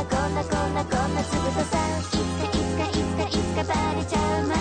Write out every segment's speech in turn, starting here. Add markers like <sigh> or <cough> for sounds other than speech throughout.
こんなこんなこんなつぶささいつかいつかいつかいつかバレちゃうまで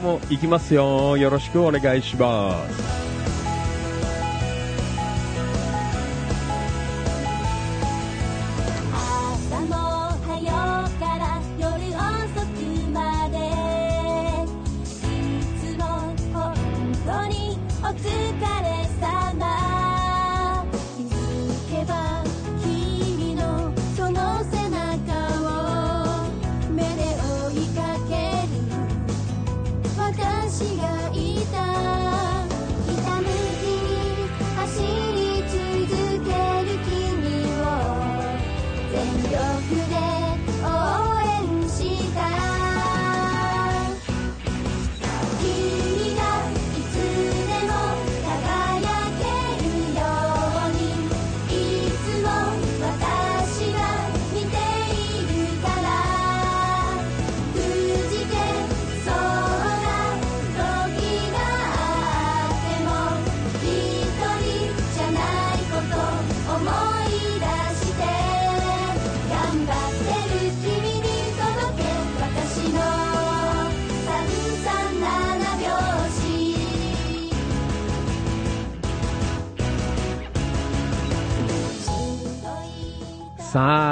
も行きますよ。よろしくお願いします。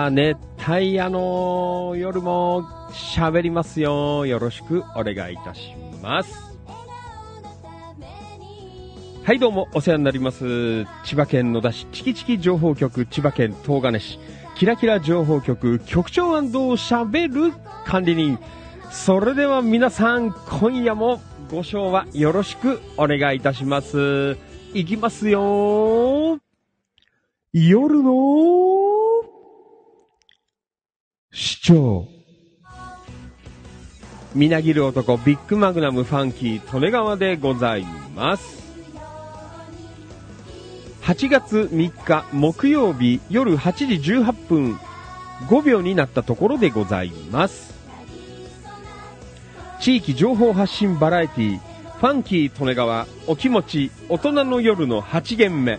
さあ、熱帯夜の夜も喋りますよ。よろしくお願いいたします。はい、どうもお世話になります。千葉県野田市チキチキ情報局、千葉県東金市、キラキラ情報局、局長喋る管理人。それでは皆さん、今夜もご賞はよろしくお願いいたします。いきますよ。夜の市長。みなぎる男ビッグマグナムファンキー利根川でございます。8月3日木曜日夜8時18分5秒になったところでございます。地域情報発信バラエティファンキー利根川お気持ち大人の夜の8限目。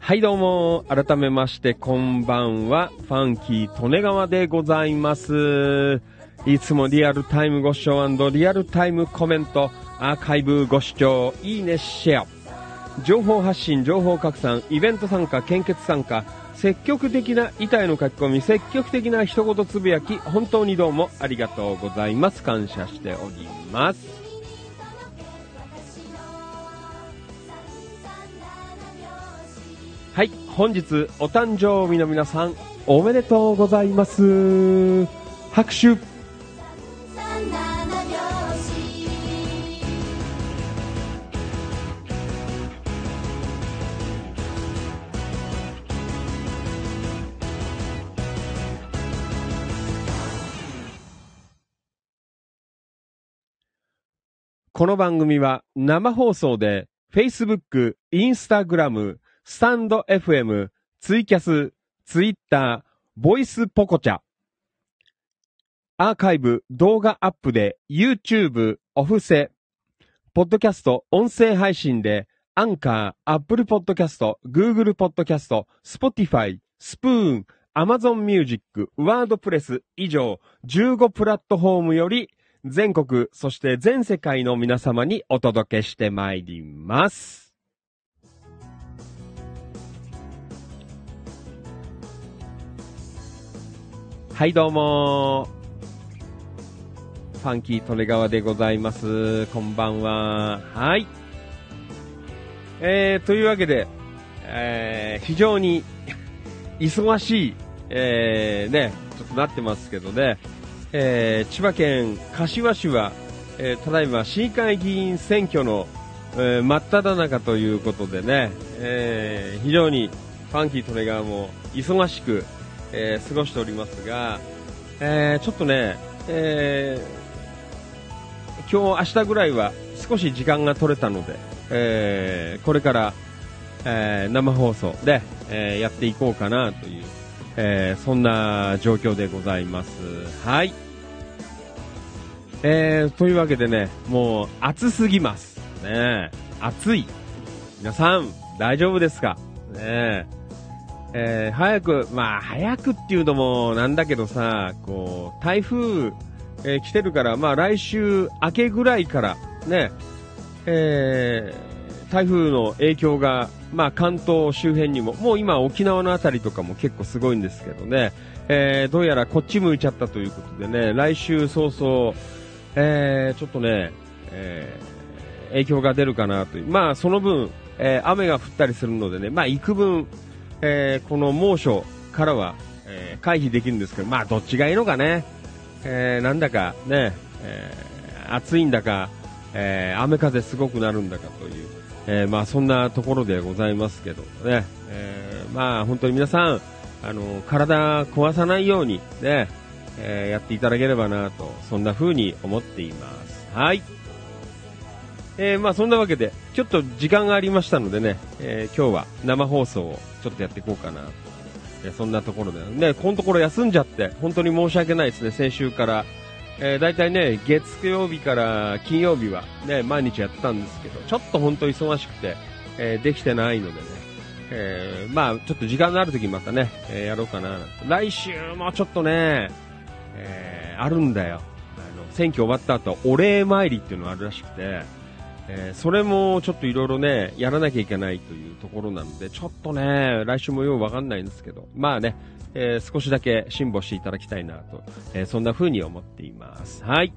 はいどうも、改めましてこんばんは、ファンキー利根川でございます。いつもリアルタイムご視聴リアルタイムコメント、アーカイブご視聴、いいね、シェア。情報発信、情報拡散、イベント参加、献血参加、積極的な板への書き込み、積極的な一言つぶやき、本当にどうもありがとうございます。感謝しております。本日お誕生日の皆さん、おめでとうございます。拍手。この番組は生放送で Facebook、Instagram、スタンド FM、ツイキャス、Twitter、ボイスポコチャ、アーカイブ、動画アップで YouTube、オフセ、ポッドキャスト、音声配信でアンカー、Apple Podcast、Google Podcast、Spotify、スプーン、Amazon Music、WordPress 以上15プラットフォームより全国、そして全世界の皆様にお届けしてまいります。はい、どうも。ファンキー利根川でございます。こんばんは。はい。えー、というわけで、えー、非常に <laughs> 忙しい、えー、ね、ちょっとなってますけどね、えー、千葉県柏市は、えー、ただいま市議会議員選挙の、えー、真っ只中ということでね、えー、非常にファンキー利根川も忙しく、えー、過ごしておりますが、えー、ちょっとね、えー、今日、明日ぐらいは少し時間が取れたので、えー、これから、えー、生放送で、えー、やっていこうかなという、えー、そんな状況でございます。はい。えー、というわけでね、もう暑すぎます。ね暑い。皆さん、大丈夫ですか？ねー、早く、まあ、早くっていうのもなんだけどさ、こう、台風、えー来てるから、まあ、来週明けぐらいから、ね、えー、台風の影響が、まあ、関東周辺にも、もう今沖縄のあたりとかも結構すごいんですけどね、えー、どうやらこっち向いちゃったということでね、来週早々、えー、ちょっとね、えー、影響が出るかなという。まあ、その分、えー、雨が降ったりするのでね、まあ、幾分、えー、この猛暑からは、えー、回避できるんですけど、まあ、どっちがいいのかね。えー、なんだかね、えー、暑いんだか、えー、雨風すごくなるんだかという、えー、まあ、そんなところでございますけどね、えー、まあ、本当に皆さん、あの、体壊さないようにね、えーやっていただければなと、そんな風に思っています。はい。えーまあそんなわけで、ちょっと時間がありましたのでね、えー今日は生放送をちょっとやっていこうかなと。そんなところで。ね、このところ休んじゃって、本当に申し訳ないですね、先週から。えー、大体ね、月曜日から金曜日はね、毎日やってたんですけど、ちょっと本当忙しくて、えーできてないのでね、えーまあちょっと時間のある時にまたね、えーやろうかなな。来週もちょっとね、えーあるんだよ。あの、選挙終わった後、お礼参りっていうのがあるらしくて、えーそれもちょっといろいろね、やらなきゃいけないというところなので、ちょっとね、来週もようわかんないんですけど、まあね、えー少しだけ辛抱していただきたいなと、えーそんな風に思っています。はい。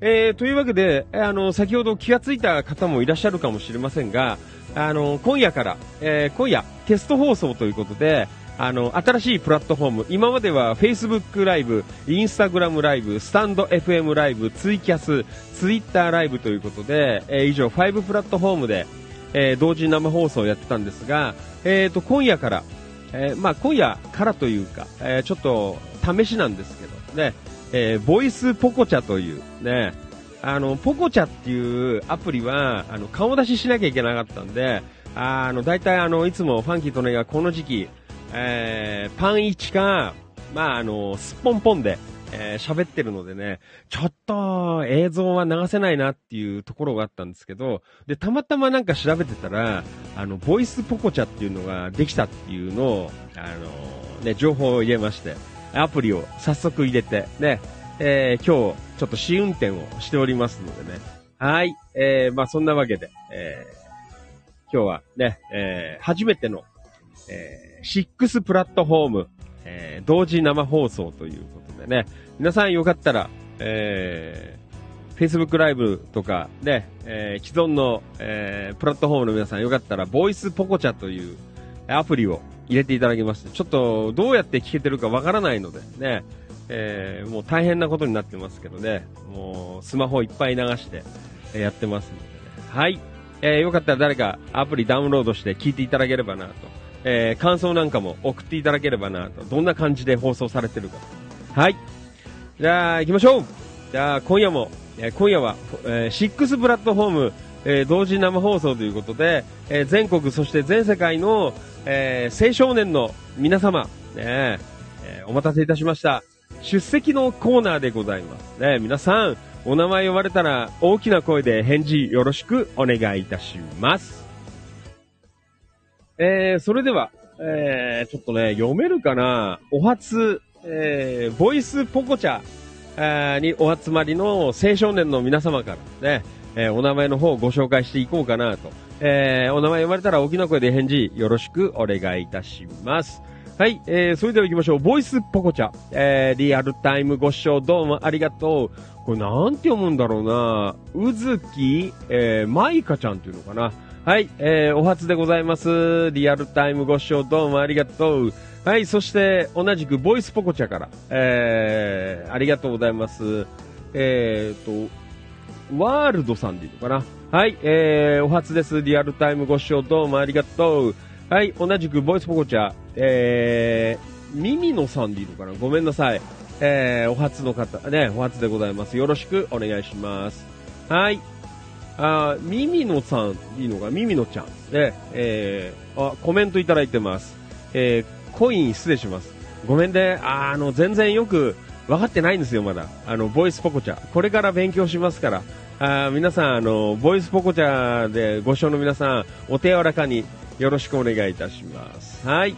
えーというわけで、えあの、先ほど気がついた方もいらっしゃるかもしれませんが、あの、今夜から、え今夜、テスト放送ということで、あの、新しいプラットフォーム、今までは Facebook ライブ、Instagram ライブ、スタンド FM ライブ、ツイキャス、Twitter ライブということで、えー以上5プラットフォームで、えー同時生放送をやってたんですが、えーと、今夜から、えーまあ、今夜からというか、えーちょっと試しなんですけど、ね、えーボイスポコチャという、ね、あの、ポコチャっていうアプリは、あの、顔出ししなきゃいけなかったんで、あの、大体あの、いつもファンキーとねがこの時期、えーパン1か、まあ、あの、すっぽんぽんで、えー喋ってるのでね、ちょっと映像は流せないなっていうところがあったんですけど、で、たまたまなんか調べてたら、あの、ボイスポコチャっていうのができたっていうのを、あの、ね、情報を入れまして、アプリを早速入れて、ね、えー今日、ちょっと試運転をしておりますのでね。はい。えー、まあそんなわけで、えー今日はね、えー初めての、えー、6プラットフォーム、えー同時生放送ということでね、皆さんよかったら、えー Facebook ライブとかね、えー既存の、えープラットフォームの皆さんよかったら、ボイスポコチャというアプリを入れていただきまして、ちょっとどうやって聞けてるかわからないのでね、えーもう大変なことになってますけどね、もうスマホいっぱい流してやってますのでね。はい。えーよかったら誰かアプリダウンロードして聞いていただければなと。えー感想なんかも送っていただければなと。どんな感じで放送されてるか。はい。じゃあ行きましょうじゃあ今夜も、えー今夜は、えー6プラットフォーム、えー同時生放送ということで、えー全国そして全世界の、えー青少年の皆様、ねえーお待たせいたしました。出席のコーナーでございます。ね、皆さん、お名前呼ばれたら大きな声で返事よろしくお願いいたします。えー、それでは、えー、ちょっとね、読めるかな？お初、えー、ボイスポコチャあーにお集まりの青少年の皆様からね、えーお名前の方をご紹介していこうかなと。えーお名前呼ばれたら大きな声で返事よろしくお願いいたします。はい、えー、それでは行きましょう。ボイスポコチャ。えー、リアルタイムご視聴どうもありがとう。これなんて読むんだろうなうずき、えー、まいかちゃんっていうのかなはい、えー、お初でございます。リアルタイムご視聴どうもありがとう。はい、そして、同じくボイスポコチャから、えー、ありがとうございます。えーと、ワールドさんでいいのかな？はい、えー、お初です。リアルタイムご視聴どうもありがとう。はい、同じくボイスポコチャ、えー、ミミノさんでいいのかな？ごめんなさい。えー、お初の方、ね、お初でございます。よろしくお願いします。はい。あ、ミミノさん、いいのか、ミミノちゃん。で、えー、あ、コメントいただいてます。えー、コイン失礼します。ごめんね、ああの、全然よく分かってないんですよ、まだ。あの、ボイスポコチャ。これから勉強しますから。あ皆さん、あの、ボイスポコチャでご視聴の皆さん、お手柔らかによろしくお願いいたします。はい。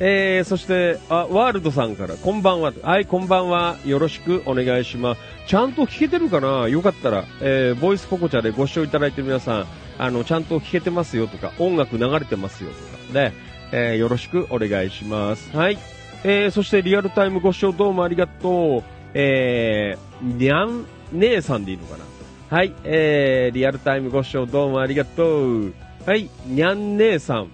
えー、そして、あ、ワールドさんから、こんばんは。はい、こんばんは。よろしくお願いします。ちゃんと聞けてるかな？よかったら、えー、ボイスポコチャでご視聴いただいてる皆さん、あの、ちゃんと聞けてますよとか、音楽流れてますよとか、ね、えー、よろしくお願いします。はい。えー、そしてリアルタイムご視聴どうもありがとう。えー、にゃん姉さんでいいのかな？はい、えー、リアルタイムご視聴どうもありがとう。はい、にゃん姉さん。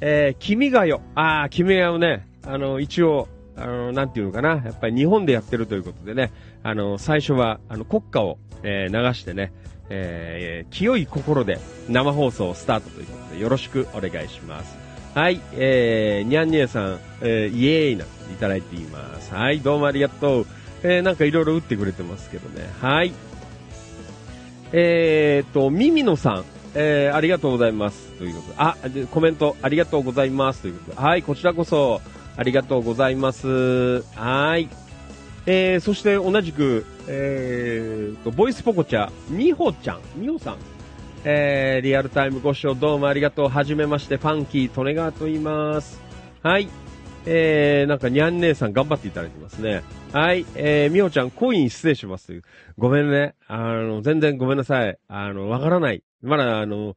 えー、君が代。あー、君が代ね。あの、一応、あの、なんていうのかな。やっぱり日本でやってるということでね。あの、最初は、あの、国歌を、えー流してね、えー、清い心で生放送スタートということで、よろしくお願いします。はい、えー、にゃんにえさん、えー、イエーイないただいています。はい、どうもありがとう。えー、なんかいろいろ打ってくれてますけどね。はい。えーと、ミミノさん、えー、ありがとうございます。ということで、あ、コメントありがとうございます。ということで、はい、こちらこそ、ありがとうございます。はい。えー、そして同じく、えーと、ボイスポコチャ、みほちゃん、みほさん。えー、リアルタイムご視聴どうもありがとう。はじめまして、ファンキー、トネガーと言います。はい。えー、なんか、にゃん姉さん頑張っていただいてますね。はい。えー、みほちゃん、コイン失礼します。ごめんね。あの、全然ごめんなさい。あの、わからない。まだ、あの、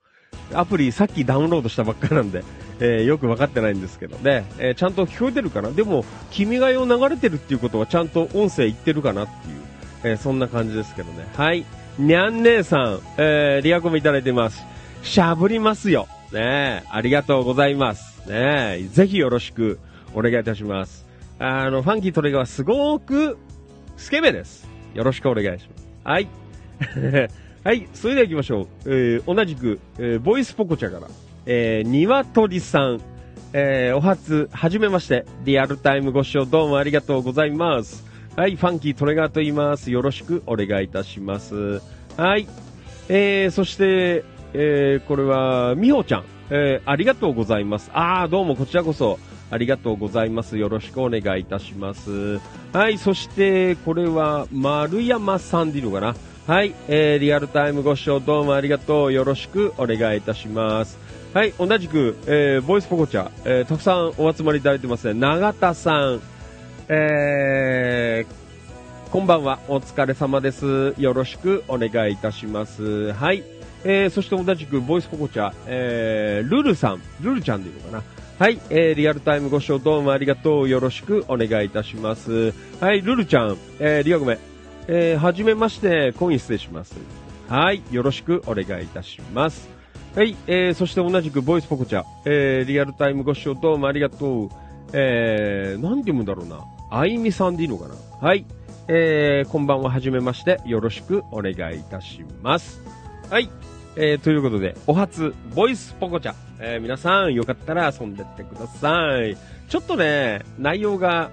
アプリさっきダウンロードしたばっかなんで、えー、よくわかってないんですけどね。えー、ちゃんと聞こえてるかな？でも、君が代を流れてるっていうことはちゃんと音声いってるかなっていう、えー、そんな感じですけどね。はい。にゃん姉さん、えー、リアコメいただいてます。しゃぶりますよ。ねありがとうございます。ねぜひよろしくお願いいたします。あの、ファンキートレガはすごくスケベです。よろしくお願いします。はい。<laughs> はい、それでは行きましょう。えー、同じく、えー、ボイスポコチャから、えー、ニワトリさん、えー、お初、はじめまして、リアルタイムご視聴どうもありがとうございます。はい、ファンキートレガーと言います。よろしくお願いいたします。はい。えー、そして、えー、これは、みほちゃん、えー、ありがとうございます。あー、どうもこちらこそ、ありがとうございます。よろしくお願いいたします。はい、そして、これは、丸山さんでいいのかなはい、えー、リアルタイムご視聴どうもありがとう。よろしくお願いいたします。はい、同じく、えー、ボイスポコチャ、えー、たくさんお集まりいただいてますね。永田さん、えー、こんばんは。お疲れ様です。よろしくお願いいたします。はい。えー、そして同じく、ボイスポコチャ、えー、ルルさん、ルルちゃんでいいのかなはい、えー、リアルタイムご視聴どうもありがとう。よろしくお願いいたします。はい、ルルちゃん、えー、リアごめん。えー、はじめまして、コイン失礼します。はい、よろしくお願いいたします。はい、えー、そして同じくボイスポコチャ、えー、リアルタイムご視聴どうもありがとう。えー、なんて読むんだろうな。あいみさんでいいのかなはい、えー、こんばんは、はじめまして、よろしくお願いいたします。はい、えー、ということで、お初、ボイスポコチャ、えー、皆さんよかったら遊んでってください。ちょっとね、内容が、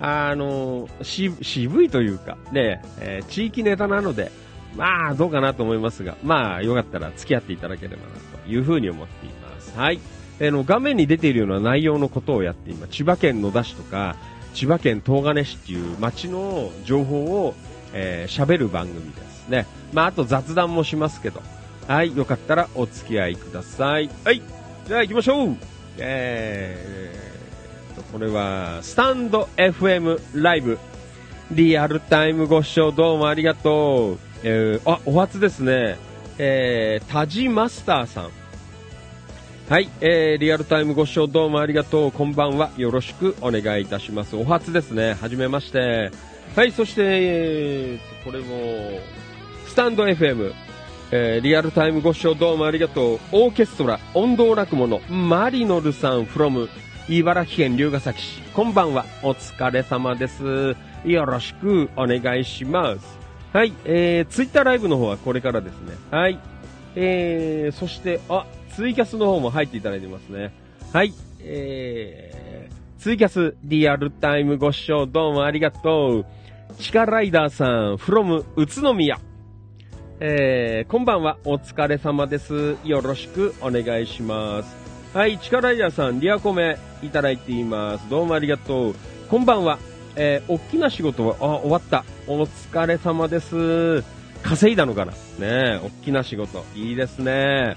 あのし、渋いというか、ね、えー地域ネタなので、まあ、どうかなと思いますが、まあ、よかったら付き合っていただければな、というふうに思っています。はい。えの、画面に出ているような内容のことをやって今、千葉県野田市とか、千葉県東金市っていう街の情報を、えー喋る番組ですね。まあ、あと雑談もしますけど、はい、よかったらお付き合いください。はい、じゃあ行きましょうえーと、これは、スタンド FM ライブ。リアルタイムご視聴どうもありがとう。えー、あ、お初ですね。えー、タジマスターさん。はい、えー、リアルタイムご視聴どうもありがとう。こんばんは。よろしくお願いいたします。お初ですね。はじめまして。はい、そして、えー、これも、スタンド FM。えーリアルタイムご視聴どうもありがとう。オーケストラ、音頭落語のマリノルさん from 茨城県龍ヶ崎市。こんばんは。お疲れ様です。よろしくお願いします。はい、えー、ツイッターライブの方はこれからですね。はい。えー、そして、あ、ツイキャスの方も入っていただいてますね。はい。えー、ツイキャスリアルタイムご視聴どうもありがとう。チカライダーさん、from 宇都宮。えー、こんばんは。お疲れ様です。よろしくお願いします。はい、チカライダーさん、リアコメいただいています。どうもありがとう。こんばんは。えー、大きな仕事は、あ、終わった。お疲れ様です。稼いだのかな？ねえ、大きな仕事。いいですね。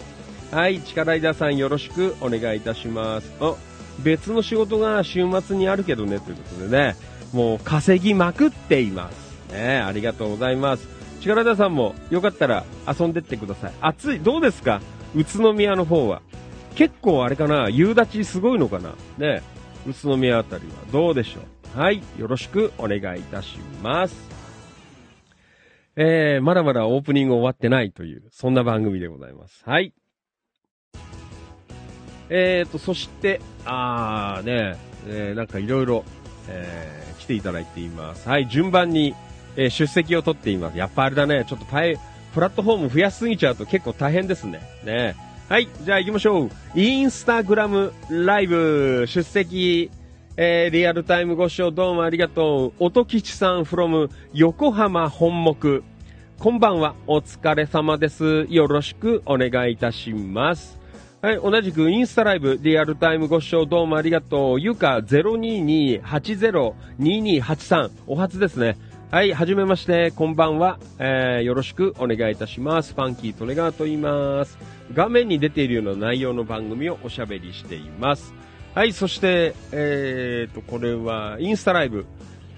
はい、チカライダーさんよろしくお願いいたします。あ、別の仕事が週末にあるけどね、ということでね、もう稼ぎまくっています。ね、ありがとうございます。チカライダーさんもよかったら遊んでってください。暑い、どうですか？宇都宮の方は。結構あれかな？夕立すごいのかな？ねえ、宇都宮あたりはどうでしょう？はい、よろしくお願いいたします。えー、まだまだオープニング終わってないという、そんな番組でございます。はい。えーと、そして、あーね、えーなんかいろいろ、えー来ていただいています。はい、順番に、えー出席を取っています。やっぱあれだね、ちょっとパイ、プラットフォーム増やしすぎちゃうと結構大変ですね。ねはい、じゃあ行きましょう。インスタグラムライブ出席、えーリアルタイムご視聴どうもありがとう。音吉さん from 横浜本木。こんばんは。お疲れ様です。よろしくお願いいたします。はい、同じくインスタライブ、リアルタイムご視聴どうもありがとう。ゆか022-80-2283。お初ですね。はい、はじめまして、こんばんは。えー、よろしくお願いいたします。ファンキートレガーと言います。画面に出ているような内容の番組をおしゃべりしています。はい、そして、えーと、これは、インスタライブ。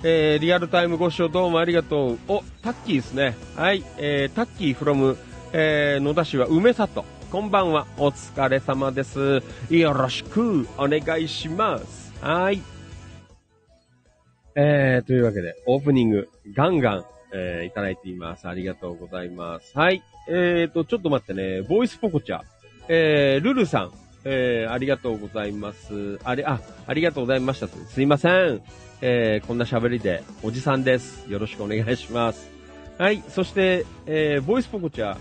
えー、リアルタイムご視聴どうもありがとう。お、タッキーですね。はい、えー、タッキー from、えー、野田市は梅里。こんばんは。お疲れ様です。よろしくお願いします。はい。えー、というわけで、オープニング、ガンガン、えー、いただいています。ありがとうございます。はい。えーと、ちょっと待ってね、ボイスポコチャ。えー、ルルさん、えー、ありがとうございます。あれ、あ、ありがとうございました。すいません。えー、こんな喋りで、おじさんです。よろしくお願いします。はい。そして、えー、ボイスポコチャ、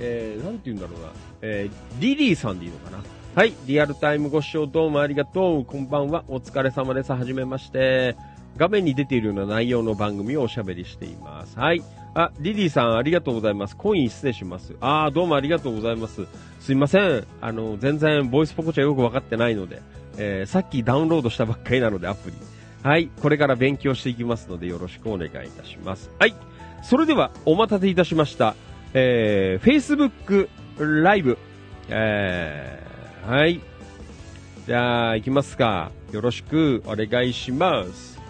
えー、なんて言うんだろうな。えー、リリーさんでいいのかな。はい。リアルタイムご視聴どうもありがとう。こんばんは。お疲れ様です。はじめまして。画面に出ているような内容の番組をおしゃべりしています。はい。あ、リリーさんありがとうございます。コイン失礼します。あー、どうもありがとうございます。すいません。あの、全然ボイスポコチャよくわかってないので、えー、さっきダウンロードしたばっかりなのでアプリ。はい。これから勉強していきますのでよろしくお願いいたします。はい。それでは、お待たせいたしました。えー、Facebook ライブ。えー、はい。じゃあ、行きますか。よろしくお願いします。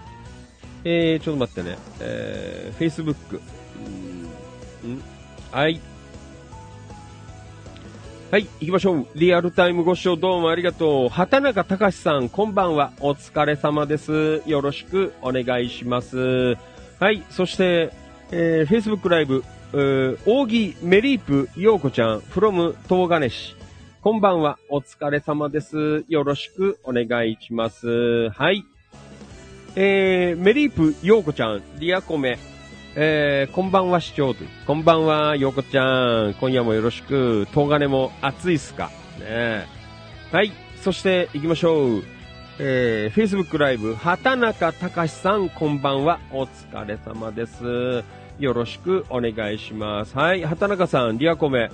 えー、ちょっと待ってね。えー、Facebook。んはい。はい、行きましょう。リアルタイムご視聴どうもありがとう。畑中隆さん、こんばんは。お疲れ様です。よろしくお願いします。はい、そして、えー、Facebook ライブ、えー、扇メリープ陽子ちゃん、from 東金市。こんばんは。お疲れ様です。よろしくお願いします。はい。えー、メリープ陽子ちゃん、リアコメ。えー、こんばんは市長という。こんばんは、陽子ちゃん。今夜もよろしく。東金も暑いっすか。ねはい。そして、行きましょう。えー、Facebook ライブ、畑中隆さん、こんばんは。お疲れ様です。よろしくお願いします。はい。畑中さん、リアコメ。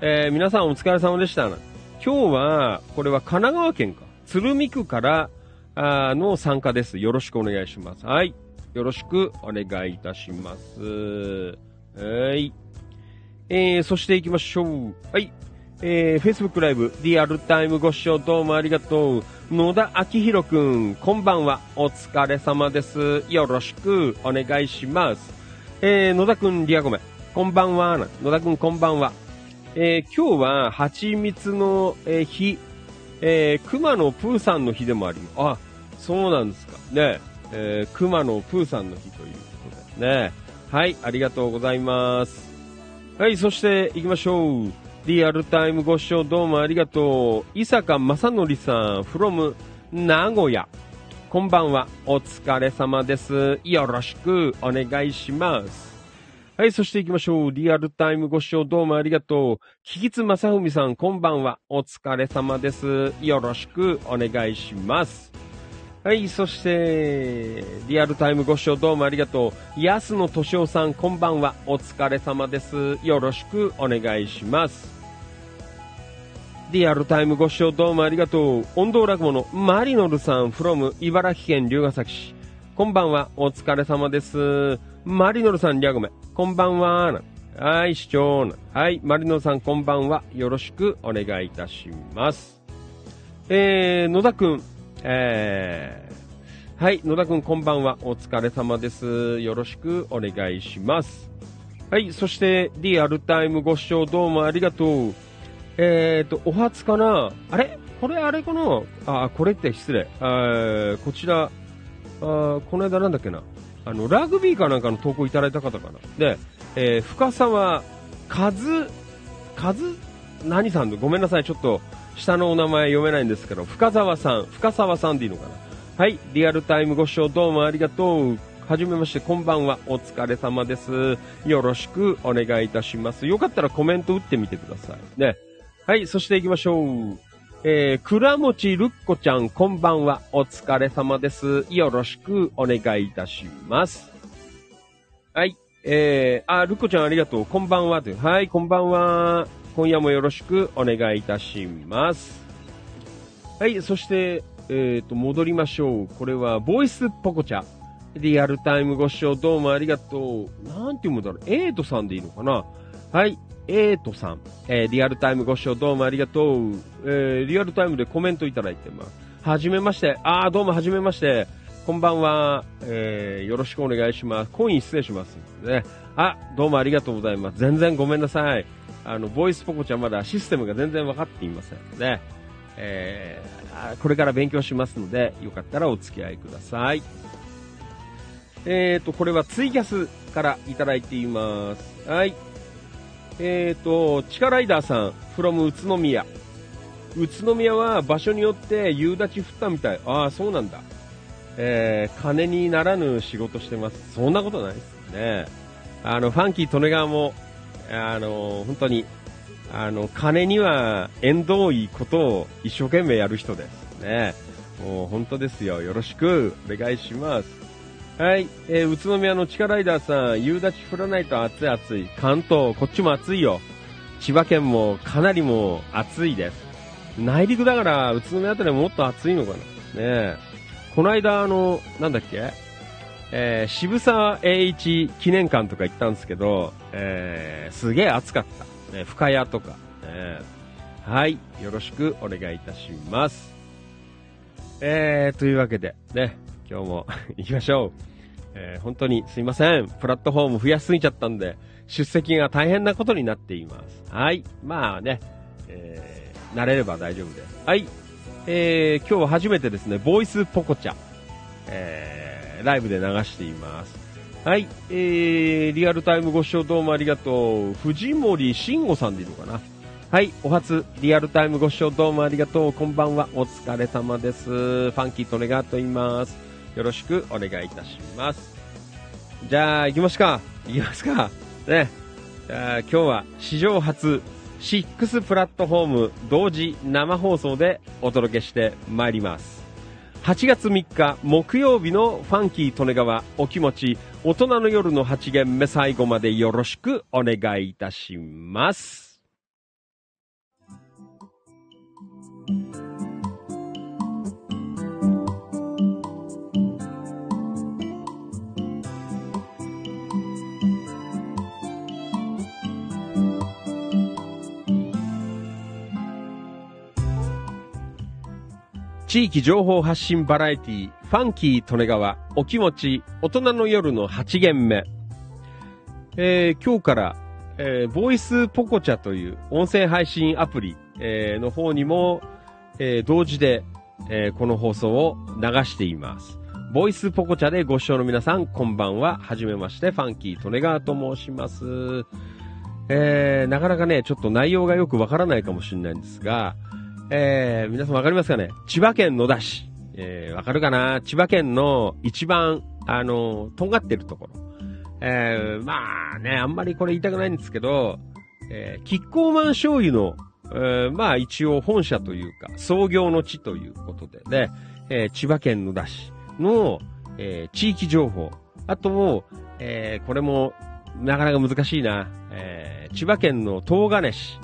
えー、皆さんお疲れ様でした。今日は、これは神奈川県か。鶴見区から、あの参加です。よろしくお願いします。はい。よろしくお願いいたします。はい。えー、そして行きましょう。はい。えー、Facebook ライブ、リアルタイムご視聴どうもありがとう。野田明宏くん、こんばんは。お疲れ様です。よろしくお願いします。えー、野田くん、リアコメ。こんばんは。野田くん、こんばんは。えー、今日は、蜂蜜の、えー日、えー、熊野プーさんの日でもあります。あ、そうなんですか。ねえー、熊野プーさんの日ということですね。はい、ありがとうございます。はい、そして行きましょう。リアルタイムご視聴どうもありがとう。伊坂正則さん、from 名古屋。こんばんは。お疲れ様です。よろしくお願いします。はい、そして行きましょう。リアルタイムご視聴どうもありがとう。木津正文さん、こんばんは。お疲れ様です。よろしくお願いします。はい、そして、リアルタイムご視聴どうもありがとう。安野敏夫さん、こんばんは。お疲れ様です。よろしくお願いします。リアルタイムご視聴どうもありがとう。音頭落語のマリノルさん from 茨城県龍ヶ崎市。こんばんは。お疲れ様です。マリノルさん、リャゴメ。こんばんは。はい、市長。はい、マリノルさん、こんばんは。よろしくお願いいたします。えー、野田くん。えー、はい、野田くん、こんばんは。お疲れ様です。よろしくお願いします。はい、そして、リアルタイムご視聴どうもありがとう。えーと、お初かなあれ？これあれかな？あ、これって失礼。あーこちら、あーこの間なんだっけな？あの、ラグビーかなんかの投稿いただいた方かな？で、えー深沢和、和、何さんでごめんなさい、ちょっと、下のお名前読めないんですけど、深沢さん、深沢さんでいいのかな？はい、リアルタイムご視聴どうもありがとう。はじめまして、こんばんは。お疲れ様です。よろしくお願いいたします。よかったらコメント打ってみてください。ね。はい、そして行きましょう。えー、倉持るっこちゃん、こんばんは。お疲れ様です。よろしくお願いいたします。はい。えー、あ、るっこちゃんありがとう。こんばんは。というはい、こんばんは。今夜もよろしくお願いいたします。はい、そして、えっ、と、戻りましょう。これは、ボイスポコチャ。リアルタイムご視聴どうもありがとう。なんて読むんだろう。エイトさんでいいのかなはい。エイトさん。えーリアルタイムご視聴どうもありがとう。えーリアルタイムでコメントいただいてます。はじめまして。あー、どうもはじめまして。こんばんは。えーよろしくお願いします。コイン失礼します。ね。あ、どうもありがとうございます。全然ごめんなさい。あの、ボイスポコチャまだシステムが全然分かっていませんね。えーこれから勉強しますので、よかったらお付き合いください。えーと、これはツイキャスからいただいています。はい。えーと、チカライダーさん、from 宇都宮。宇都宮は場所によって夕立降ったみたい。ああ、そうなんだ。えー、金にならぬ仕事してます。そんなことないですね。あの、ファンキー・利根川も、あの、本当に、あの、金には縁遠いことを一生懸命やる人ですね。もう本当ですよ。よろしくお願いします。はい。えー宇都宮の地下ライダーさん、夕立降らないと暑い暑い。関東、こっちも暑いよ。千葉県もかなりも暑いです。内陸だから、宇都宮あたりももっと暑いのかな。ねえ。この間、あの、なんだっけ？えー渋沢栄一記念館とか行ったんですけど、えーすげえ暑かった。ね、深谷とか、ね。はい。よろしくお願いいたします。えー、というわけで、ね、今日も <laughs> 行きましょう。えー本当にすいません。プラットフォーム増やしすぎちゃったんで、出席が大変なことになっています。はい。まあね、えー慣れれば大丈夫です。はい。えー今日は初めてですね、ボイスポコチャ、えーライブで流しています。はい。えー、リアルタイムご視聴どうもありがとう。藤森慎吾さんでいいのかなはい。お初、リアルタイムご視聴どうもありがとう。こんばんは。お疲れ様です。ファンキートネガーと言います。よろしくお願いいたします。じゃあ、行きますか。行きますか。ね。じゃあ、今日は史上初、6プラットフォーム同時生放送でお届けしてまいります。8月3日木曜日のファンキー利根川お気持ち大人の夜の8限目最後までよろしくお願いいたします。地域情報発信バラエティファンキー利根川お気持ち大人の夜の8限目。えー今日から、えーボイスポコチャという音声配信アプリ、えーの方にも、えー同時で、えーこの放送を流しています。ボイスポコチャでご視聴の皆さん、こんばんは。はじめまして、ファンキー利根川と申します。えーなかなかね、ちょっと内容がよくわからないかもしれないんですが、えー、皆さんわかりますかね？千葉県野田市。えー、わかるかな？千葉県の一番、あの、とんがってるところ。えー、まあね、あんまりこれ言いたくないんですけど、えー、キッコーマン醤油の、えーまあ一応本社というか、創業の地ということで、で、えー千葉県野田市の、えー地域情報。あと、えーこれもなかなか難しいな。えー千葉県の東金市。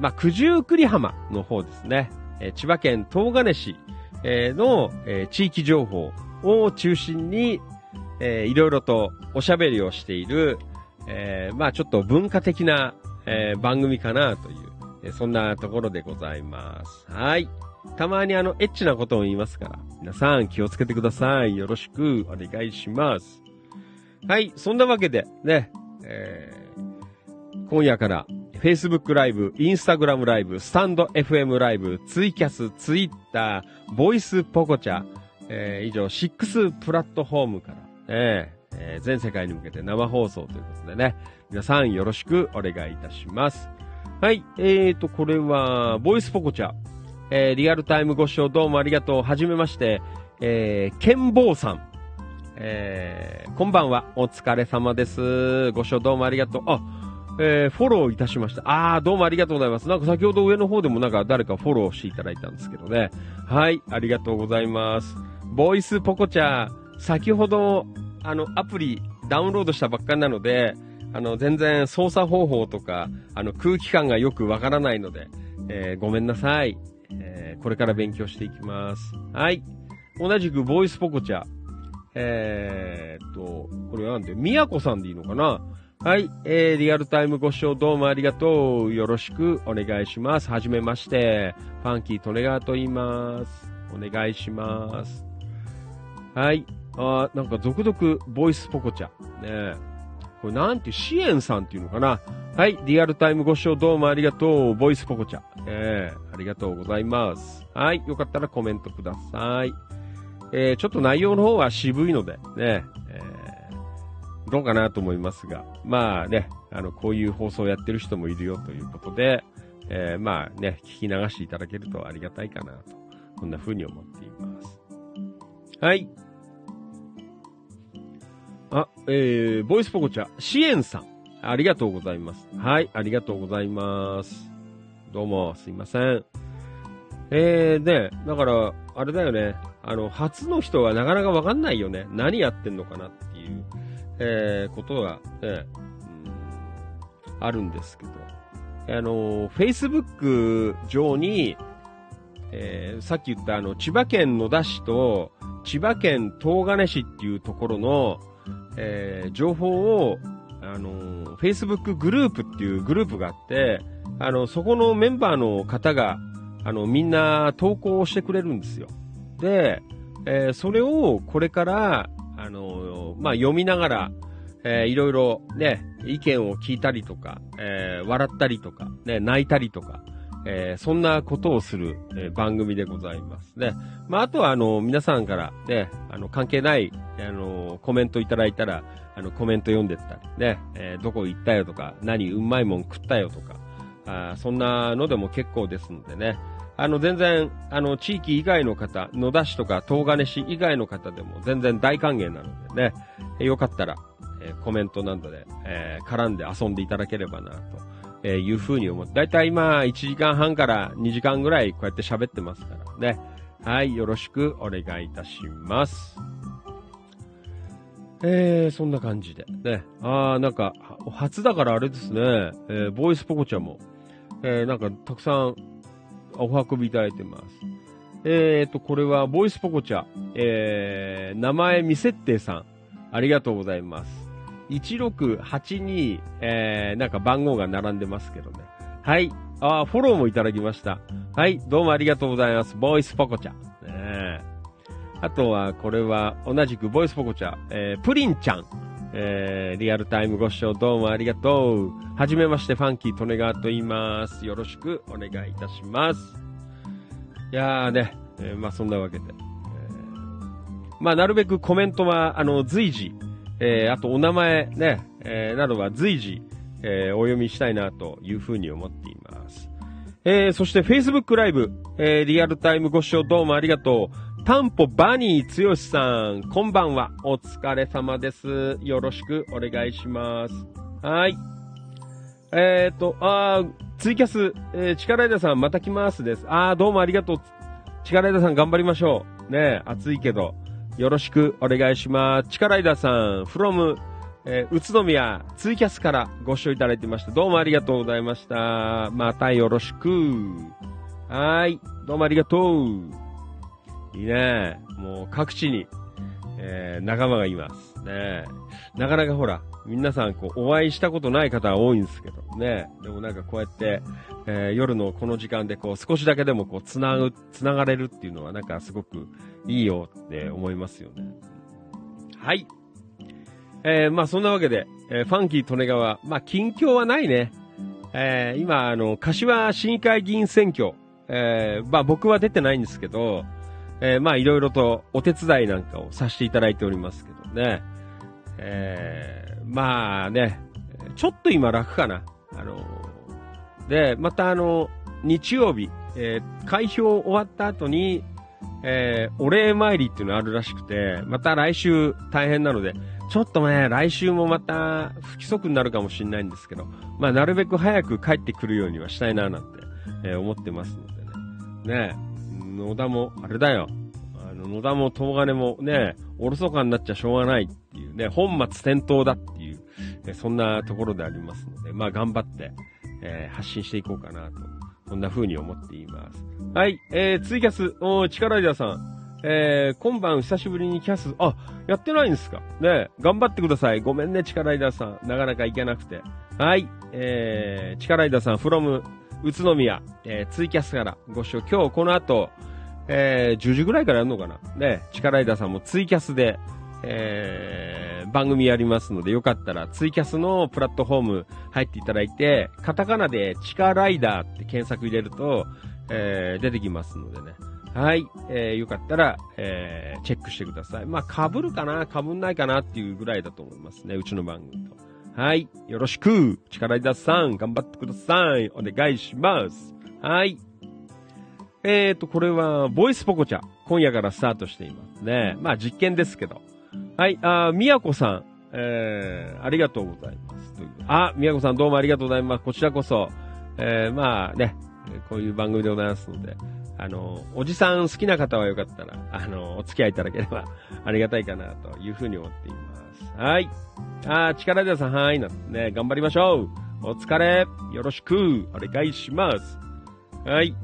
まあ、九十九里浜の方ですね。えー千葉県東金市、えーの、えー地域情報を中心に、えーいろいろとおしゃべりをしている、えーまあちょっと文化的な、えー番組かなという、えーそんなところでございます。はい。たまにあの、エッチなことを言いますから、皆さん気をつけてください。よろしくお願いします。はい。そんなわけで、ね、えー今夜から、Facebook ライブ、Instagram ライブ、スタンド FM ライブ、ツイキャス、ツイッター、ボイスポコチャ、えー以上、6プラットフォームから、えーえー全世界に向けて生放送ということでね、皆さんよろしくお願いいたします。はい、えーと、これは、ボイスポコチャ、えーリアルタイムご視聴どうもありがとう。はじめまして、えー、ケンボーさん。えー、こんばんは。お疲れ様です。ご視聴どうもありがとう。あ、えー、フォローいたしました。あー、どうもありがとうございます。なんか先ほど上の方でもなんか誰かフォローしていただいたんですけどね。はい、ありがとうございます。ボイスポコチャ、先ほど、あの、アプリダウンロードしたばっかりなので、あの、全然操作方法とか、あの、空気感がよくわからないので、えーごめんなさい。えーこれから勉強していきます。はい。同じくボイスポコチャ。えーっと、これなんで、みやこさんでいいのかな？はい。えー、リアルタイムご視聴どうもありがとう。よろしくお願いします。はじめまして。ファンキー利根川と言います。お願いします。はい。あなんか続々、ボイスポコチャ。ねこれなんていう、支援さんっていうのかなはい。リアルタイムご視聴どうもありがとう。ボイスポコチャ。ええありがとうございます。はい。よかったらコメントください。えー、ちょっと内容の方は渋いので、ね、どうかなと思いますが、まあね、あの、こういう放送をやってる人もいるよということで、えー、まあね、聞き流していただけるとありがたいかなと、こんな風に思っています。はい。あ、えー、ボイスポコチャ、支援さん。ありがとうございます。はい、ありがとうございます。どうも、すいません。えー、ね、だから、あれだよね。あの、初の人はなかなかわかんないよね。何やってんのかなっていう、えー、ことが、ね、うん、あるんですけど。あの、Facebook 上に、えー、さっき言ったあの、千葉県野田市と、千葉県東金市っていうところの、えー、情報を、あの、Facebook グループっていうグループがあって、あの、そこのメンバーの方が、あの、みんな投稿してくれるんですよ。で、えーそれをこれから、あの、まあ、読みながら、えーいろいろね、意見を聞いたりとか、えー笑ったりとか、ね、泣いたりとか、えーそんなことをする、えー番組でございますね。まあ、あとは、あの、皆さんからね、あの、関係ない、あの、コメントいただいたら、あの、コメント読んでったり、ね、えーどこ行ったよとか、何、うまいもん食ったよとか、あそんなのでも結構ですのでね、あの、全然、あの、地域以外の方、野田市とか東金市以外の方でも全然大歓迎なのでね、よかったら、えーコメントなどで、えー絡んで遊んでいただければな、というふうに思って、だいたい今、1時間半から2時間ぐらいこうやって喋ってますからね。はい、よろしくお願いいたします。えー、そんな感じで。ね。あー、なんか、初だからあれですね。えー、ボイスポコちゃんも、えー、なんか、たくさん、お運びいただいてます。えーと、これは、ボイスポコチャ、えー、名前未設定さん、ありがとうございます。1682、えー、なんか番号が並んでますけどね。はい。あーフォローもいただきました。はい、どうもありがとうございます。ボイスポコチャ。ねあとは、これは、同じくボイスポコチャ、えー、プリンちゃん。えー、リアルタイムご視聴どうもありがとう。はじめまして、ファンキートネガーと言います。よろしくお願いいたします。いやーね、えーまあそんなわけで。えーまあなるべくコメントは、あの、随時、えーあとお名前ね、えーなどは随時、えーお読みしたいなというふうに思っています。えーそして Facebook ライブ、えーリアルタイムご視聴どうもありがとう。タンポバニーつよしさん、こんばんは。お疲れ様です。よろしくお願いします。はい。えっ、と、あーツイキャス、えー、力枝さんまた来ますです。あどうもありがとう。力枝さん頑張りましょう。ね暑いけど、よろしくお願いします。力枝さん、from、えー宇都宮ツイキャスからご視聴いただいてました。どうもありがとうございました。またよろしく。はい。どうもありがとう。いいね。もう各地に、えー仲間がいます。ねなかなかほら、皆さんこう、お会いしたことない方が多いんですけどね。でもなんかこうやって、えー夜のこの時間でこう、少しだけでもこう、つなぐ、つながれるっていうのはなんかすごくいいよって思いますよね。はい。えーまあそんなわけで、えーファンキー利根川、まあ近況はないね。えー今、あの、柏市議会議員選挙、えーまあ僕は出てないんですけど、えーまあいろいろとお手伝いなんかをさせていただいておりますけどね。えーまあね、ちょっと今楽かな。あの、で、またあの、日曜日、えー開票終わった後に、えーお礼参りっていうのあるらしくて、また来週大変なので、ちょっとね、来週もまた不規則になるかもしれないんですけど、まあなるべく早く帰ってくるようにはしたいななんて、えー思ってますのでね。ね野田も、あれだよ。あの、野田も東金もね、おろそかになっちゃしょうがないっていうね、本末転倒だっていう、えそんなところでありますので、まあ頑張って、えー発信していこうかなと、そんな風に思っています。はい、えー、ツイキャス、おー、力井田さん。えー、今晩久しぶりにキャス、あ、やってないんですか？ね頑張ってください。ごめんね、力井田さん。なかなか行けなくて。はい、えー、力井田さん、from 宇都宮、えー、ツイキャスからご視聴。今日この後、えー、10時ぐらいからやるのかな？ね、力井田さんもツイキャスで、えー、番組やりますので、よかったらツイキャスのプラットフォーム入っていただいて、カタカナでチカライダーって検索入れると、えー、出てきますのでね。はい。えー、よかったら、えー、チェックしてください。まあ、被るかな？被んないかな？っていうぐらいだと思いますね。うちの番組と。はい。よろしく。力井田さん、頑張ってください。お願いします。はい。えーと、これは、ボイスポコチャ。今夜からスタートしていますね。まあ、実験ですけど。はい。あー、みやこさん。えー、ありがとうございます。あ、みやこさんどうもありがとうございます。こちらこそ。えー、まあね、こういう番組でございますので、あの、おじさん好きな方はよかったら、あの、お付き合いいただければありがたいかなというふうに思っています。はい。あー、力出さん、はい。ね、頑張りましょう。お疲れ。よろしく。お願いします。はい。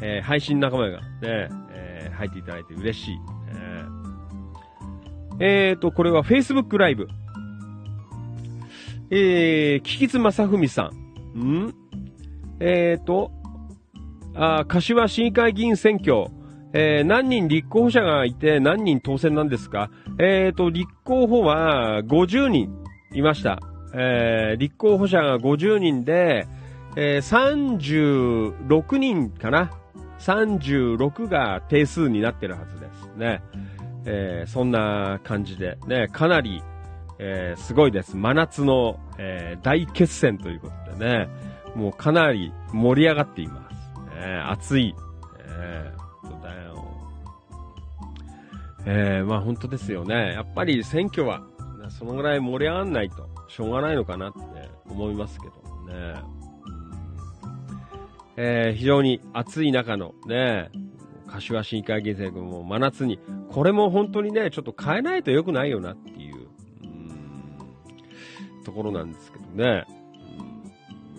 えー配信仲間がね、えー入っていただいて嬉しい。えーえーと、これは Facebook ライブ。えー、キキツマサフミさん。ん？えーと、あ柏市議会議員選挙。えー何人立候補者がいて何人当選なんですか？えーと、立候補は50人いました。えー立候補者が50人で、えー36人かな ?36 が定数になってるはずですね。えーそんな感じで、ね、かなり、えーすごいです。真夏の、えー大決戦ということでね、もうかなり盛り上がっています。ね、暑い。えー、えーまあ本当ですよね。やっぱり選挙は、そのぐらい盛り上がんないとしょうがないのかなって思いますけどね。えー非常に暑い中のね、柏市議会議員選も真夏に、これも本当にね、ちょっと変えないと良くないよなっていう、うところなんですけどね。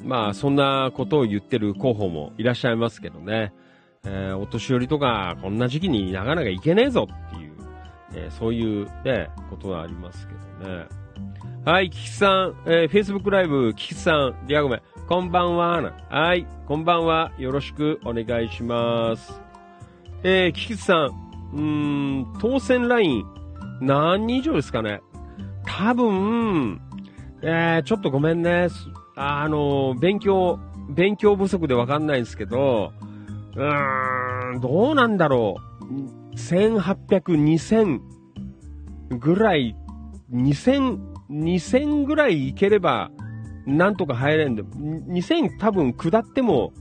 うんまあ、そんなことを言ってる候補もいらっしゃいますけどね。えーお年寄りとか、こんな時期になかなか行けねえぞ、えーそういうね、ことがありますけどね。はい、キキさん、えー、Facebook ライブ、キキさん、リアゴメ、こんばんは。はい、こんばんは。よろしくお願いします。えー、キキさん、うーん、当選ライン、何人以上ですかね多分、えー、ちょっとごめんね。あの、勉強、勉強不足でわかんないんですけど、うーん、どうなんだろう。1800、2000ぐらい、2000、2000ぐらいいければ、なんとか入れんで、2000多分下っても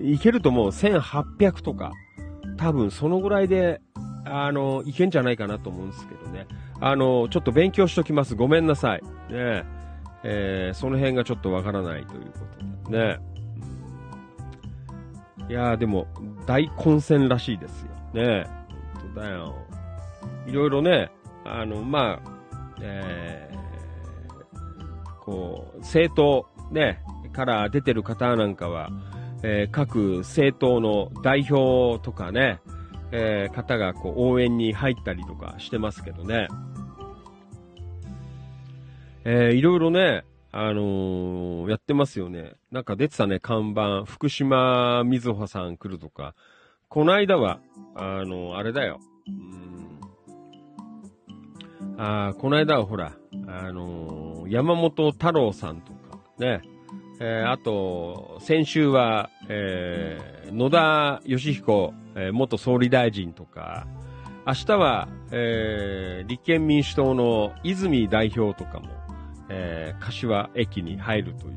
いけると思う。1800とか。多分そのぐらいで、あの、いけんじゃないかなと思うんですけどね。あの、ちょっと勉強しときます。ごめんなさい。ねえーその辺がちょっとわからないということでね。いやーでも、大混戦らしいですよ。ね本当だよ。いろいろね、あの、まあ、えー、こう、政党、ね、から出てる方なんかは、えー各政党の代表とかね、えー方がこう応援に入ったりとかしてますけどね。えーいろいろね、あのーやってますよね。なんか出てたね、看板。福島みずほさん来るとか。この間は、あのあれだよ。うん。あこの間はほら、あのー山本太郎さんとか、ね。えーあと、先週は、えー野田義彦、えー元総理大臣とか、明日は、えー立憲民主党の泉代表とかも、えー柏駅に入るという、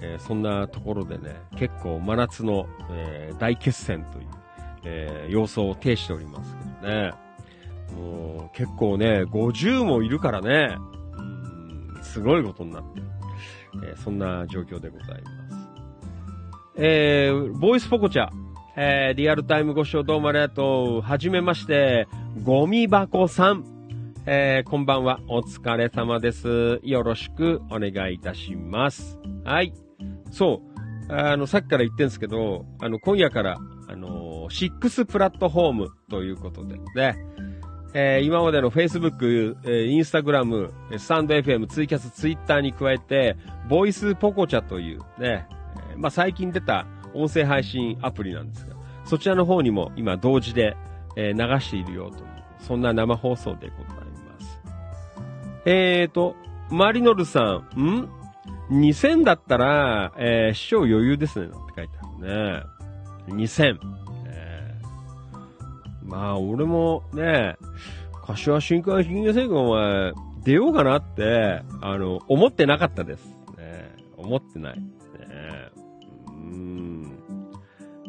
えーそんなところでね、結構真夏の、えー大決戦という、えー様相を呈しておりますけど。ね。もう結構ね、50もいるからね、すごいことになってる。えーそんな状況でございます。えー、ボイスポコチャ、えーリアルタイムご視聴どうもありがとう。はじめまして、ゴミ箱さん。えーこんばんは。お疲れ様です。よろしくお願いいたします。はい。そう。あの、さっきから言ってんですけど、あの、今夜から、あの、6プラットフォームということで、ね。えー今までの Facebook、えー Instagram、えースタンド FM、ツイキャス、ツイッターに加えて、ボイスポコチャというね、えーまあ、最近出た音声配信アプリなんですが、そちらの方にも今同時で、え流しているよという、そんな生放送でございます。えーと、マリノルさん、ん ?2000 だったら、えー、師匠余裕ですね、なんて書いてあるね。2000。えーまあ、俺もね、柏新幹線がお前、出ようかなって、あの、思ってなかったです。ね、思ってない。ね、うーん。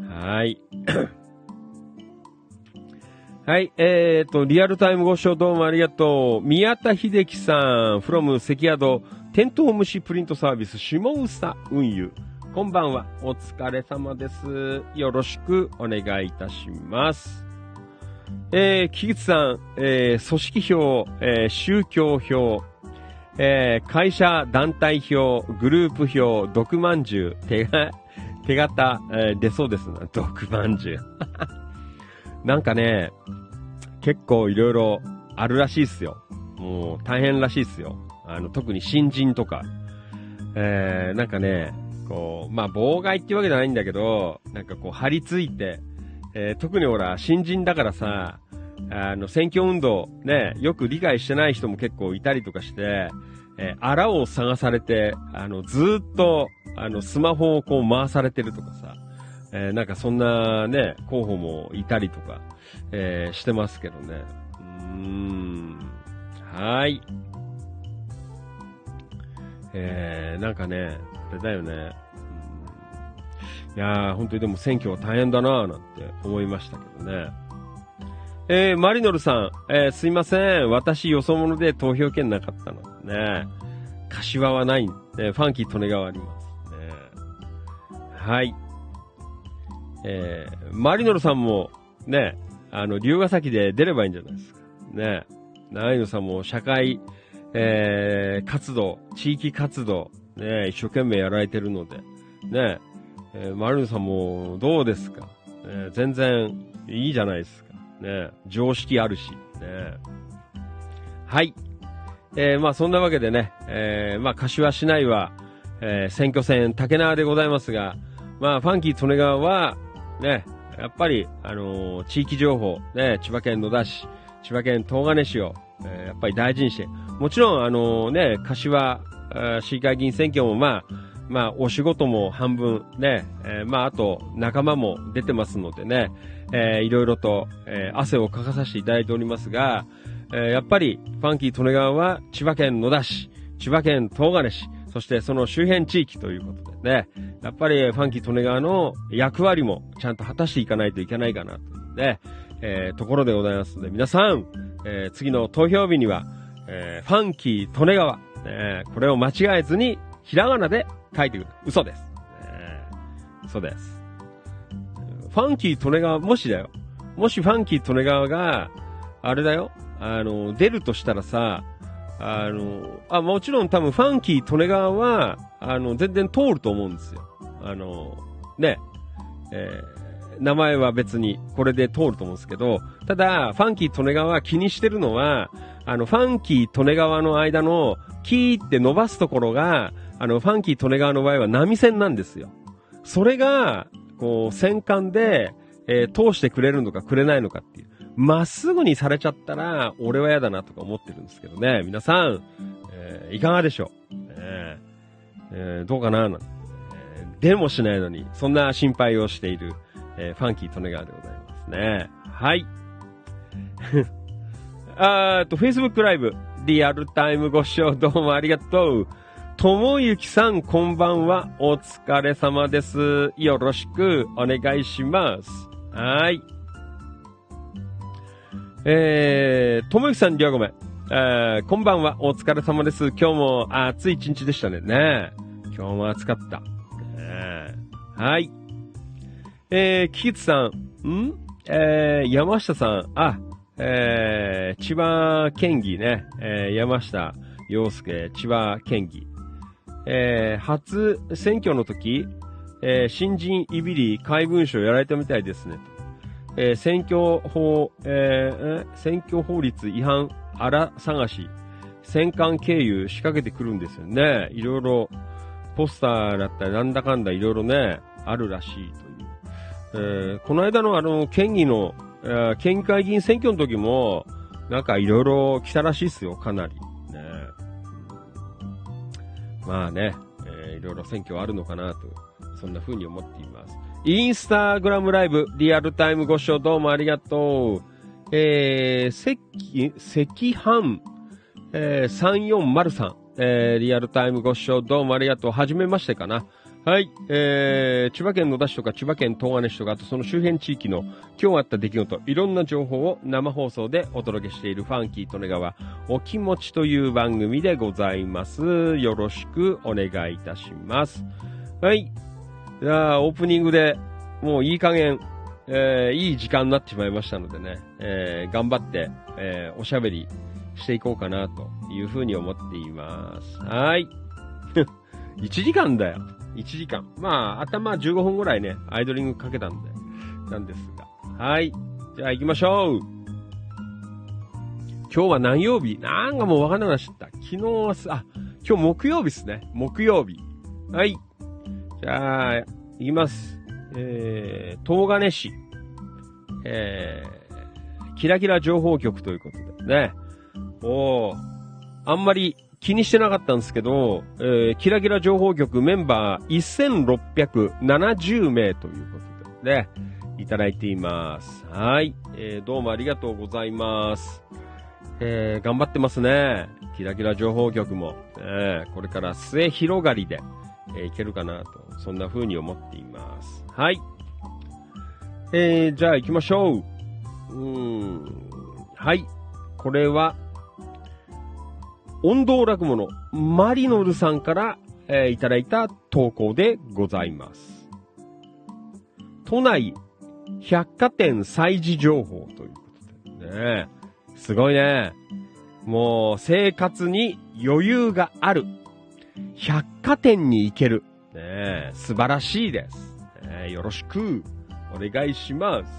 はい。<coughs> はい、えーと、リアルタイムご視聴どうもありがとう。宮田秀樹さん、from 関宿、テントウムシプリントサービス、下宇運輸。こんばんは。お疲れ様です。よろしくお願いいたします。えー、木口さん、えー、組織票、えー、宗教票、えー、会社団体票、グループ票、毒まんじゅう、手が、手形、えー出そうですな、毒まんじゅう。<laughs> なんかね、結構いろいろあるらしいっすよ。もう大変らしいっすよ。あの、特に新人とか。えー、なんかね、こう、まあ、妨害っていうわけじゃないんだけど、なんかこう、張り付いて、えー特にほら、新人だからさ、あの、選挙運動、ね、よく理解してない人も結構いたりとかして、えーあらを探されて、あの、ずっと、あの、スマホをこう回されてるとかさ、えーなんかそんなね、候補もいたりとか、えーしてますけどね。うーん。はい。えー、なんかね、れだよね。うんいやー、本当にでも選挙は大変だなーなんて思いましたけどね。えー、マリノルさん、えー、すいません。私、よそ者で投票権なかったの。ね柏はない、ね、ファンキー利根川あります。ねはい。えー、マリノルさんも、ね、あの、龍ヶ崎で出ればいいんじゃないですか。ね。ナイノさんも社会、えー、活動、地域活動、ね、一生懸命やられてるので、ね、えーマリノルさんもどうですか、ね、全然いいじゃないですか。ね、常識あるし、ね。はい。えー、まあそんなわけでね、えー、まあ柏市内は、えー、選挙戦竹縄でございますが、まあファンキー利根川は、ね、やっぱり、あのー地域情報、ね、千葉県野田市、千葉県東金市を、えーやっぱり大事にして、もちろん、あのね、柏、市議会議員選挙もまあ、まあ、お仕事も半分ね、えーまあ、あと、仲間も出てますのでね、えーいろいろと、えー汗をかかさせていただいておりますが、えーやっぱり、ファンキー利根川は千葉県野田市、千葉県東金市、そしてその周辺地域ということでね、やっぱりファンキー利根川の役割もちゃんと果たしていかないといけないかなというね、えーところでございますので、皆さん、えー次の投票日には、えーファンキー利根川、ね、これを間違えずに、ひらがなで書いてくる。嘘です。ね嘘です。ファンキー利根川、もしだよ。もしファンキー利根川が、あれだよ。あの、出るとしたらさ、あの、あ、もちろん多分ファンキー利根川は、あの、全然通ると思うんですよ。あの、ね、えー名前は別にこれで通ると思うんですけど、ただ、ファンキー利根川気にしてるのは、あの、ファンキー利根川の間の、キーって伸ばすところが、あの、ファンキー利根川の場合は波線なんですよ。それが、こう、戦艦で、えー通してくれるのかくれないのかっていう。まっすぐにされちゃったら、俺は嫌だなとか思ってるんですけどね。皆さん、えーいかがでしょう、えーえーどうかな？なんてえー出もしないのに、そんな心配をしている、えーファンキー利根川でございますね。はい。<laughs> あーっと、Facebook ライブ、リアルタイムご視聴どうもありがとう。ともゆきさん、こんばんは。お疲れ様です。よろしくお願いします。はい。えー、ともゆきさん、りょうごめん。えー、こんばんは。お疲れ様です。今日も暑い一日でしたね。ね今日も暑かった。ねはい。えー、キキツさん、ん？えー、山下さん、あ、えー、千葉県議ね、えー、山下洋介、千葉県議。えー、初選挙の時、えー、新人いびり怪文書やられたみたいですね。えー、選挙法、えー選挙法律違反、あら探し、戦艦経由仕掛けてくるんですよね。いろいろ、ポスターだったり、なんだかんだいろいろね、あるらしいと。えーこの間のあの、県議の、えー県議会議員選挙の時も、なんかいろいろ来たらしいっすよ、かなり。ねまあね、いろいろ選挙あるのかなと、そんな風に思っています。インスタグラムライブ、リアルタイムご視聴どうもありがとう。えー、関、関半、えー、3403、えー、リアルタイムご視聴どうもありがとう。はじめましてかな。はい、えー、千葉県野田市とか千葉県東金市とか、あとその周辺地域の今日あった出来事、いろんな情報を生放送でお届けしているファンキー利根川お気持ちという番組でございます。よろしくお願いいたします。はい。じゃあ、オープニングでもういい加減、えーいい時間になってしまいましたのでね、えー頑張って、えーおしゃべりしていこうかなというふうに思っています。はい。<laughs> 1時間だよ。1時間。まあ、頭15分ぐらいね、アイドリングかけたんで、なんですが。はい。じゃあ行きましょう。今日は何曜日？なんかもうわかんなくなっちゃった。昨日はす、あ、今日木曜日ですね。木曜日。はい。じゃあ、行きます。えー、東金市。えー、キラキラ情報局ということでね。おー、あんまり気にしてなかったんですけど、えー、キラキラ情報局メンバー1670名ということでね、いただいています。はい。えー、どうもありがとうございます。えー、頑張ってますね。キラキラ情報局も。えー、これから末広がりで、えーいけるかなと、そんな風に思っています。はい。えー、じゃあ行きましょう。うん。はい。これは、音頭落語のマリノルさんから、えーいただいた投稿でございます。都内百貨店催事情報ということでね。すごいね。もう生活に余裕がある。百貨店に行ける。ね、素晴らしいです。ねよろしくお願いします。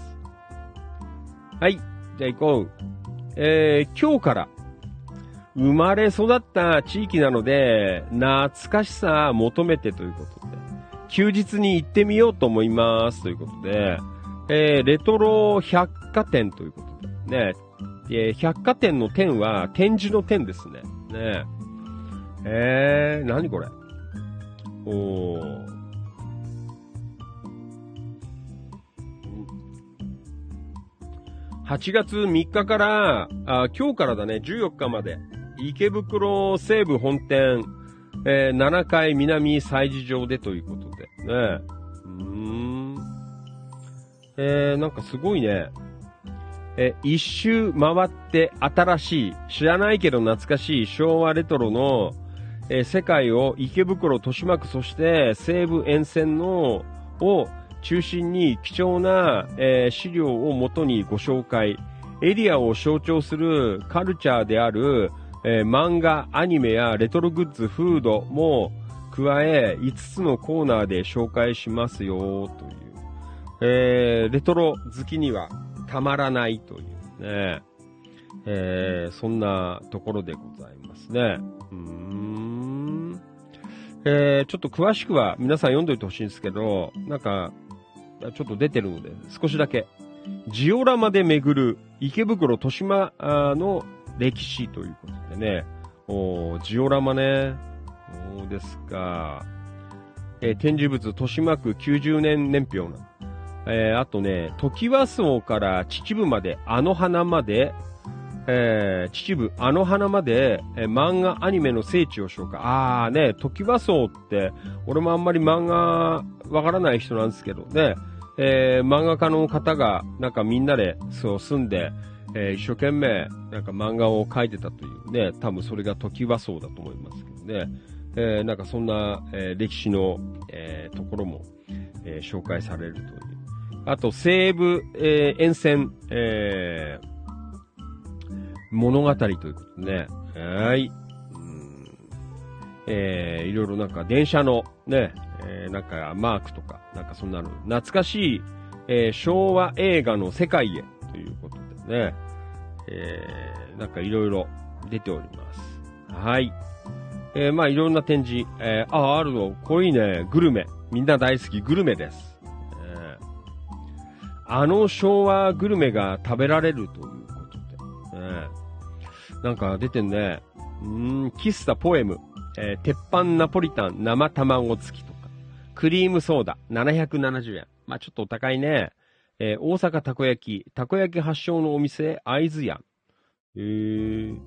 はい。じゃあ行こう。えー、今日から生まれ育った地域なので、懐かしさ求めてということで、休日に行ってみようと思いますということで、えー、レトロ百貨店ということで、ね、えー百貨店の店は展示の店ですね。ね。えー、何これ？おー。8月3日から、あ今日からだね、14日まで、池袋西部本店、えー7階南催事場でということで、ね。うーん。えー、なんかすごいね。えー一周回って新しい、知らないけど懐かしい昭和レトロの、え世界を池袋、豊島区、そして西武沿線の、を、中心に貴重な、えー資料をもとにご紹介。エリアを象徴するカルチャーである、えー漫画、アニメやレトログッズ、フードも加え、5つのコーナーで紹介しますよ、という。えーレトロ好きにはたまらないというね。えーそんなところでございますね。うーん。えーちょっと詳しくは皆さん読んどいてほしいんですけど、なんか、ちょっと出てるので、少しだけ。ジオラマで巡る池袋豊島の歴史ということでね。おジオラマね。そうですか。えー展示物、豊島区90年年表な。えーあとね、時和荘から秩父まで、あの花まで、えー秩父、あの花まで、えー漫画、アニメの聖地を紹介。あーね、時和荘って、俺もあんまり漫画わからない人なんですけどね、えー漫画家の方が、なんかみんなで、そう、住んで、えー一生懸命、なんか漫画を描いてたというね、多分それが時和荘だと思いますけどね、えーなんかそんな、えー歴史の、えところも、え紹介されるという。あと、西武、え沿線、え物語ということでね。はい。えーいろいろなんか電車のね、えーなんかマークとか、なんかそんなの、懐かしい、えー昭和映画の世界へということでね、えーなんかいろいろ出ております。はい。えーまあいろんな展示、えーあ、あるの、こういね、グルメ。みんな大好き、グルメです。えーあの昭和グルメが食べられるということで、ね、なんか出てんね、うーん、喫茶ポエム、えー鉄板ナポリタン生卵付きとか、クリームソーダ770円。まあちょっとお高いね。えー大阪たこ焼き、たこ焼き発祥のお店、会津屋。へー。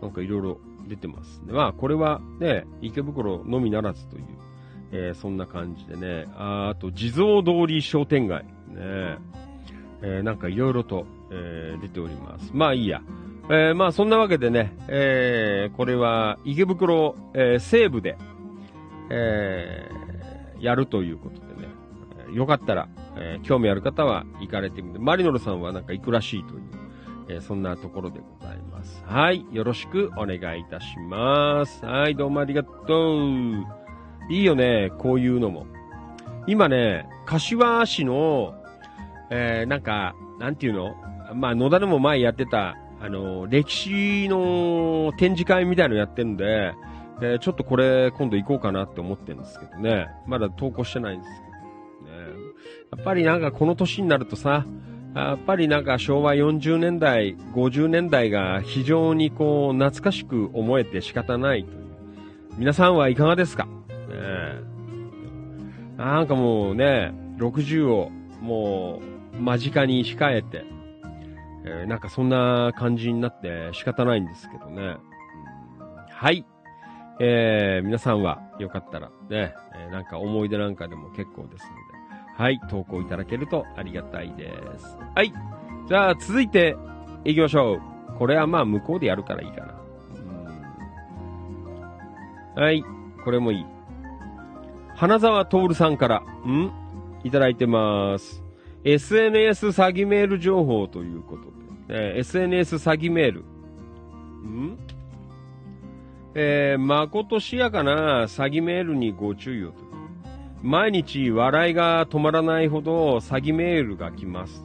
なんかいろいろ出てますね。まあこれはね、池袋のみならずという、えーそんな感じでね。ああと、地蔵通り商店街。ねえーなんかいろいろと、えー出ております。まあいいや。えーまあそんなわけでね、えーこれは池袋、えー西部で、えーやるということでね、よかったら、えー興味ある方は行かれてみて、マリノルさんはなんか行くらしいという、えーそんなところでございます。はい、よろしくお願いいたします。はい、どうもありがとう。いいよね、こういうのも。今ね、柏市の、えーなんか、なんていうの？まあ、野田でも前やってた、あの、歴史の展示会みたいのやってるんで、えちょっとこれ今度行こうかなって思ってるんですけどね。まだ投稿してないんです、やっぱりなんかこの年になるとさ、やっぱりなんか昭和40年代、50年代が非常にこう懐かしく思えて仕方ないという。皆さんはいかがですか、ねなんかもうね、60をもう間近に控えて、えーなんかそんな感じになって仕方ないんですけどね。はい。えー皆さんはよかったらね、えーなんか思い出なんかでも結構です、はい、投稿いただけるとありがたいです。はい。じゃあ続いて行きましょう。これはまあ向こうでやるからいいかな。うんはい、これもいい。花沢徹さんから、ん？いただいてます。SNS 詐欺メール情報ということで、えー SNS 詐欺メール。ん？えー、まことしやかな詐欺メールにご注意をと。毎日笑いが止まらないほど詐欺メールが来ます。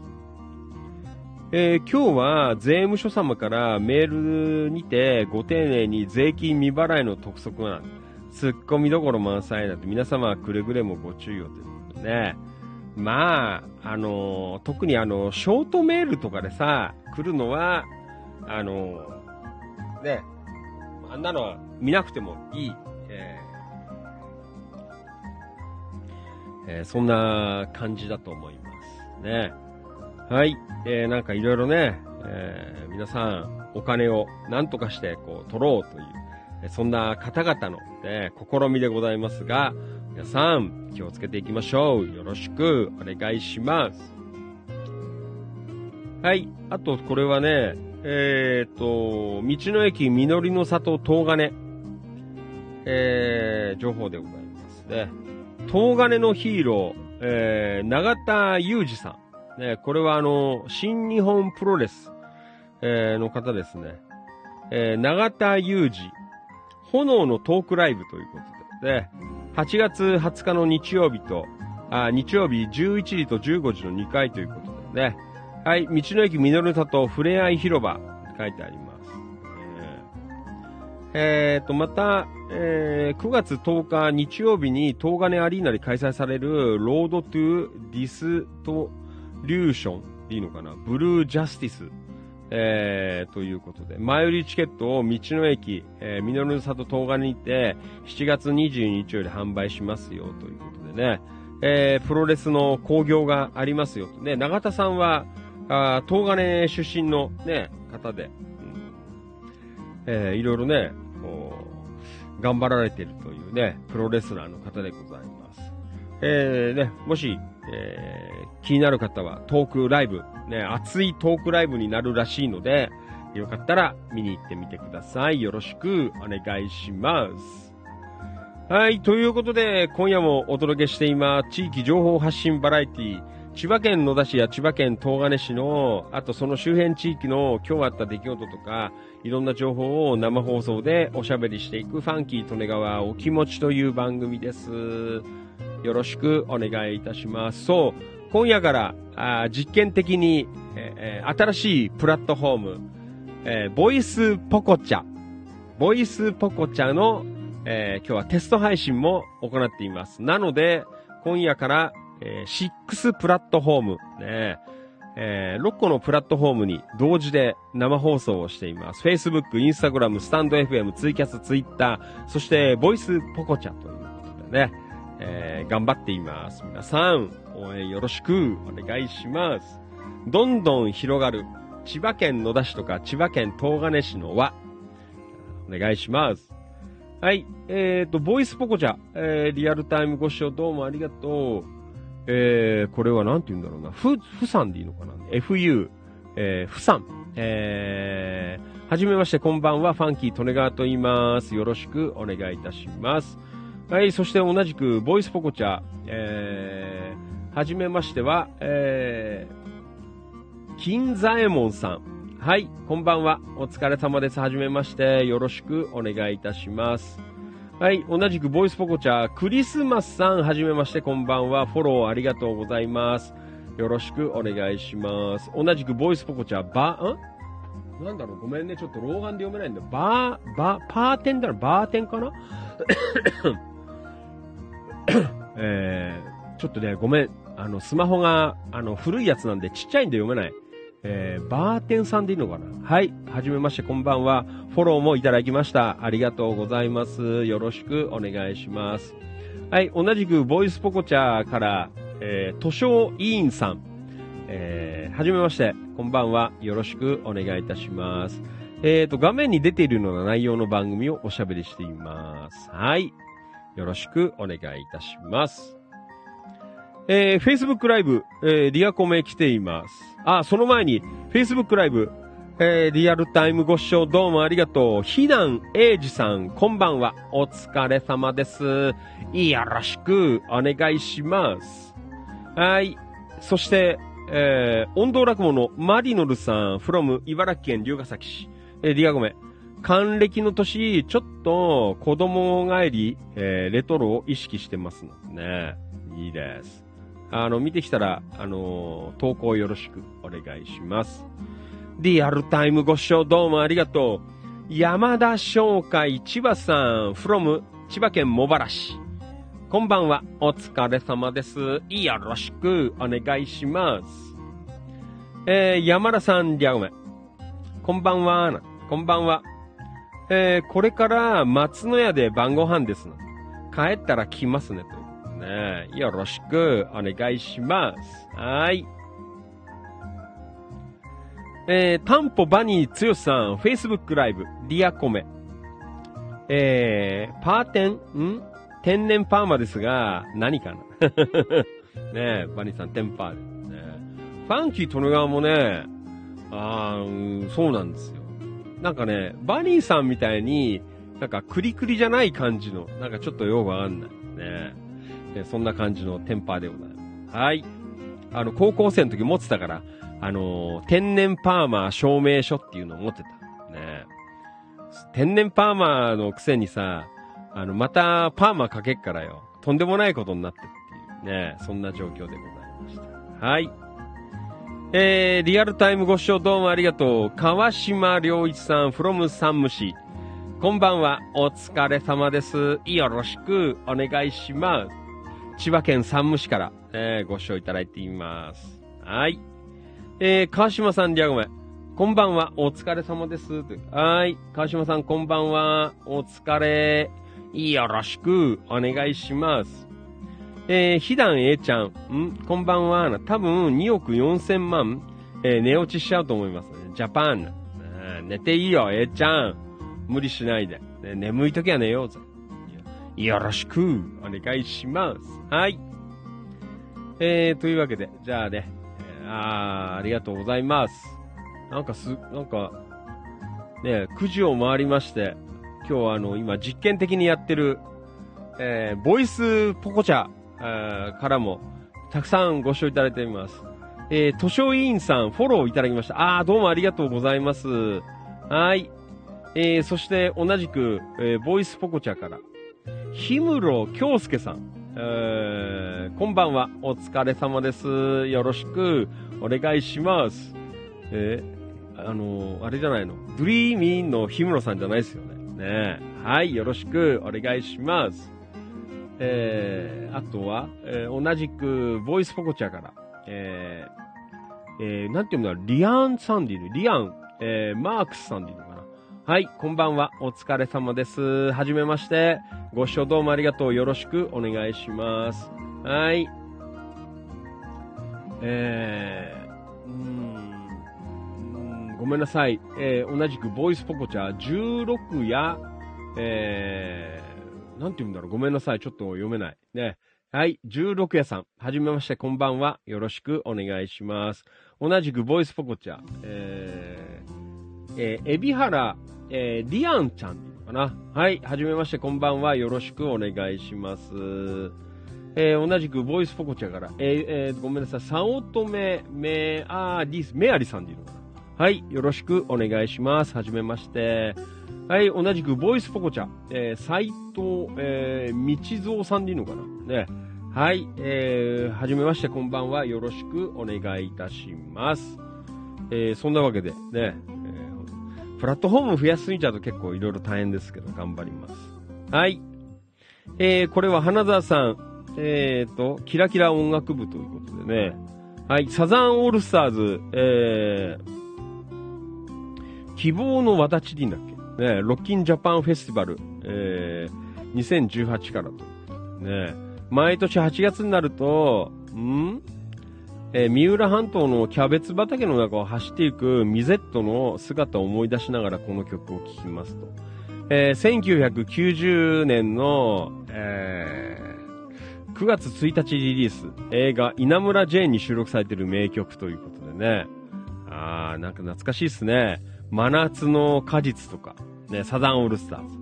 えー今日は税務署様からメールにてご丁寧に税金未払いの督促が突っ込みどころ満載だって皆様はくれぐれもご注意をということでね。まあ、あのー特にあの、ショートメールとかでさ、来るのは、あのーね、あんなのは見なくてもいい。えーそんな感じだと思います。ね。はい。えーなんかいろいろね、えー皆さん、お金を何とかして、こう、取ろうという、そんな方々の、ね、試みでございますが、皆さん、気をつけていきましょう。よろしくお願いします。はい。あと、これはね、えっ、と、道の駅実りの里東金、えー、情報でございますね。東金のヒーロー、えー、長田裕二さん。ね、これはあの、新日本プロレス、えーの方ですね。えー、長田裕二、炎のトークライブということで、ね、8月20日の日曜日と、あ日曜日11時と15時の2回ということでね。はい、道の駅みのりの郷ふれあい広場、書いてあります。えー、と、また、えー、9月10日日曜日に東金アリーナで開催されるロードトゥディストリューションいいのかな？ブルージャスティス、えー、ということで、前売りチケットを道の駅、えー、みのりの郷東金にて7月22日より販売しますよということでね、えー、プロレスの興行がありますよと。ね、永田さんは、あ東金出身のね、方で、えー、いろいろね、頑張られているというね、プロレスラーの方でございます。えー、ね、もし、えー、気になる方はトークライブ、ね、熱いトークライブになるらしいので、よかったら見に行ってみてください。よろしくお願いします。はい、ということで、今夜もお届けしています、地域情報発信バラエティ千葉県野田市や千葉県東金市の、あとその周辺地域の今日あった出来事とか、いろんな情報を生放送でおしゃべりしていくファンキー利根川お気持ちという番組です。よろしくお願いいたします。そう、今夜からあ実験的に、えー、新しいプラットフォーム、えー、ボイスポコチャ、ボイスポコチャの、えー、今日はテスト配信も行っています。なので、今夜からえー、6プラットフォーム、ね、えー、6個のプラットフォームに同時で生放送をしています。Facebook、Instagram、スタンド FM、ツイキャス、Twitter、そしてボイスポコチャということでね、えー、頑張っています。皆さん、応援よろしくお願いします。どんどん広がる千葉県野田市とか千葉県東金市の輪、お願いします。はい。えっ、ー、と、ボイスポコチャ、えー、リアルタイムご視聴どうもありがとう。えー、これはなんて言うんだろうな。ふ、ふさんでいいのかな ?fu、えー、ふさん。えー、はじめまして、こんばんは。ファンキー利根川と言います。よろしくお願いいたします。はい、そして同じく、ボイスポコチャ、えー、はじめましては、えー、金左衛門さん。はい、こんばんは。お疲れ様です。はじめまして。よろしくお願いいたします。はい、同じくボイスポコチャ、クリスマスさん、はじめまして、こんばんは。フォローありがとうございます。よろしくお願いします。同じくボイスポコチャ、バ、ん？なんだろうごめんね。ちょっと老眼で読めないんだ。バー、バー、パーテンだろバーテンかな？<coughs> えー、ちょっとね、ごめん。あの、スマホが、あの、古いやつなんでちっちゃいんで読めない。えー、バーテンさんでいいのかな？はい。はじめまして、こんばんは。フォローもいただきました。ありがとうございます。よろしくお願いします。はい。同じく、ボイスポコチャーから、えー、図書委員さん。えー、はじめまして、こんばんは。よろしくお願いいたします。えーと、画面に出ているような内容の番組をおしゃべりしています。はい。よろしくお願いいたします。えー、Facebook ライブ、えー、リアコメ来ています。あ、その前に、Facebook ライブ、えー、リアルタイムご視聴どうもありがとう。ひなえいじさん、こんばんは。お疲れ様です。よろしくお願いします。はい。そして、えー、音頭落語のマリノルさん、from 茨城県龍ヶ崎市。えー、リアゴメ。還暦の年、ちょっと子供帰り、えー、レトロを意識してますのでね。いいです。あの、見てきたら、あの投稿よろしくお願いします。リアルタイムご視聴どうもありがとう。山田商会千葉さん、from 千葉県茂原市。こんばんは。お疲れ様です。よろしくお願いします。えー、山田さん、りゃごめん。こんばんは。こんばんは。えー、これから松の屋で晩ご飯です帰ったら来ますね。とね。よろしくお願いします。はい。えー、タンポバニーつよさん、Facebook ライブ、リアコメ。えー、パーテン、ん？天然パーマですが、何かな？<laughs> ねえ、バニーさん、テンパーで。ね、ファンキートルガーもね、あー、そうなんですよ。なんかね、バニーさんみたいに、なんかクリクリじゃない感じの、なんかちょっとよくわかんない。ねえそんな感じのテンパーでございます。はい。あの、高校生の時持ってたから、あのー天然パーマ証明書っていうのを持ってた。ね天然パーマのくせにさ、あの、またパーマかけっからよ。とんでもないことになってっていうね、そんな状況でございました。はい。えー、リアルタイムご視聴どうもありがとう。川島良一さん、from 山武市。こんばんは。お疲れ様です。よろしくお願いします。千葉県山武市から、えーご視聴いただいています。はい。えー、川島さん、リアゴメ。こんばんは。お疲れ様です。はい。川島さん、こんばんは。お疲れ。よろしくお願いします。えー、ひだん A ちゃん。ん？こんばんは。多分2億4千万、えー寝落ちしちゃうと思います。ジャパン。寝ていいよ、A ちゃん。無理しないで。ね眠い時は寝ようぜ。よろしくお願いします。はい。えー、というわけで、じゃあね、えーあー、ありがとうございます。なんかす、なんか、ね、9時を回りまして、今日はあの、今実験的にやってる、えー、ボイスポコチャ、えーからも、たくさんご視聴いただいています。えー、図書委員さん、フォローいただきました。あー、どうもありがとうございます。はい。えー、そして同じく、えー、ボイスポコチャから、氷室京介さん。えー、こんばんは。お疲れ様です。よろしくお願いします。えー、あのーあれじゃないの。ドリーミーの氷室さんじゃないですよね。ねはい。よろしくお願いします。えー、あとは、えー同じく、ボイスポコチャから、えー、えー、なんていうんだリアンさんでいる。リアン、えー、マークスさんでいるの？かな。はい、こんばんは。お疲れ様です。はじめまして。ご視聴どうもありがとう。よろしくお願いします。はい。えー、うーんごめんなさい。えー、同じくボイスポコチャ16や、えー、なんて言うんだろう。ごめんなさい。ちょっと読めない。ね。はい。16屋さん。はじめまして。こんばんは。よろしくお願いします。同じくボイスポコチャ。えー、えー、エビハラ、えー、リアンちゃんでいいのかな。はい。はじめまして。こんばんは。よろしくお願いします。えー、同じくボイスポコチャから、えーえーごめんなさい。早乙女メアリス、メアリさんでいいのかな。はい。よろしくお願いします。はじめまして。はい。同じくボイスポコチャ、えー、斎藤、えー、道蔵さんでいいのかな。ね。はい。えー、はじめまして。こんばんは。よろしくお願いいたします。えー、そんなわけで、ね。プラットフォーム増やしすぎちゃうと結構いろいろ大変ですけど、頑張ります。はい。えー、これは花澤さん、えーと、キラキラ音楽部ということでね。はい、サザンオールスターズ、えー、希望のわだちでいいんだっけ？ね、ロッキンジャパンフェスティバル、えー、2018からということでね。毎年8月になると、ん？えー三浦半島のキャベツ畑の中を走っていくミゼットの姿を思い出しながらこの曲を聴きますと。えー1990年の、えー9月1日リリース、映画稲村ジェーンに収録されている名曲ということでね。あー、なんか懐かしいですね。真夏の果実とか、ね、サザンオールスターズ。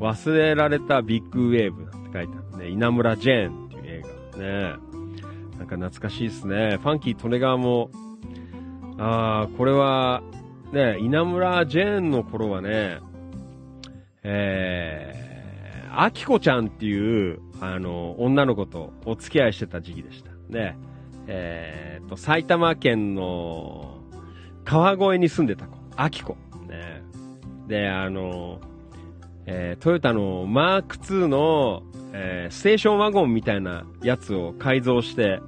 忘れられたビッグウェーブなんて書いてあるね。稲村ジェーンっていう映画。ね。なんか懐かしいですね。ファンキー・利根川も、あー、これは、ね、稲村ジェーンの頃はね、えー、アキコちゃんっていう、あの、女の子とお付き合いしてた時期でした。ね、えーと、埼玉県の川越に住んでた子、アキコ。ね、で、あの、えートヨタのマーク2の、えーステーションワゴンみたいなやつを改造して、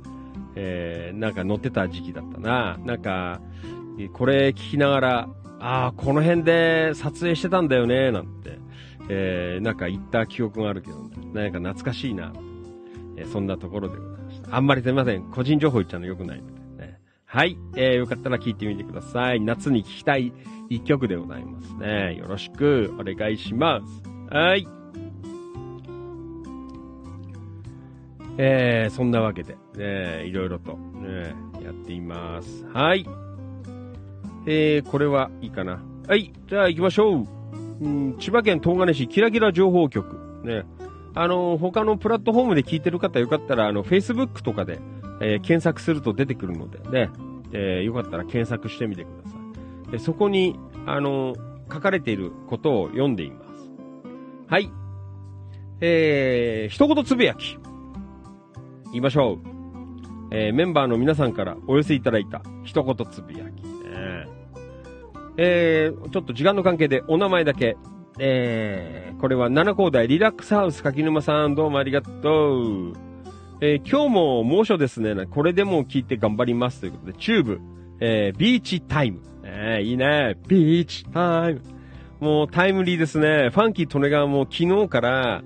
えーなんか乗ってた時期だったな。なんか、これ聞きながら、ああ、この辺で撮影してたんだよね、なんて、えーなんか言った記憶があるけど、なんか懐かしいな。えーそんなところでございました。あんまりすいません。個人情報言っちゃうの良くないので、ね。はい。えーよかったら聞いてみてください。夏に聴きたい一曲でございますね。よろしくお願いします。はい。えー、そんなわけで、ね、いろいろと、ね、やっています。はい。えー、これはいいかな。はい。じゃあ行きましょう。うん、千葉県東金市キラキラ情報局。ね。あの、他のプラットフォームで聞いてる方よかったら、あの、Facebook とかで、えー検索すると出てくるのでね、えーよかったら検索してみてください。でそこに、あの書かれていることを読んでいます。はい。えー、一言つぶやき。言いましょう。えーメンバーの皆さんからお寄せいただいた一言つぶやき。ねえー、ちょっと時間の関係でお名前だけ。えー、これは七高台リラックスハウス柿沼さんどうもありがとう。えー今日も猛暑ですね。これでも聞いて頑張りますということで、チューブ、えービーチタイム。えーいいね。ビーチタイム。もうタイムリーですね。ファンキー利根川も昨日から、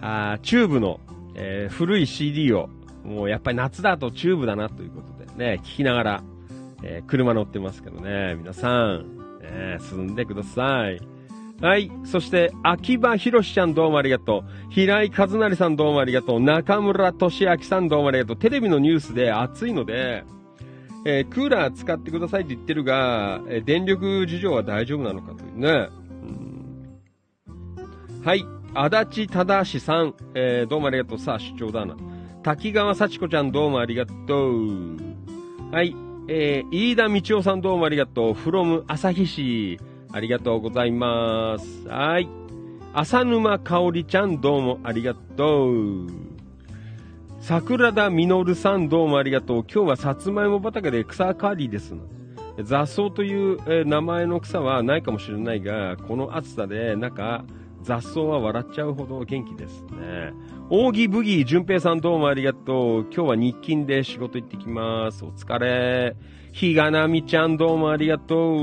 あチューブの、えー古い CD を、もうやっぱり夏だとチューブだなということでね、聞きながら、えー車乗ってますけどね、皆さん、ね、進んでください。はい。そして、秋葉博士ちゃんどうもありがとう。平井和成さんどうもありがとう。中村俊明さんどうもありがとう。テレビのニュースで暑いので、えークーラー使ってくださいって言ってるが、えー電力事情は大丈夫なのかというね。うんはい。足立忠さん、えーどうもありがとう。さあ、出張だな。滝川幸子ちゃんどうもありがとう。はい。えー飯田道夫さんどうもありがとう。from 旭市。ありがとうございます。はい。浅沼香織ちゃんどうもありがとう。桜田実さんどうもありがとう。今日はさつまいも畑で草刈りです。雑草という、えー名前の草はないかもしれないが、この暑さで、なんか、雑草は笑っちゃうほど元気ですね。扇ブギー淳平さんどうもありがとう。今日は日勤で仕事行ってきます。お疲れ。ひがなみちゃんどうもありがとう。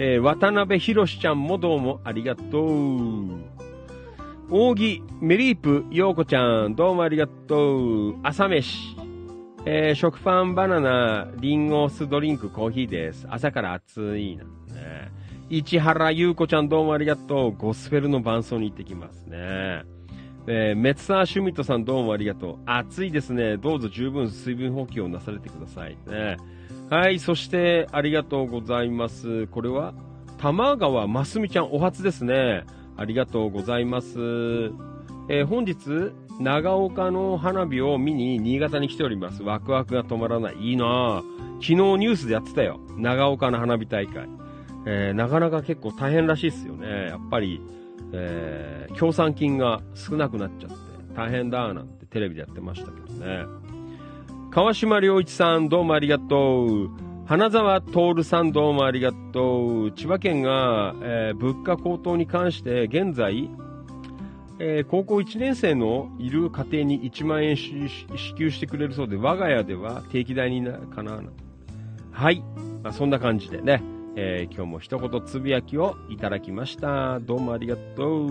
えー渡辺博ちゃんもどうもありがとう。扇メリープようこちゃんどうもありがとう。朝飯。えー食パン、バナナ、リンゴ酢ドリンク、コーヒーです。朝から暑いな。ね、市原優子ちゃんどうもありがとう。ゴスペルの伴奏に行ってきますね。えーメツサーシュミットさんどうもありがとう。暑いですね。どうぞ十分水分補給をなされてくださいね。はい、そしてありがとうございます。これは玉川ますみちゃんお初ですね。ありがとうございます。えー本日、長岡の花火を見に新潟に来ております。ワクワクが止まらない。いいなぁ。昨日ニュースでやってたよ。長岡の花火大会。えーなかなか結構大変らしいですよね。やっぱり、えー協賛金が少なくなっちゃって、大変だなんてテレビでやってましたけどね。川島良一さん、どうもありがとう。花沢徹さん、どうもありがとう。千葉県が、えー物価高騰に関して、現在、えー高校1年生のいる家庭に1万円支給してくれるそうで、我が家では定期代になるかな。はい。まあ、そんな感じでね、えー今日も一言つぶやきをいただきました。どうもありがとう。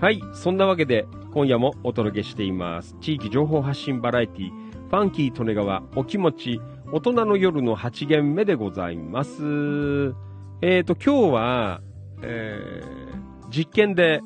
はい。そんなわけで、今夜もお届けしています。地域情報発信バラエティ、ファンキー利根川お気持ち、大人の夜の8限目でございます。えーと、今日は、えー実験で、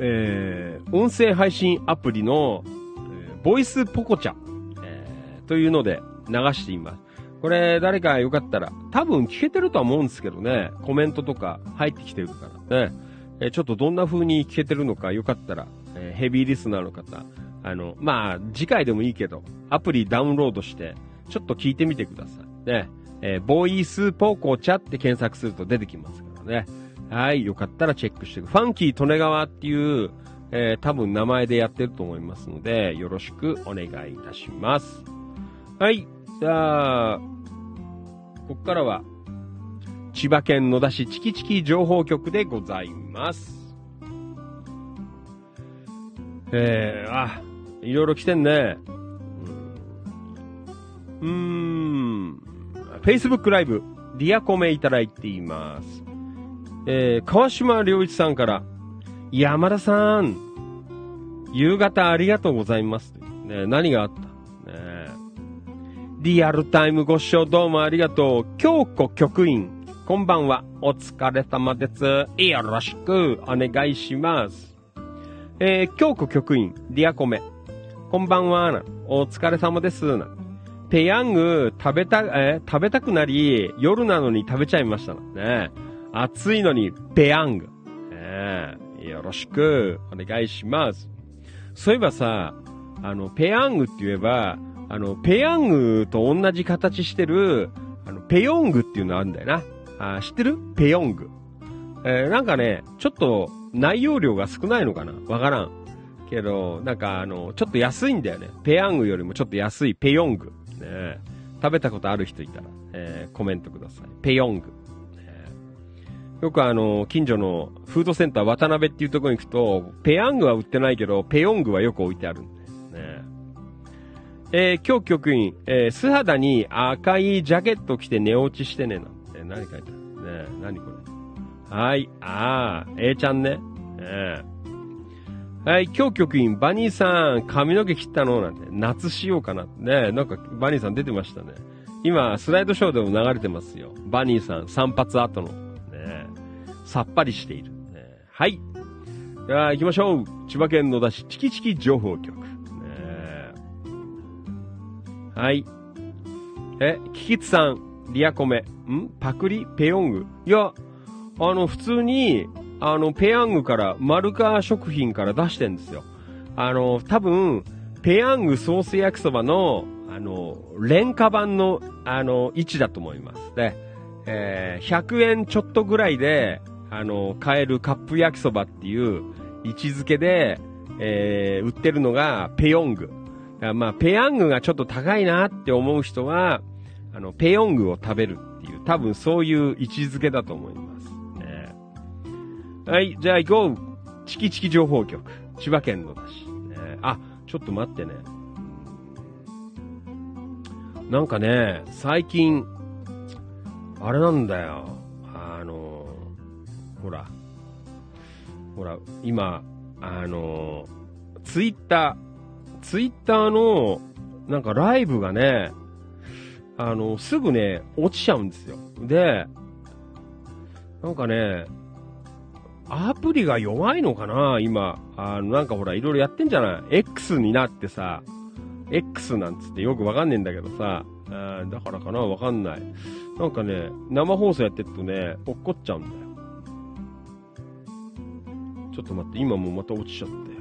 えー音声配信アプリの、えーボイスポコチャ、えーというので流しています。これ、誰かよかったら、多分聞けてるとは思うんですけどね、コメントとか入ってきてるからね、えちょっとどんな風に聞けてるのかよかったら、えヘビーリスナーの方、あの、まあ、次回でもいいけど、アプリダウンロードして、ちょっと聞いてみてください。ね、えーボイスポーコーチャって検索すると出てきますからね。はい、よかったらチェックしてくファンキー利根川っていう、えー多分名前でやってると思いますので、よろしくお願いいたします。はい、じゃあ、ここからは、千葉県野田市チキチキ情報局でございます。えー、あ、いろいろ来てんね。うーん。Facebook ライブ、リアコメいただいています。えー、川島良一さんから、山田さん、夕方ありがとうございます。ね、何があった、リアルタイムご視聴どうもありがとう。京子局員、こんばんは。お疲れ様です。よろしくお願いします。えー、京子局員、リアコメ。こんばんは。お疲れ様です。ペヤング食べた、えー食べたくなり、夜なのに食べちゃいましたね。暑いのにペヤング。ねよろしくお願いします。そういえばさ、あの、ペヤングって言えば、あの、ペヤングと同じ形してる、あの、ペヨングっていうのあるんだよな。あ知ってる？ペヨング。えー、なんかね、ちょっと内容量が少ないのかな？わからん。けど、なんかあの、ちょっと安いんだよね。ペヤングよりもちょっと安いペヨング。ね、食べたことある人いたら、えー、コメントください。ペヨング。よくあの、近所のフードセンター渡辺っていうところに行くと、ペヤングは売ってないけど、ペヨングはよく置いてある。えー、今日局員、えー、素肌に赤いジャケット着て寝落ちしてね、なんて。何書いてある？ね何これ？はい。ああ、A ちゃんね。ねはい、今日局員、バニーさん、髪の毛切ったの？なんて、夏しようかな。ねなんか、バニーさん出てましたね。今、スライドショーでも流れてますよ。バニーさん、散髪後の。ねさっぱりしている。ね、はい。では、行きましょう。千葉県野田市、チキチキ情報局。はい。え、キキツさん、リアコメ。ん？パクリ？ペヨング？いや、あの、普通に、あの、ペヤングから、マルカ食品から出してんですよ。あの、多分、ペヤングソース焼きそばの、あの、廉価版の、あの、位置だと思います。で、えー、100円ちょっとぐらいで、あの、買えるカップ焼きそばっていう位置づけで、えー、売ってるのがペヨング。まあ、ペヤングがちょっと高いなって思う人は、あの、ペヨングを食べるっていう、多分そういう位置づけだと思います。ね、はい、じゃあ行こう。チキチキ情報局。千葉県のだし。ね、あ、ちょっと待ってね。なんかね、最近、あれなんだよ。あの、ほら、ほら、今、あの、ツイッター、ツイッターの、なんかライブがね、あの、すぐね、落ちちゃうんですよ。で、なんかね、アプリが弱いのかな今。あの、なんかほら、いろいろやってんじゃない ?X になってさ、X なんつってよくわかんねえんだけどさ、あだからかな？わかんない。なんかね、生放送やってるとね、落っこっちゃうんだよ。ちょっと待って、今もまた落ちちゃったよ。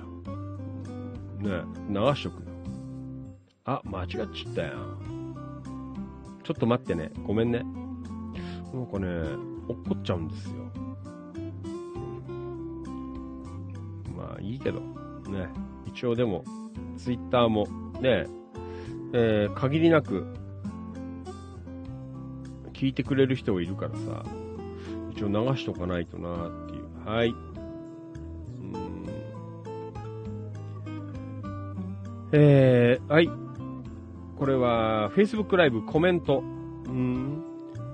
ね流しとくよ。あ、間違っちゃったよ。ちょっと待ってね。ごめんね。なんかね、落っこっちゃうんですよ。まあいいけど、ね。一応でも、ツイッターも、ね、えー、限りなく、聞いてくれる人がいるからさ、一応流しとかないとなっていう。はい。えー、はい。これは、Facebook ライブコメント。うん。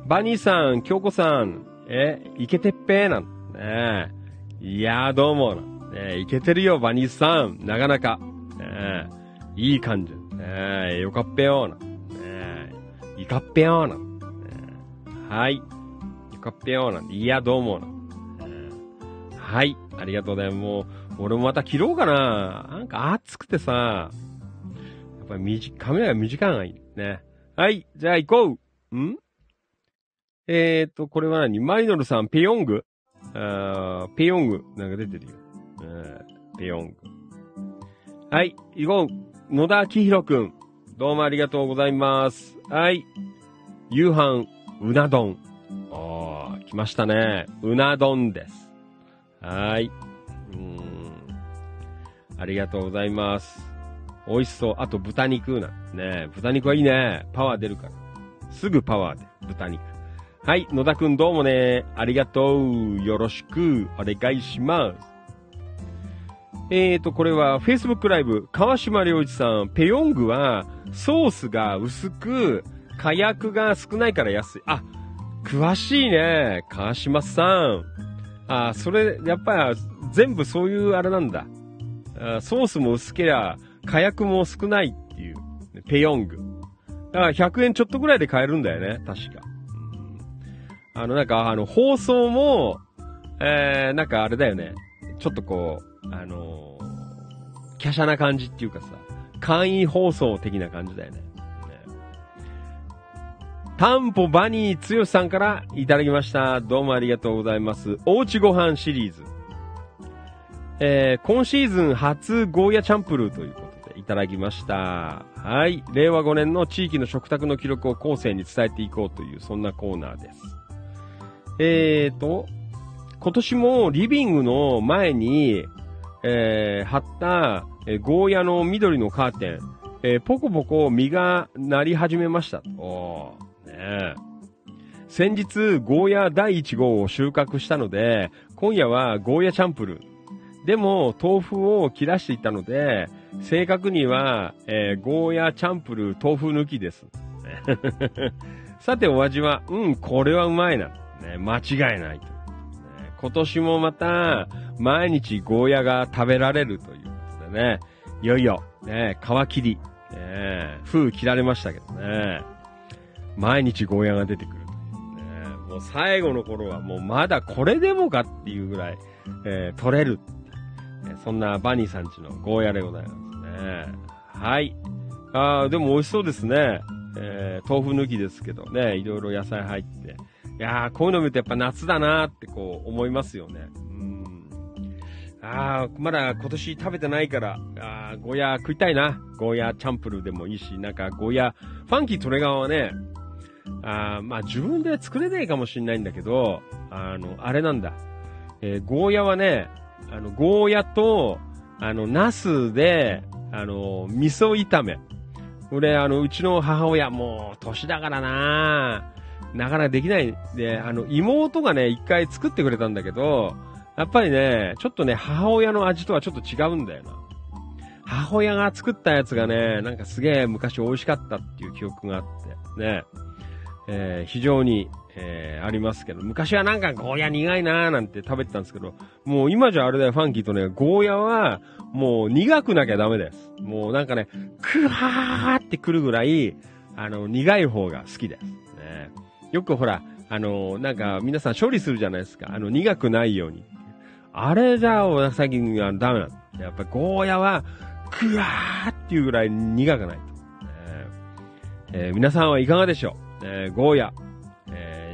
バニーさん、京子さん、え、いけてっぺーなん。ねいやー、どうも。ねいけてるよ、バニーさん。なかなか。ねいい感じ。ねよかっぺよーな。ねいかっぺよーな。はい。よかっぺよな、いや、どうもな。はい。ありがとうございます。もう、俺もまた切ろうかな。なんか暑くてさ、やっぱり短、カメラが短いがいいね。はい。じゃあ行こうん？えーと、これは何？マリノルさん、ペヨングあペヨング。なんか出てるよ。ペヨング。はい。行こう。野田明宏くん。どうもありがとうございます。はい。夕飯、うな丼。ああ、来ましたね。うな丼です。はい。うん。ありがとうございます。美味しそう。あと豚肉なんね。豚肉はいいね。パワー出るから。すぐパワーで、豚肉。はい。野田くんどうもね。ありがとう。よろしくお願いします。えーと、これは Facebook ライブ、川島良一さん、ペヨングはソースが薄く、火薬が少ないから安い。あ、詳しいね。川島さん。あ、それ、やっぱ全部そういうあれなんだ。ソースも薄けりゃ、火薬も少ないっていう。ペヨング。だから100円ちょっとぐらいで買えるんだよね。確か。あの、なんか、あの、放送も、えー、なんかあれだよね。ちょっとこう、あのー、華奢な感じっていうかさ、簡易放送的な感じだよね。タンポバニーつよしさんからいただきました。どうもありがとうございます。おうちご飯シリーズ。えー今シーズン初ゴーヤチャンプルーということでいただきました。はい。令和5年の地域の食卓の記録を後世に伝えていこうという、そんなコーナーです。えーと、今年もリビングの前に、えー貼った、えーゴーヤの緑のカーテン、えーポコポコ実がなり始めました。おーね先日、ゴーヤ第1号を収穫したので、今夜はゴーヤチャンプルー。でも、豆腐を切らしていたので、正確には、えーゴーヤチャンプル豆腐抜きです。<laughs> さて、お味は、うん、これはうまいな。ね、間違いないと。今年もまた、毎日ゴーヤが食べられるということでね、いよいよ、ね、皮切り、ね、封切られましたけどね、毎日ゴーヤが出てくる、もう最後の頃はもうまだこれでもかっていうぐらい、えー取れる、そんなバニーさんちのゴーヤでございますね。はい。あーでも美味しそうですね。えー豆腐抜きですけどね、いろいろ野菜入って。いやー、こういうの見るとやっぱ夏だなーってこう思いますよね。うん。あー、まだ今年食べてないから、あー、ゴーヤー食いたいな。ゴーヤーチャンプルでもいいし、なんかゴーヤー、ファンキートレガーはね、あーまあ自分で作れないかもしれないんだけど、あの、あれなんだ。えーゴーヤはね、あの、ゴーヤと、あの、ナスで、あの、味噌炒め。俺、あの、うちの母親、もう、年だからななかなかできない。で、あの、妹がね、一回作ってくれたんだけど、やっぱりね、ちょっとね、母親の味とはちょっと違うんだよな。母親が作ったやつがね、なんかすげえ昔美味しかったっていう記憶があって、ね、えー非常に、えーありますけど、昔はなんかゴーヤ苦いなーなんて食べてたんですけど、もう今じゃあれだよ、ファンキーとね、ゴーヤは、もう苦くなきゃダメです。もうなんかね、クワーってくるぐらい、あの、苦い方が好きです。ね、よくほら、あの、なんか皆さん処理するじゃないですか。あの、苦くないように。あれじゃあ、最近はダメなの。やっぱゴーヤは、クワーっていうぐらい苦くないと。ねえー皆さんはいかがでしょう、えーゴーヤ、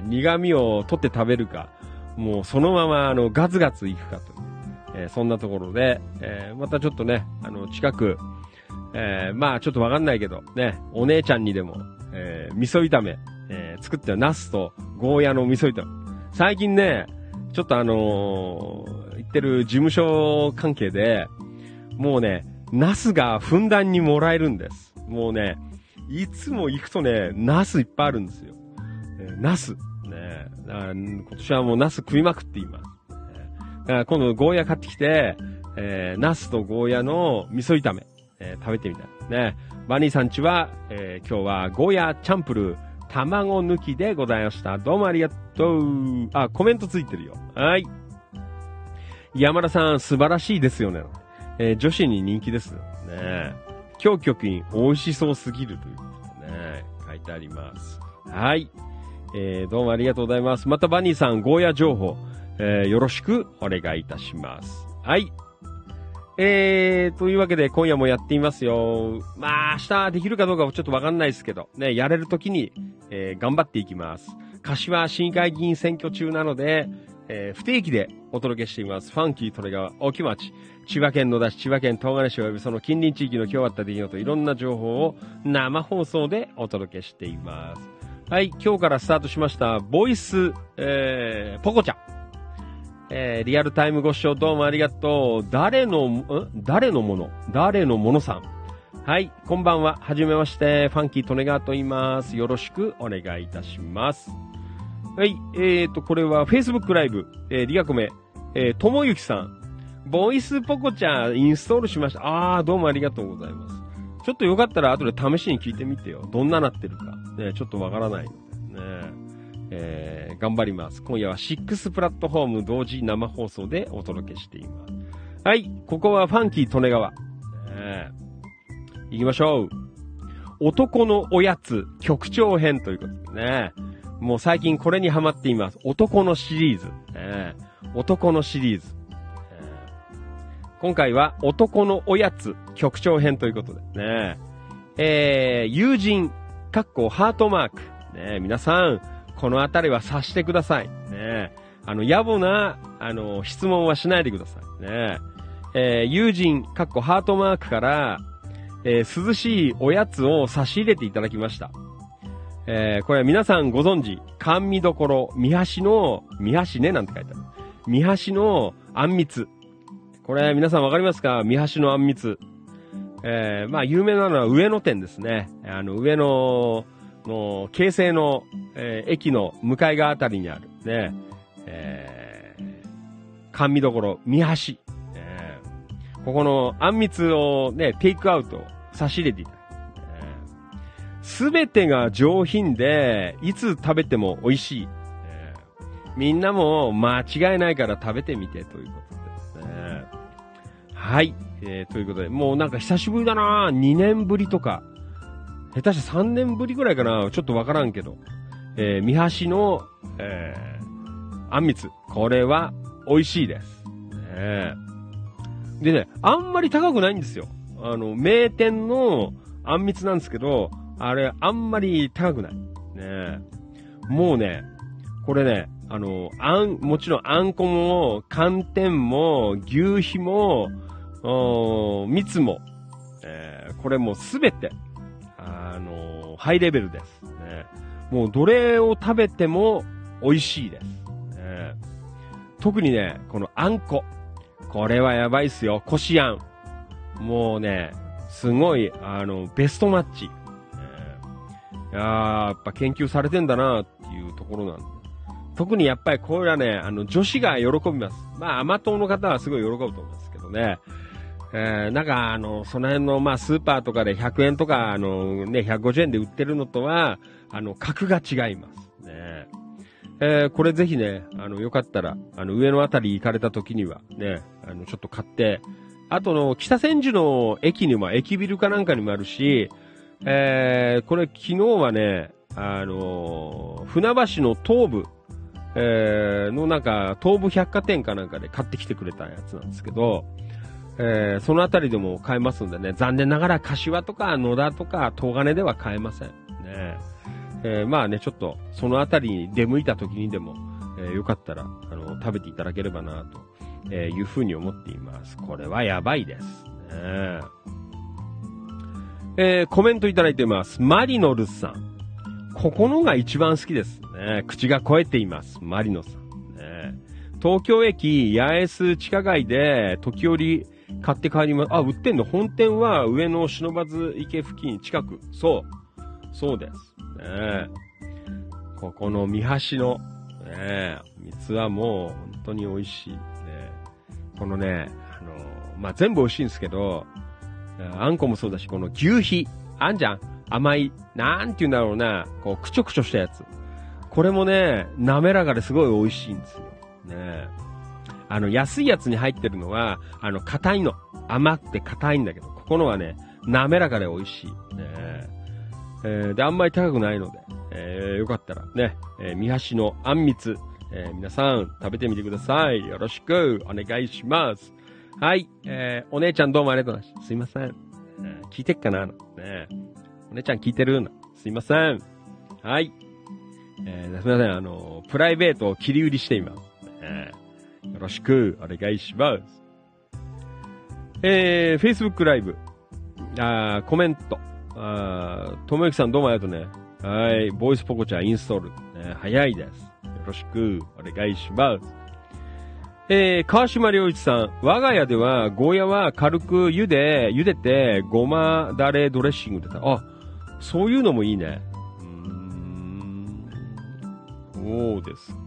苦味を取って食べるか、もうそのままあのガツガツいくかという、えーそんなところで、えーまたちょっとね、あの近く、えーまあちょっとわかんないけど、ね、お姉ちゃんにでも、えー味噌炒め、えー作ってはナスとゴーヤの味噌炒め。最近ね、ちょっとあのー行ってる事務所関係で、もうね、ナスがふんだんにもらえるんです。もうね、いつも行くとね、ナスいっぱいあるんですよ。えーナス。ねだから今年はもうナス食いまくっています。ねだから今度ゴーヤ買ってきて、えーナスとゴーヤの味噌炒め、えー食べてみたい。ねバニーさんちは、えー今日はゴーヤチャンプル、卵抜きでございました。どうもありがとう。あ、コメントついてるよ。はい。山田さん、素晴らしいですよね。えー女子に人気ですね。今日局員、美味しそうすぎるということでね、書いてあります。はい。えーどうもありがとうございます。またバニーさん、ゴーヤ情報、えーよろしくお願いいたします。はい。えー、というわけで今夜もやっていますよ。まあ、明日できるかどうかはちょっとわかんないですけど、ね、やれるときに、えー頑張っていきます。柏市議会議員選挙中なので、えー不定期でお届けしています。ファンキートレガー、沖町、千葉県野田市、千葉県東金市及びその近隣地域の今日あった出来事、いろんな情報を生放送でお届けしています。はい、今日からスタートしました、ボイス、えー、ポコちゃん。えー、リアルタイムご視聴どうもありがとう。誰の、ん？誰のもの？誰のものさん？はい、こんばんは。はじめまして。ファンキートネガーと言います。よろしくお願いいたします。はい、えーと、これは Facebook ライブ、えー、リアコメ、えー、ともゆきさん。ボイスポコちゃんインストールしました。あー、どうもありがとうございます。ちょっとよかったら後で試しに聞いてみてよ。どんななってるか。ね、ちょっとわからないので。ね。えー頑張ります。今夜は6プラットフォーム同時生放送でお届けしています。はい、ここはファンキー利根川。ねえ行きましょう。男のおやつ局長編ということでね。もう最近これにハマっています。男のシリーズ。ね男のシリーズ。今回は男のおやつ局長編ということでね。えー、友人、かっこハートマーク。ね皆さん、このあたりは察してください。ねあの、野暮な、あの、質問はしないでください。ねえー友人、かっこハートマークから、えー涼しいおやつを差し入れていただきました。えーこれは皆さんご存知、甘味どころ、三橋の、三橋ねなんて書いてある。三橋のあんみつ。これ皆さんわかりますか？三橋のあんみつ。えーまあ有名なのは上野店ですね。あの上野の京成の、えー駅の向かい側あたりにあるね、えー甘味どころ、三橋。えーここのあんみつをね、テイクアウト、差し入れていただいてすべてが上品で、いつ食べても美味しい。えーみんなも間違いないから食べてみてということ。はい。えーということで、もうなんか久しぶりだな2年ぶりとか。下手して3年ぶりぐらいかなちょっとわからんけど。えー、三橋の、えー、あんみつ。これは美味しいです。ねでね、あんまり高くないんですよ。あの、名店のあんみつなんですけど、あれ、あんまり高くない。ねもうね、これね、あの、あん、もちろんあんこも、寒天も、牛皮も、おー蜜も、えーこれもすべて、あのハイレベルです。ねもうどれを食べても美味しいです。ね特にね、このあん。こ。これはやばいっすよ。こしあん。もうね、すごい、あの、ベストマッチ。えーいやーやっぱ研究されてん。だなっていうところなん。で。特にやっぱりこれはね、あの、女子が喜びます。まあ、甘党の方はすごい喜ぶと思いますけどね。えー、なんか、あの、その辺の、まあ、スーパーとかで100円とか、あの、ね、150円で売ってるのとは、あの、格が違います。ね。えー、これぜひね、あの、よかったら、あの、上のあたり行かれた時には、ね、あの、ちょっと買って、あとの、北千住の駅にも、駅ビルかなんかにもあるし、えー、これ昨日はね、あの船橋の東部、えー、のなんか、東部百貨店かなんかで買ってきてくれたやつなんですけど、えー、そのあたりでも買えますんでね、残念ながら柏とか野田とか東金では買えません。ねえーまあね、ちょっと、そのあたりに出向いた時にでも、えーよかったら、あの、食べていただければな、と、えいうふうに思っています。これはやばいです。ねえーコメントいただいてます。マリノルさん。ここのが一番好きですね。口が肥えています。マリノさん。ね東京駅八重洲地下街で時折買って帰ります。あ、売ってんの？本店は上野忍ばず池付近近く。そう。そうです。ねここの三橋の、ね蜜はもう本当に美味しい。ねこのね、あのまあ、全部美味しいんですけど、あんこもそうだし、この牛皮。あんじゃん甘い。なんて言うんだろうな。こう、くちょくちょしたやつ。これもね、滑らかですごい美味しいんですよ。ねえあの、安いやつに入ってるのは、あの、硬いの。甘くて硬いんだけど、ここのはね、滑らかで美味しい。ねえーで、あんまり高くないので、えーよかったらね、えー三橋のあんみつ、えー皆さん食べてみてください。よろしくお願いします。はい、えーお姉ちゃんどうもありがとうございます。すいません。えー聞いてっかな？ねお姉ちゃん聞いてる？のすいません。はい。えーすみません、あの、プライベートを切り売りしています。えーよろしくお願いします。えー、Facebook ライブ。あコメント。あともゆきさんどうもありがとうね。はい。ボイスポコチャインストール。ね早いです。よろしくお願いします。えー、川島良一さん。我が家では、ゴーヤは軽く茹で、茹でて、ごまだれドレッシングでた。あ、そういうのもいいね。うん。そうです。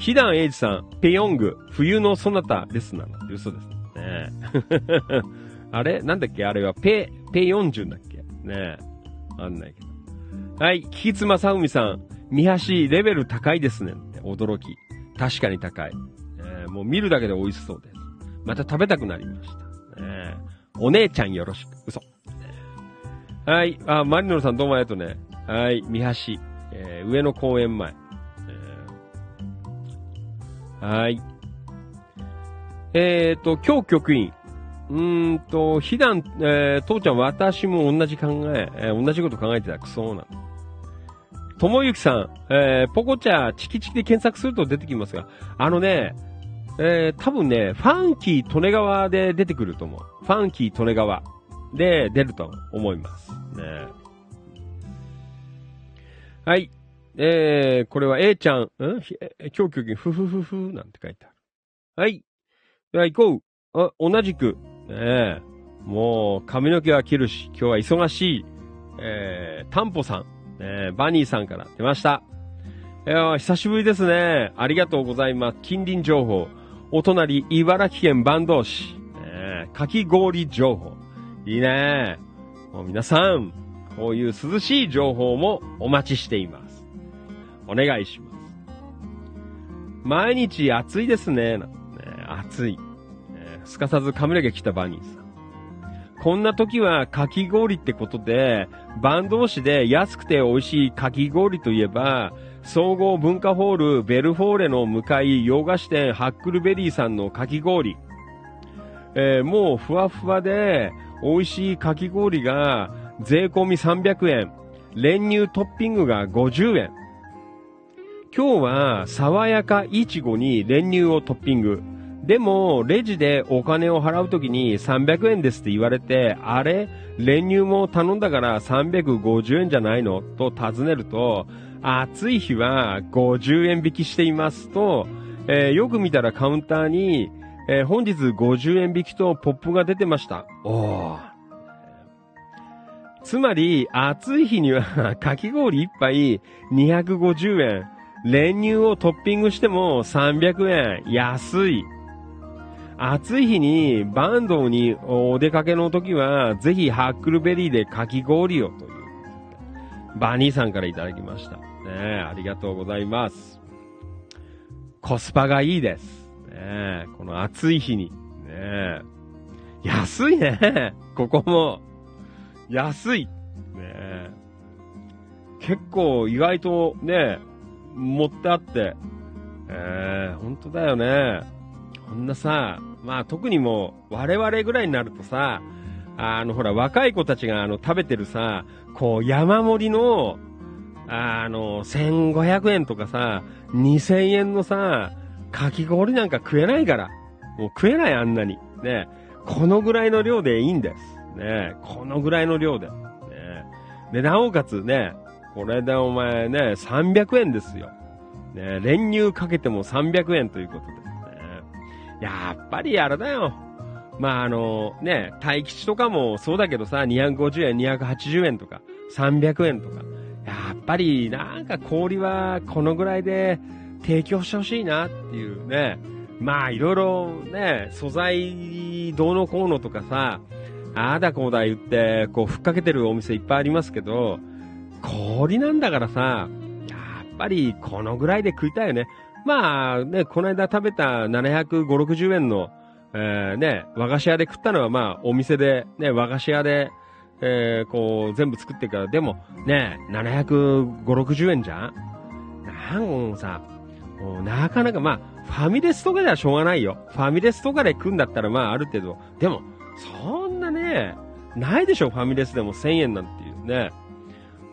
ひだんえいじさん。ペヨング。冬のそなたですなの。嘘ですね。<laughs> あれ？なんだっけ？あれは、ペ、ペ40だっけ？ねえ。あんないけど。はい。キキツマサウミさん。三橋レベル高いですね。驚き。確かに高い。えもう見るだけで美味しそうです。また食べたくなりました。ねお姉ちゃんよろしく。嘘。はい。あ、マリノルさんどうもありがとうね。はい。三橋。えー上野公園前。はい。えっ、と、今日局員。うーんと、ひだん、えー、父ちゃん、私も同じ考え、えー同じこと考えてた。クソな。ともゆきさん、えー、ポコチャ、チキチキで検索すると出てきますが、あのね、えー、多分ね、ファンキー利根川で出てくると思う。ファンキー利根川で出ると思います。ね。はい。えー、これは A ちゃん、ん？え今日今日ふふふふなんて書いてある。はい。では行こう。あ、同じく。ねえ。もう、髪の毛は切るし、今日は忙しい。えー、タンポさん、え、バニーさんから出ました。いやー久しぶりですね。ありがとうございます。近隣情報。お隣、茨城県坂東市。ねえかき氷情報。いいねもう皆さん、こういう涼しい情報もお待ちしています。お願いします。毎日暑いですね。ね暑い。えーすかさず髪の毛切ったバニーさん。こんな時はかき氷ってことで、バンド市で安くて美味しいかき氷といえば、総合文化ホールベルフォーレの向かい洋菓子店ハックルベリーさんのかき氷。えーもうふわふわで美味しいかき氷が税込み300円。練乳トッピングが50円。今日は爽やかいちごに練乳をトッピング。でも、レジでお金を払うときに300円ですって言われて、あれ？練乳も頼んだから350円じゃないの？と尋ねると、暑い日は50円引きしていますと、えーよく見たらカウンターに、えー本日50円引きとポップが出てました。おー。つまり、暑い日には <laughs> かき氷一杯250円。練乳をトッピングしても300円。安い。暑い日にバンドにお出かけの時は、ぜひハックルベリーでかき氷をという。バニーさんからいただきました。ねえありがとうございます。コスパがいいです。ねえこの暑い日に。ねえ安いね。ここも。安い。ねえ結構意外とね、持ってあって。ええ本当だよね。こんなさ、まあ特にもう我々ぐらいになるとさ、あのほら若い子たちがあの食べてるさ、こう山盛りの、あの、1500円とかさ、2000円のさ、かき氷なんか食えないから。もう食えないあんなに。ね。このぐらいの量でいいんです。ね。このぐらいの量で。ね。で、なおかつね、これでお前ね、300円ですよ。ね。練乳かけても300円ということですね。やっぱりあれだよ。まああの、ね、大吉とかもそうだけどさ、250円、280円とか、300円とか。やっぱりなんか氷はこのぐらいで提供してほしいなっていうね。まあいろいろね、素材どうのこうのとかさ、ああだこうだ言って、こうふっかけてるお店いっぱいありますけど、氷なんだからさ、やっぱりこのぐらいで食いたいよね。まあね、この間食べた750、60円の、えーね、和菓子屋で食ったのはまあお店で、ね、和菓子屋で、えーこう全部作ってるから、でもね、750、60円じゃん？なんさ、もうなかなかまあ、ファミレスとかではしょうがないよ。ファミレスとかで食うんだったらまあある程度。でも、そんなね、ないでしょ、ファミレスでも1000円なんていうね。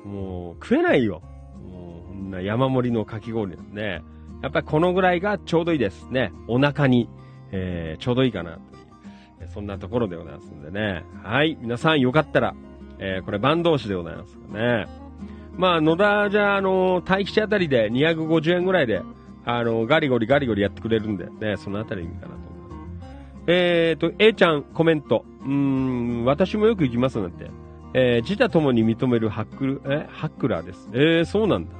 もう、食えないよ。もう、こんな山盛りのかき氷ですね。やっぱりこのぐらいがちょうどいいですね。お腹に、えーちょうどいいかなという、そんなところでございますんでね。はい。皆さんよかったら、えーこれ番同士でございますね。まあ、野田じゃ、あの、待機地あたりで250円ぐらいで、あの、ガリゴリガリゴリやってくれるんで、ね、そのあたりいいかなと思います。えーと、A ちゃんコメント。うん、私もよく行きますなんて。えー自他ともに認めるハックル、え、ハックラーです。えー、そうなんだ。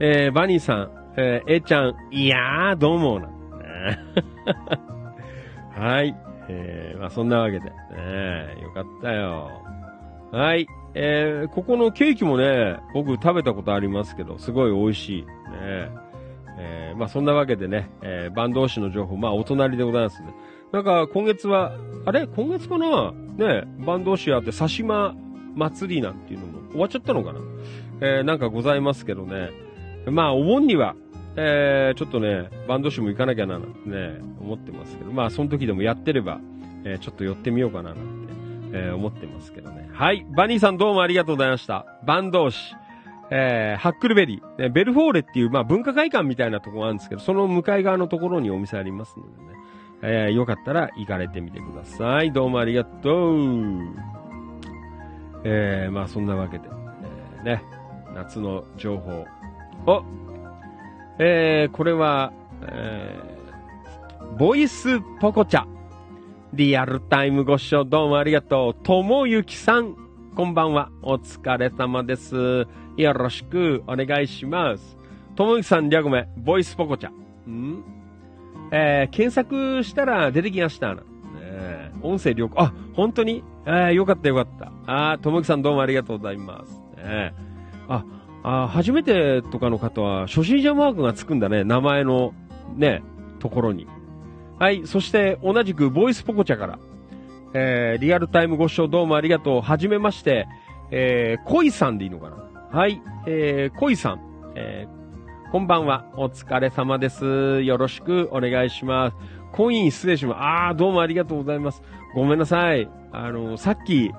えーえーバニーさん、えー A ちゃん、いやー、どうも、な。<laughs> はい。えー、まあそんなわけで、ね、よかったよ。はい。えー、ここのケーキもね、僕食べたことありますけど、すごい美味しい。ねえー、まあそんなわけでね、えー、バンド市の情報、まあお隣でございますね。なんか今月は、あれ？今月かな？ねバンド市あって、佐島祭りなんていうのも終わっちゃったのかな？えー、なんかございますけどね。まあお盆には、えー、ちょっとね、バンド市も行かなきゃななんてね、思ってますけど、まあその時でもやってれば、えー、ちょっと寄ってみようかななんて、えー、思ってますけどね。はい。バニーさんどうもありがとうございました。バンド市。えー、ハックルベリー、ベルフォーレっていう、まあ、文化会館みたいなとこがあるんですけど、その向かい側のところにお店ありますのでね、えー、よかったら行かれてみてください。どうもありがとう。えー、まあ、そんなわけで、えー、ね、夏の情報。おえー、これは、えー、ボイスポコチャ。リアルタイムご視聴どうもありがとう。ともゆきさん、こんばんは。お疲れ様です。よろしくお願いします。ともゆきさん、略名、ボイスポコチャ。ん？えー、検索したら出てきました。ね、音声良好。あ、本当に？えー、よかったよかった。あともきさんどうもありがとうございます。ね、あ、あ、初めてとかの方は、初心者マークがつくんだね。名前の、ね、ところに。はい。そして、同じく、ボイスポコチャから、えー、リアルタイムご視聴どうもありがとう。はじめまして、えー、恋さんでいいのかな？はい。えー、恋さん。えー、こんばんは。お疲れ様です。よろしくお願いします。コイン失礼します。あー、どうもありがとうございます。ごめんなさい。あの、さっき、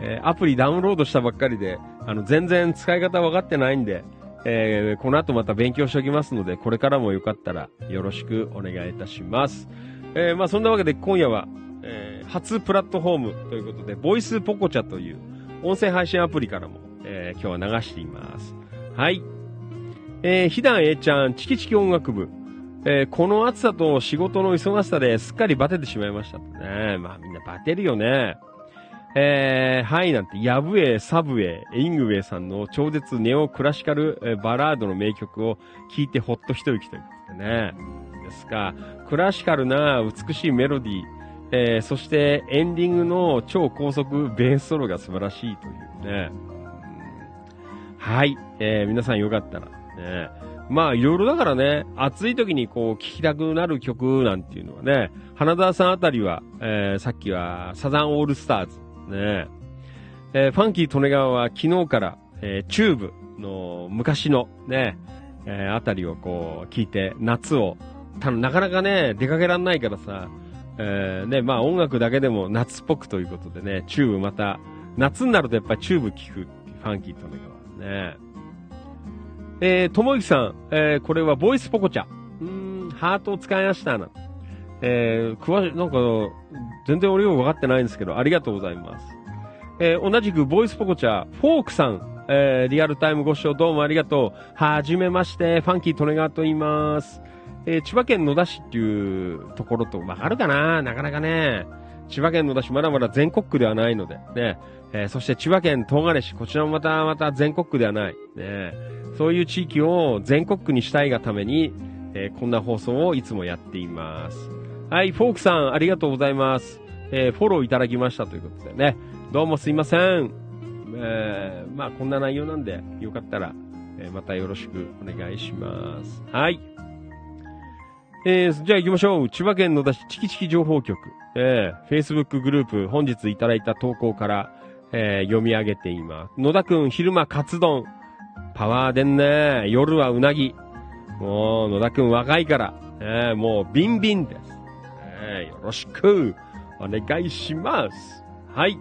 えー、アプリダウンロードしたばっかりで、あの、全然使い方分かってないんで、えー、この後また勉強しておきますので、これからもよかったらよろしくお願いいたします。えー、まあそんなわけで今夜は、えー、初プラットフォームということで、ボイスポコチャという音声配信アプリからも、え、今日は流しています。はい。えー、ひだんえちゃん、チキチキ音楽部。えー、この暑さと仕事の忙しさですっかりバテてしまいましたね。まあみんなバテるよね。えー、はい、なんて、ヤブエ、サブエ、イングウェイさんの超絶ネオクラシカルバラードの名曲を聴いてほっと一息ということでね。ですが、クラシカルな美しいメロディー、えー、そしてエンディングの超高速ベースソロが素晴らしいというね。はい、えー、皆さんよかったら、ね。まあ、いろいろだからね、暑い時にこう、聴きたくなる曲なんていうのはね、花澤さんあたりは、えー、さっきはサザンオールスターズ、ね。えー、ファンキー利根川は昨日から、えー、チューブの昔のね、えー、あたりをこう聞いて夏を、たなかなかね、出かけらんないからさ、えー、ね、まあ音楽だけでも夏っぽくということでね、チューブまた、夏になるとやっぱチューブ聞くファンキー利根川ね。えー、ともゆきさん、えー、これはボイスポコチャ。うーん、ハートを使いましたな。えー、詳しい、なんか、全然俺よく分かってないんですけど、ありがとうございます。えー、同じく、ボイスポコチャ、フォークさん、えー、リアルタイムご視聴どうもありがとう。はじめまして、ファンキートネガーと言います。えー、千葉県野田市っていうところとわかるかななかなかね。千葉県野田市まだまだ全国区ではないので、ね。えー、そして千葉県東金市、こちらもまたまた全国区ではない。ね。そういう地域を全国区にしたいがために、えー、こんな放送をいつもやっています。はい、フォークさん、ありがとうございます。えー、フォローいただきましたということでね。どうもすいません。えー、まあ、こんな内容なんで、よかったら、え、またよろしくお願いします。はい。えー、じゃあ行きましょう。千葉県野田市チキチキ情報局。えー、Facebook グループ、本日いただいた投稿から、えー、読み上げています。野田くん、昼間カツ丼。パワーでんね。夜はうなぎ。もう、野田くん若いから、えー、もうビンビンです。えーよろしくお願いします。はい。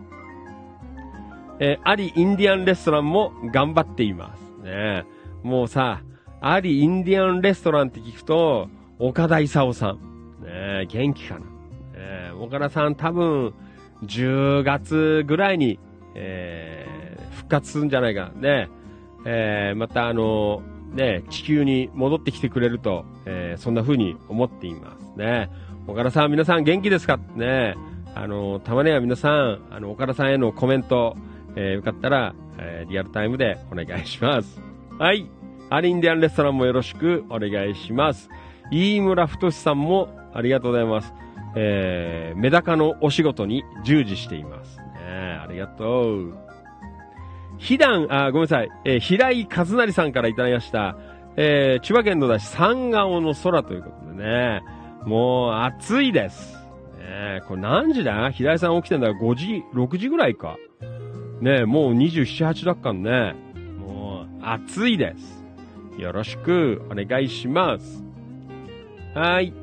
えー、アリインディアンレストランも頑張っています。ねもうさ、アリインディアンレストランって聞くと、岡田勲さん。ね元気かな。ね岡田さん多分、10月ぐらいに、えー、復活するんじゃないか。ねえー、またあのね、地球に戻ってきてくれると、えー、そんな風に思っていますね。岡田さん、皆さん元気ですか？ね。あの、たまには皆さん、あの、岡田さんへのコメント、えー、よかったら、えー、リアルタイムでお願いします。はい。アリンディアンレストランもよろしくお願いします。飯村太さんもありがとうございます。えー、メダカのお仕事に従事しています。ね、ありがとう。ひだん、あ、ごめんなさい。えー、平井和成さんからいただきました。えー、千葉県のだし、三顔の空ということでね。もう、暑いです。ねこれ何時だ？平井さん起きてんだら5時、6時ぐらいか。ねもう27、8だっかんね。もう、暑いです。よろしくお願いします。はい。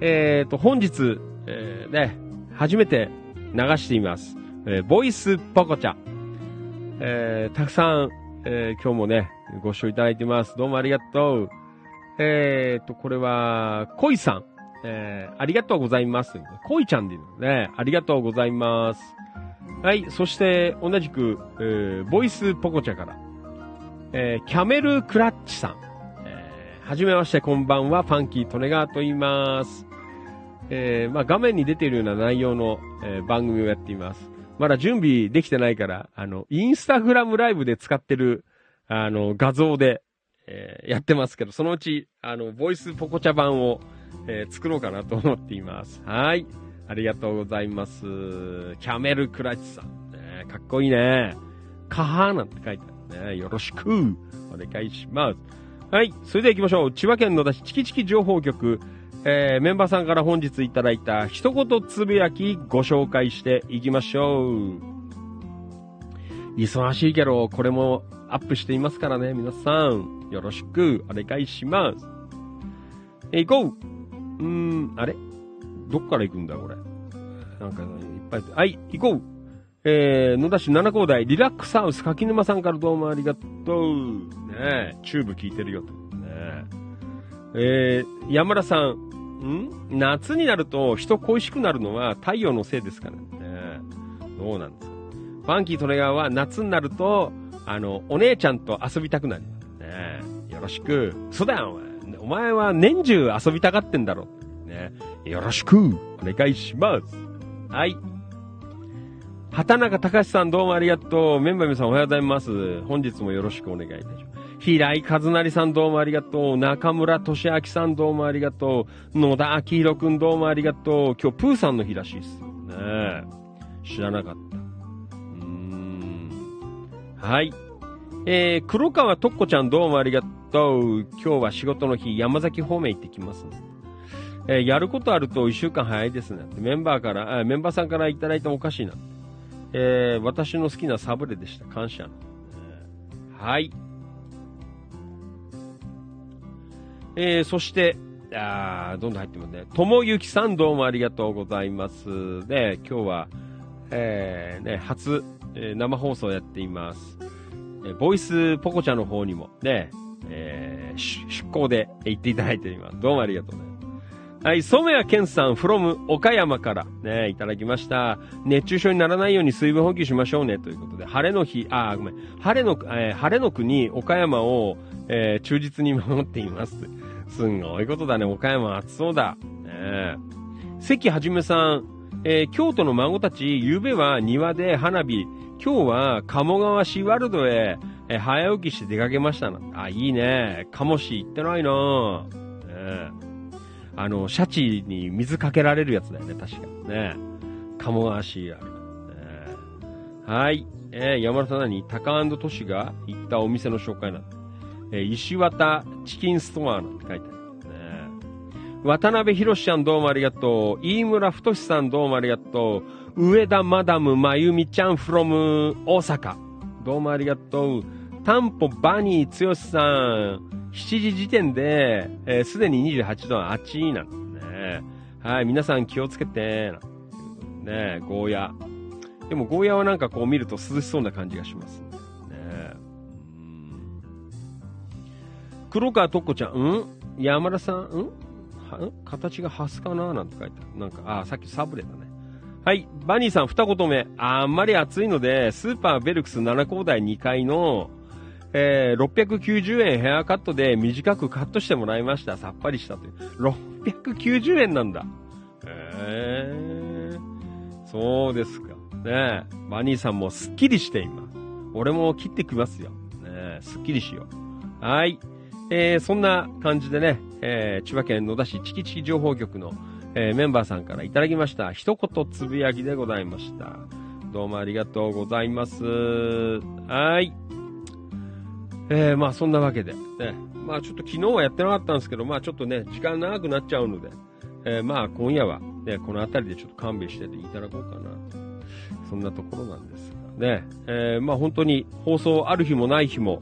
えっ、ー、と、本日、えー、ね、初めて流しています。えー、ボイスポコチャ。えー、たくさん、えー今日もね、ご視聴いただいてます。どうもありがとう。えーと、これは、恋さん。えーありがとうございます。恋ちゃんでいいのね。ありがとうございます。はい、そして、同じく、えーボイスポコチャから、えーキャメルクラッチさん。はじめまして、こんばんは。ファンキートネガーと言います。えーまあ、画面に出ているような内容の、えー番組をやっています。まだ準備できてないから、あの、インスタグラムライブで使ってる、あの、画像で、えーやってますけど、そのうち、あの、ボイスポコチャ版を、えー作ろうかなと思っています。はい。ありがとうございます。キャメルクラッチさん。ね、かっこいいね。カハーなんて書いてあるね。よろしく。お願いします。はい。それでは行きましょう。千葉県野田市チキチキ情報局。えーメンバーさんから本日いただいた一言つぶやきご紹介していきましょう。忙しいけど、これもアップしていますからね、皆さん。よろしくお願いします。え行こううーん、あれ？どっから行くんだ、これ？なんか、いっぱい。はい、行こうえー、野田市七高台リラックスハウス柿沼さんからどうもありがとう。ねえ、チューブ聞いてるよと。ねえ。えー、山田さん、ん夏になると人恋しくなるのは太陽のせいですからね。どうなんですか？ファンキートレガーは夏になると、あの、お姉ちゃんと遊びたくなりますね。よろしく。そうだよ、お前。お前は年中遊びたがってんだろ。ね。よろしく。お願いします。はい。畑中隆さんどうもありがとう。メンバー皆さんおはようございます。本日もよろしくお願いいたします。平井和成さんどうもありがとう。中村俊明さんどうもありがとう。野田明宏くんどうもありがとう。今日プーさんの日らしいっす。ね。知らなかった。うん。はい。えー、黒川とっこちゃんどうもありがとう。今日は仕事の日、山崎方面行ってきます。えーやることあると一週間早いですね。メンバーから、メンバーさんからいただいてもおかしいな。えー私の好きなサブレでした。感謝。はい。えーそして、あどんどん入ってますね。ともゆきさんどうもありがとうございます。で、今日は、えーね、初、えー生放送やっています。えーボイスポコちゃんの方にもね、えー出向で行っていただいています。どうもありがとうね。はい、染谷健さん、from 岡山からね、いただきました。熱中症にならないように水分補給しましょうね、ということで、晴れの日、あ、ごめん、晴れの、えー晴れの国、岡山を、えー忠実に守っています。すんごいことだね、岡山暑そうだ。ね関はじめさん、えー京都の孫たち、夕べは庭で花火、今日は鴨川シーワールドへ、えー早起きして出かけましたな。あ、いいね。鴨市行ってないなぁ。ねあの、シャチに水かけられるやつだよね、確かにね。鴨川シーワールド。ねはい。えー山田さん何？タカトシが行ったお店の紹介なんだ。えー石渡チキンストアなんて書いてある。ね渡辺博ちゃんどうもありがとう。飯村太さんどうもありがとう。上田マダムまゆみちゃん from 大阪。どうもありがとう。タンポバニー剛さん。7時時点で、えーすでに28度は暑いなんね。はい、皆さん気をつけて、ね、ゴーヤ。でもゴーヤはなんかこう見ると涼しそうな感じがしますね。ね黒川とっこちゃん、ん？山田さん、ん？はん？形がハスかななんて書いてある。なんか、あ、さっきサブレだね。はい。バニーさん、二言目。あんまり暑いので、スーパーベルクス7高台2階の、えー、690円ヘアカットで短くカットしてもらいました。さっぱりしたという。690円なんだ。へえー。そうですか。ねえ。バニーさんもスッキリしています。俺も切ってきますよ。ねえ、スッキリしよう。はい。えー、そんな感じでね、えー、千葉県野田市チキチキ情報局の、えー、メンバーさんからいただきました。一言つぶやきでございました。どうもありがとうございます。はい。えー、まあそんなわけで、ね。まあちょっと昨日はやってなかったんですけど、まあちょっとね、時間長くなっちゃうので、えー、まあ今夜はね、この辺りでちょっと勘弁していただこうかな。そんなところなんですがね。えー、まあ本当に放送ある日もない日も、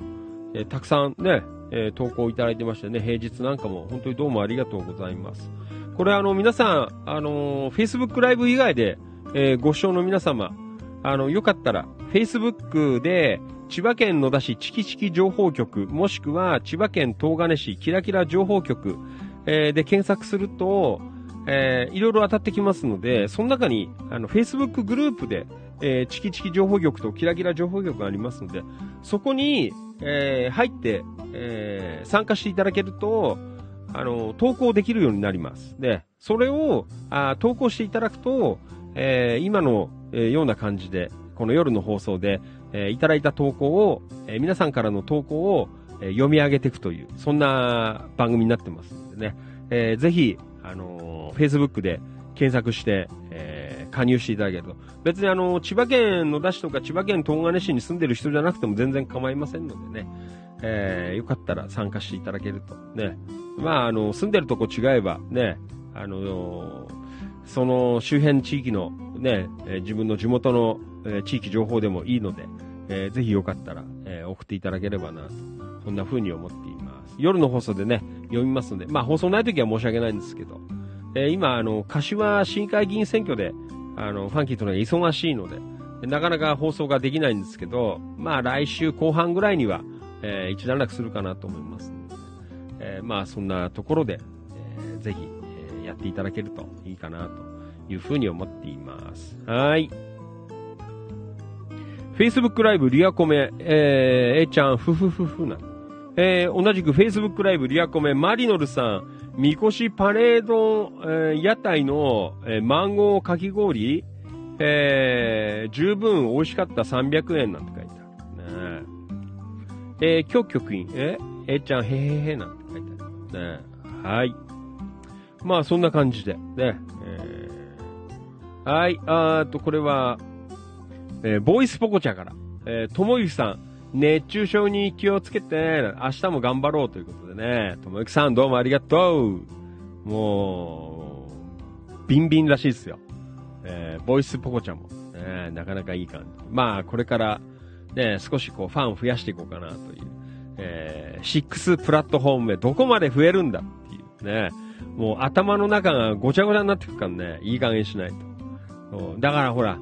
えたくさんね、え投稿いただいてましてね、平日なんかも本当にどうもありがとうございます。これあの皆さん、あのー Facebook ライブ以外で、えご視聴の皆様、あの、よかったら、Facebook で、千葉県野田市チキチキ情報局、もしくは千葉県東金市キラキラ情報局、えーで検索すると、えーいろいろ当たってきますので、その中に、あの、Facebook グループで、えーチキチキ情報局とキラキラ情報局がありますので、そこに、えー入って、えー参加していただけると、あの、投稿できるようになります。で、それを、あ投稿していただくと、えー今の、えーような感じで、この夜の放送で、えーいただいた投稿を、えー皆さんからの投稿を、えー読み上げていくという、そんな番組になってますのでね、えーぜひ、あのー Facebook で検索して、えー加入していただけると。別にあの、千葉県野田市とか千葉県東金市に住んでる人じゃなくても全然構いませんのでね、えーよかったら参加していただけると。ね。まあ、あの、住んでるとこ違えば、ね、あのその周辺地域のね、え自分の地元の、え地域情報でもいいので、えーぜひよかったら、えー送っていただければなと、そんな風に思っています。夜の放送でね、読みますので、まあ放送ない時は申し訳ないんですけど、えー今、あの、柏市議会議員選挙で、あの、ファンキーとのが忙しいので、なかなか放送ができないんですけど、まあ来週後半ぐらいには、えー一段落するかなと思いますので、えーまあそんなところで、えーぜひ、えーやっていただけるといいかなというふうに思っています。はい。Facebook ライブリアコメ、えー、えーちゃん、ふふふふな。えー同じく Facebook ライブリアコメ、マリノルさん、みこしパレード、えー屋台の、えーマンゴーかき氷、えー十分美味しかった300円なんて書いてある。ねえ。えー、今日局員、ええーちゃん、へへへなんて書いてある。ねえはい。まあ、そんな感じで、ね。えーはい、あーっと、これは、えーボイスポコチャから、えーともゆきさん、熱中症に気をつけて、明日も頑張ろうということでね、ともゆきさんどうもありがとう。もう、ビンビンらしいですよ。えーボイスポコチャも、ね、なかなかいい感じ。まあ、これから、ね、少しこう、ファンを増やしていこうかなという。えー、6プラットフォームへどこまで増えるんだっていうね。もう頭の中がごちゃごちゃになってくからね、いい加減しないと。だからほら、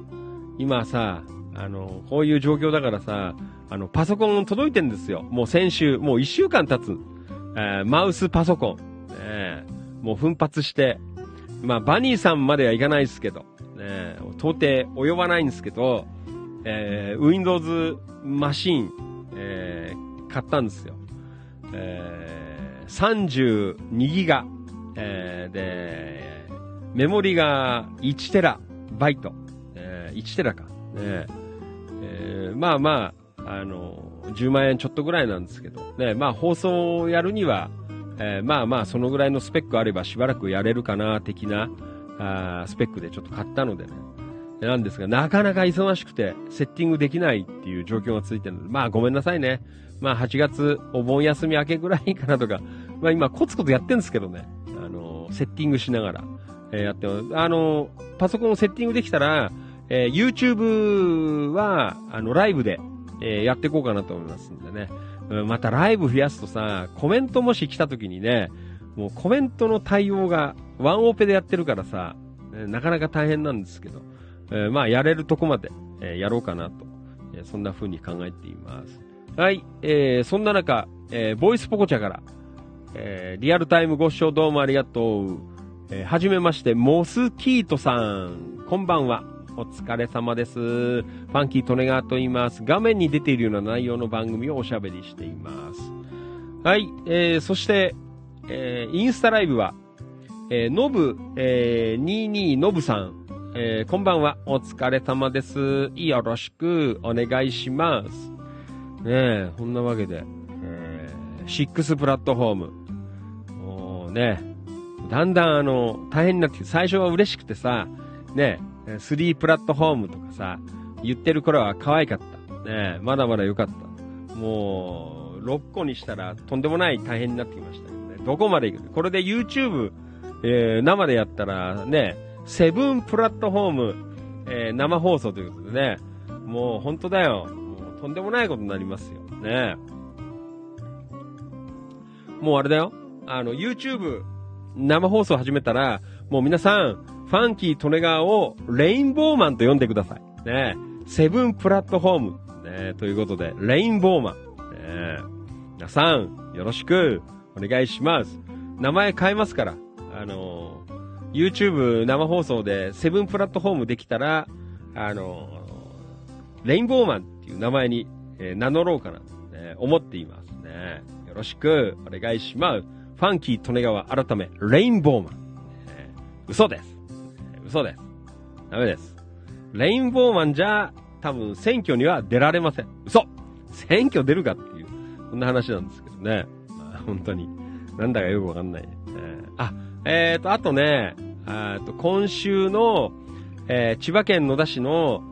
今さ、あの、こういう状況だからさ、あの、パソコン届いてんですよ。もう先週、もう一週間経つ。えーマウスパソコン。ね、もう奮発して、まあ、バニーさんまではいかないですけど、ね、到底及ばないんですけど、えー Windows マシン、えー買ったんですよ。えー32ギガ、えーで、メモリが1テラバイト、1テラか。ねえーまあまあ、あの、10万円ちょっとぐらいなんですけど、ね、まあ放送をやるには、えーまあまあそのぐらいのスペックあればしばらくやれるかな、的な、あスペックでちょっと買ったのでね。なんですが、なかなか忙しくて、セッティングできないっていう状況がついてるので、まあごめんなさいね。まあ8月、お盆休み明けぐらいかなとか、<laughs> まあ今コツコツやってるんですけどね。あの、セッティングしながら、えーやってます。あの、パソコンをセッティングできたら、えー YouTube は、あの、ライブで、えーやっていこうかなと思いますんでね。うんまたライブ増やすとさ、コメントもし来た時にね、もうコメントの対応がワンオペでやってるからさ、えなかなか大変なんですけど、えーまあ、やれるとこまで、えーやろうかなと、えーそんな風に考えています。はい、えーそんな中、えーボイスポコチャから、えーリアルタイムご視聴どうもありがとう。えーはじめまして、モスキートさん。こんばんは。お疲れ様です。ファンキートネガーと言います。画面に出ているような内容の番組をおしゃべりしています。はい、えー、そして、えーインスタライブは、えー、のぶ、えー、22のぶさん、えーこんばんは。お疲れ様です。よろしくお願いします。ねえ、こんなわけで、えー、6プラットフォーム。もうね、だんだんあの、大変になって、最初は嬉しくてさ、ねえ、3プラットフォームとかさ、言ってる頃は可愛かった。ね、まだまだ良かった。もう、6個にしたらとんでもない大変になってきましたよね。どこまで行く？これで YouTube、えー生でやったらね、セブンプラットフォーム、えー生放送ということでね、もう本当だよ。もうとんでもないことになりますよ。ねもうあれだよ。あの、YouTube 生放送始めたら、もう皆さん、ファンキー・トネガーをレインボーマンと呼んでください。ねセブンプラットフォーム、ね、ということで、レインボーマン、ね、皆さん、よろしくお願いします。名前変えますから、あのー YouTube 生放送でセブンプラットフォームできたら、あのレインボーマンっていう名前に、え名乗ろうかな、ね、思っていますね。よろしくお願いします。ファンキー利根川改め、レインボーマン。ね嘘です。嘘です。ダメです。レインボーマンじゃ、多分選挙には出られません。嘘選挙出るかっていう、そんな話なんですけどね。まあ、本当に。なんだかよくわかんない、えーあ、えーと、あとね、あーと今週の、えー千葉県野田市の、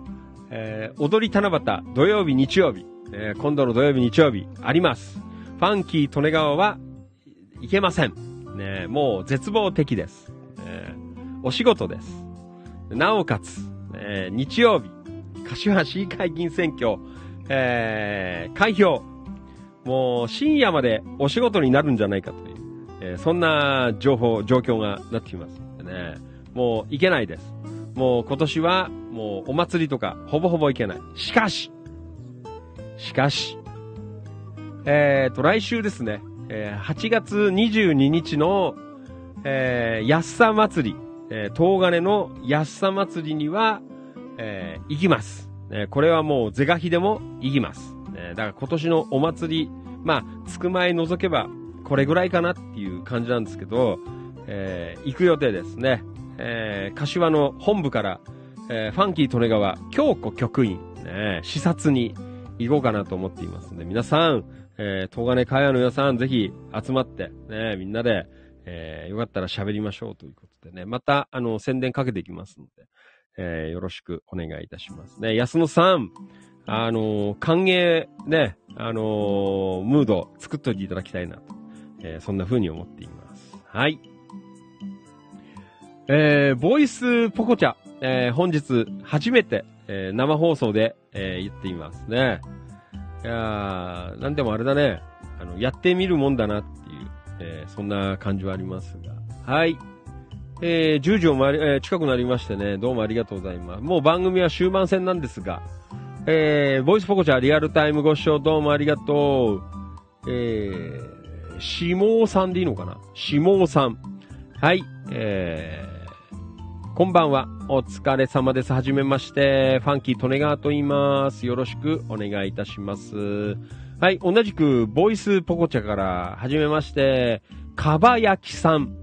えー踊り七夕、土曜日、日曜日、えー今度の土曜日、日曜日、あります。ファンキー利根川はいけません。ね、もう絶望的です。えお仕事です。なおかつ、えー日曜日、柏市議会議員選挙、えー開票。もう深夜までお仕事になるんじゃないかという、えーそんな情報、状況がなっていますね。もういけないです。もう今年はもうお祭りとかほぼほぼいけない。しかし、しかし、えーと、来週ですね、えー8月22日の、えー、安さ祭り、えー、東金の安さ祭りには、えー行きます。ねこれはもう是が非でも行きます。ねだから今年のお祭り、まあ、つく前除けば、これぐらいかなっていう感じなんですけど、えー行く予定ですね。えー柏の本部から、えーファンキー利根川京子局員、ね、視察に行こうかなと思っていますので、皆さん、えー、東金会話の皆さん、ぜひ集まって、ね、みんなで、えーよかったら喋りましょうということでね、また、あの、宣伝かけていきますので、えーよろしくお願いいたしますね。安野さん、あのー歓迎、ね、あのームード作っといていただきたいなと、えそんな風に思っています。はい。えー、ボイスポコチャ、え本日初めて、え生放送で、え言っていますね。いやー、なんでもあれだね。あの、やってみるもんだなっていう、えそんな感じはありますが。はい。えー、10時を回り、えー近くなりましてね、どうもありがとうございます。もう番組は終盤戦なんですが、えー、ボイスポコチャリアルタイムご視聴どうもありがとう。えー、しもうさんでいいのかな？しもうさん。はい、えー、こんばんは。お疲れ様です。はじめまして。ファンキー利根川と言います。よろしくお願いいたします。はい、同じく、ボイスポコチャから、はじめまして、かばやきさん。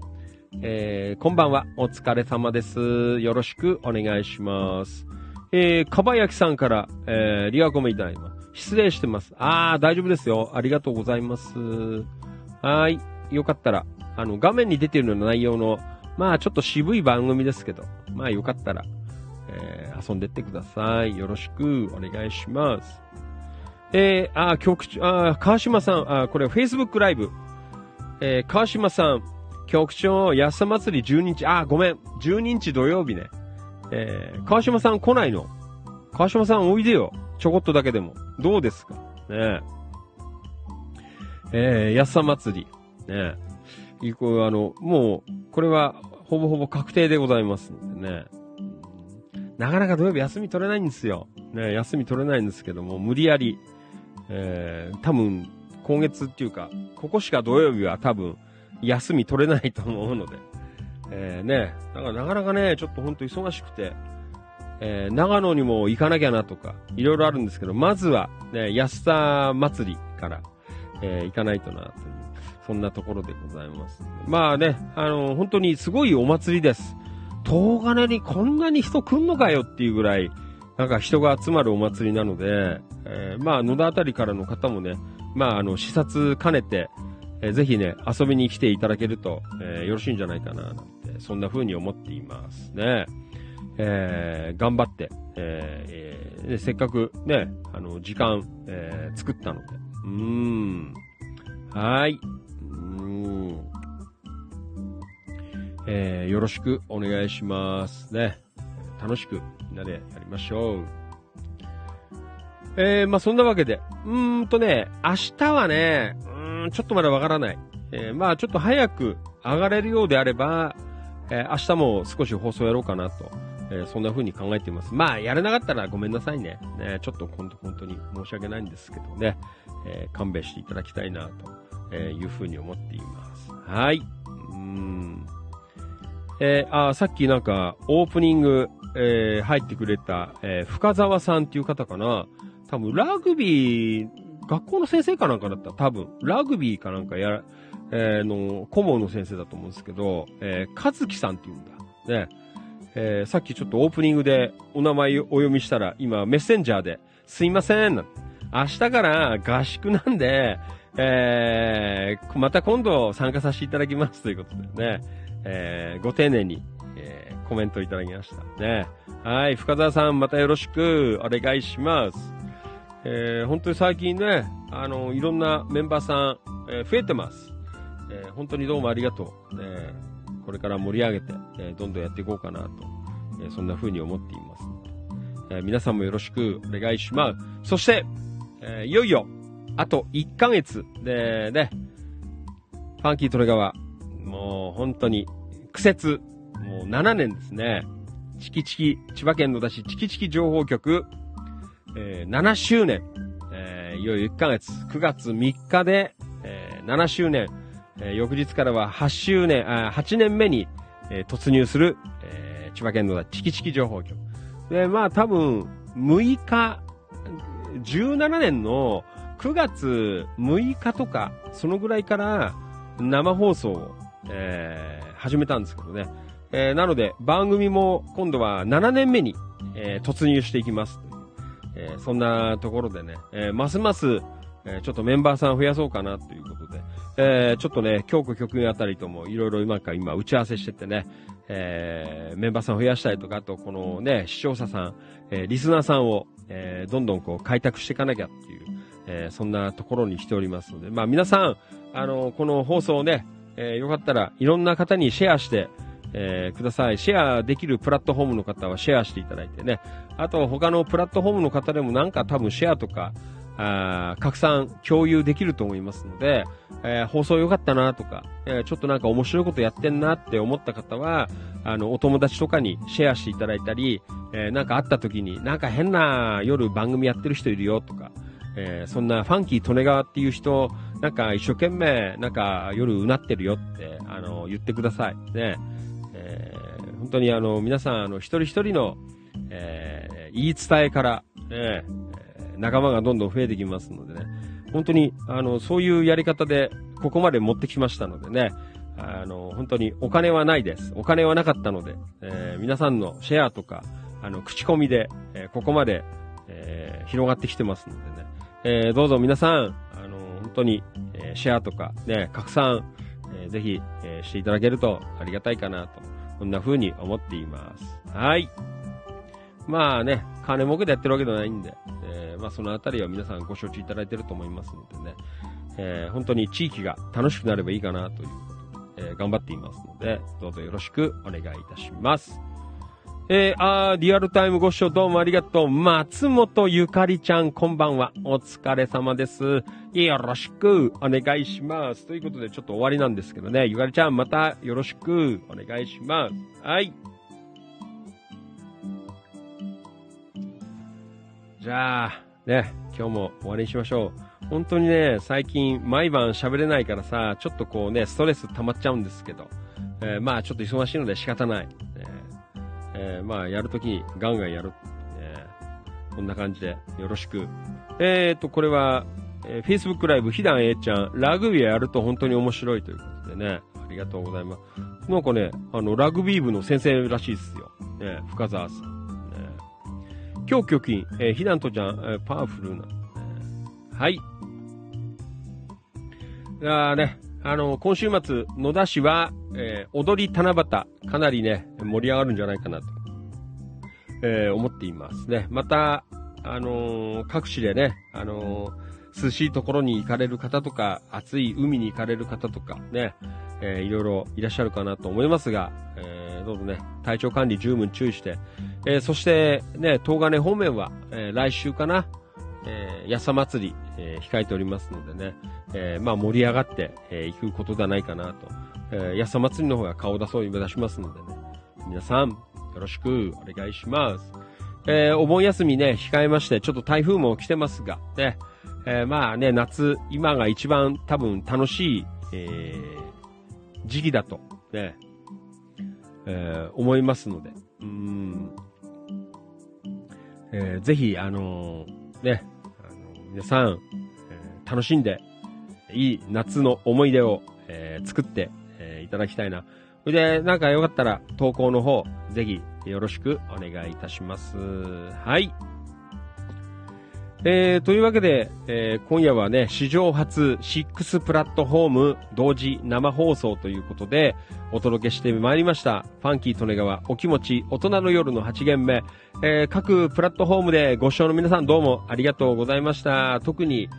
えー、こんばんは。お疲れ様です。よろしくお願いします。えー、かばやきさんから、えー、リアコメいただきます。失礼してます。あー、大丈夫ですよ。ありがとうございます。はーい。よかったら、あの、画面に出てる内容の、まあ、ちょっと渋い番組ですけど、まあ、よかったら、えー、遊んでってください。よろしくお願いします。えー、あ、局長、あ、川島さん、あー、これ、Facebook ライブ。えー、川島さん、局長、安さ祭り12日、あ、ごめん、12日土曜日ね。えー、川島さん来ないの？川島さんおいでよ。ちょこっとだけでも。どうですか？ねえ。えー、安さ祭り。ねえ。いこうあの、もう、これは、ほぼほぼ確定でございますんでね。なかなか土曜日休み取れないんですよ。ね休み取れないんですけども、無理やり、えー、多分、今月っていうか、ここしか土曜日は多分、休み取れないと思うので。えー、ね、だからなかなかね、ちょっとほんと忙しくて、えー、長野にも行かなきゃなとか、いろいろあるんですけど、まずは、ね、安田祭りから、えー行かないとな、という、そんなところでございます。まあね、あの本当にすごいお祭りです。東金にこんなに人来んのかよっていうぐらい、なんか人が集まるお祭りなので、えーまあ野田あたりからの方もね、まああの視察兼ねて、えーぜひね、遊びに来ていただけると、えーよろしいんじゃないかな、なんて、そんな風に思っていますね。えー頑張って、えーえーでせっかくね、あの、時間、えー作ったので。うーん。はい。うーん。えーよろしくお願いしますね。楽しくみんなでやりましょう。えー、まあそんなわけで。うーんとね、明日はね、うーん、ちょっとまだわからない。えーまあちょっと早く上がれるようであれば、えー明日も少し放送やろうかなと、えーそんな風に考えています。まあ、やれなかったらごめんなさいね。ねちょっと本当本当に申し訳ないんですけどね、え勘弁していただきたいなという風に思っています。はい。うーん。えあ、さっきなんか、オープニング、え入ってくれた、え深沢さんっていう方かな。多分、ラグビー、学校の先生かなんかだった。多分、ラグビーかなんかやら、えーの、顧問の先生だと思うんですけど、えー、かずきさんって言うんだ。ね。えーさっきちょっとオープニングでお名前をお読みしたら、今メッセンジャーで、すいません、明日から合宿なんで、えーまた今度参加させていただきますということでね、えーご丁寧に、えーコメントいただきました。ね。はい、深澤さんまたよろしくお願いします。えー本当に最近ね、あの、いろんなメンバーさん、えー増えてます。えー本当にどうもありがとう。ね、これから盛り上げて、えーどんどんやっていこうかなと、えーそんな風に思っています、えー皆さんもよろしくお願いします。そして、えーいよいよ、あと1ヶ月でね、ファンキートレガワ、もう本当に苦節、もう7年ですね。チキチキ、千葉県野田市チキチキ情報局、えー7周年、えーいよいよ1ヶ月、9月3日で、えー7周年、えー翌日からは8周年、あ8年目に、えー突入する、えー千葉県野田チキチキ情報局。で、まあ多分、6日、17年の9月6日とか、そのぐらいから生放送を、えー始めたんですけどね。えーなので、番組も今度は7年目に、えー突入していきます。えーそんなところでね、えーますます、えーちょっとメンバーさん増やそうかなということで、えーちょっとね、京子局員あたりともいろいろ今か今打ち合わせしててね、えーメンバーさん増やしたりとか、あとこのね、視聴者さん、えーリスナーさんを、えーどんどんこう開拓していかなきゃっていう、えーそんなところにしておりますので、まあ皆さん、あのこの放送をね、えーよかったらいろんな方にシェアして、えーください。シェアできるプラットフォームの方はシェアしていただいてね。あと他のプラットフォームの方でもなんか多分シェアとか、あー拡散、共有できると思いますので、えー放送良かったなとか、えーちょっとなんか面白いことやってんなって思った方は、あの、お友達とかにシェアしていただいたり、えーなんかあった時に、なんか変な夜番組やってる人いるよとか、えーそんなファンキー利根川っていう人、なんか一生懸命、なんか夜うなってるよって、あの、言ってください。ね。えー本当にあの、皆さん、あの、一人一人の、えー言い伝えから、えー仲間がどんどん増えてきますのでね、本当に、あの、そういうやり方で、ここまで持ってきましたのでね、あの、本当にお金はないです。お金はなかったので、えー皆さんのシェアとか、あの、口コミで、えーここまで、えー広がってきてますのでね、えーどうぞ皆さん、あの、本当に、えーシェアとか、ね、拡散、えーぜひ、えーしていただけるとありがたいかなと、こんな風に思っています。はい。まあね、金儲けでやってるわけではないんで、えーまあそのあたりは皆さんご承知いただいてると思いますのでね、えー本当に地域が楽しくなればいいかなということで、えー頑張っていますので、どうぞよろしくお願いいたします。えー、あーリアルタイムご視聴どうもありがとう。松本ゆかりちゃん、こんばんは。お疲れ様です。よろしくお願いします。ということで、ちょっと終わりなんですけどね、ゆかりちゃん、またよろしくお願いします。はい。じゃあ、ね、今日も終わりにしましょう。本当にね、最近毎晩喋れないからさ、ちょっとこうね、ストレス溜まっちゃうんですけど、えーまあちょっと忙しいので仕方ない。えーえーまあやるときにガンガンやる。えーこんな感じでよろしく。えーと、これは、えー Facebook ライブ、ひだんえいちゃん、ラグビーやると本当に面白いということでね、ありがとうございます。なんかね、あの、ラグビー部の先生らしいですよ。ね、深澤さん。ね、今日巨金、えー、ひだんとちゃん、えーパワフルな。えーはい。いやね、あの、今週末、野田市は、えー踊り七夕、かなりね、盛り上がるんじゃないかなと、えー思っていますね。また、あのー各地でね、あの涼しいところに行かれる方とか、暑い海に行かれる方とか、ね、えーいろいろいらっしゃるかなと思いますが、えーどうぞね、体調管理十分注意して、えーそして、ね、東金方面は、えー来週かな、えー、安さ祭り、えー控えておりますのでね、えーまあ盛り上がって、えー行くことではないかなと。えー、安さ祭りの方が顔出そうに出しますのでね、皆さん、よろしくお願いします。えーお盆休みね、控えまして、ちょっと台風も来てますが、ね、えーまあね、夏、今が一番多分楽しい、えー時期だと、ね、えー思いますので、うん、えーぜひ、あのーね、あの皆さん、えー楽しんで、いい夏の思い出を、えー作って、えーいただきたいな。それで、なんかよかったら、投稿の方、ぜひ、よろしくお願いいたします。はい。えー、というわけで、えー今夜はね、史上初6プラットフォーム同時生放送ということで、お届けしてまいりました。ファンキー利根川お気持ち大人の夜の8限目。えー各プラットフォームでご視聴の皆さんどうもありがとうございました。特に、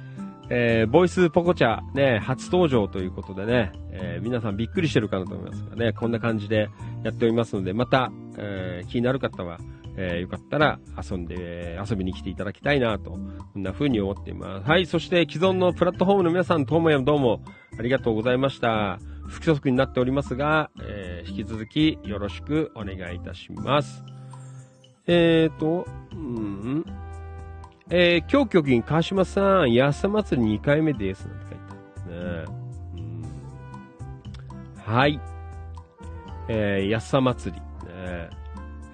えーボイスポコチャね、初登場ということでね、えー皆さんびっくりしてるかなと思いますがね、こんな感じでやっておりますので、また、えー気になる方は、えーよかったら遊んで、遊びに来ていただきたいなと、こんな風に思っています。はい、そして既存のプラットフォームの皆さん、ともやどうもありがとうございました。不規則になっておりますが、えー引き続きよろしくお願いいたします。えーと、うん、えー、今日局員川島さん、安さ祭り2回目です。なんて書いてあるね。うんはい。えー、安さ祭り。ね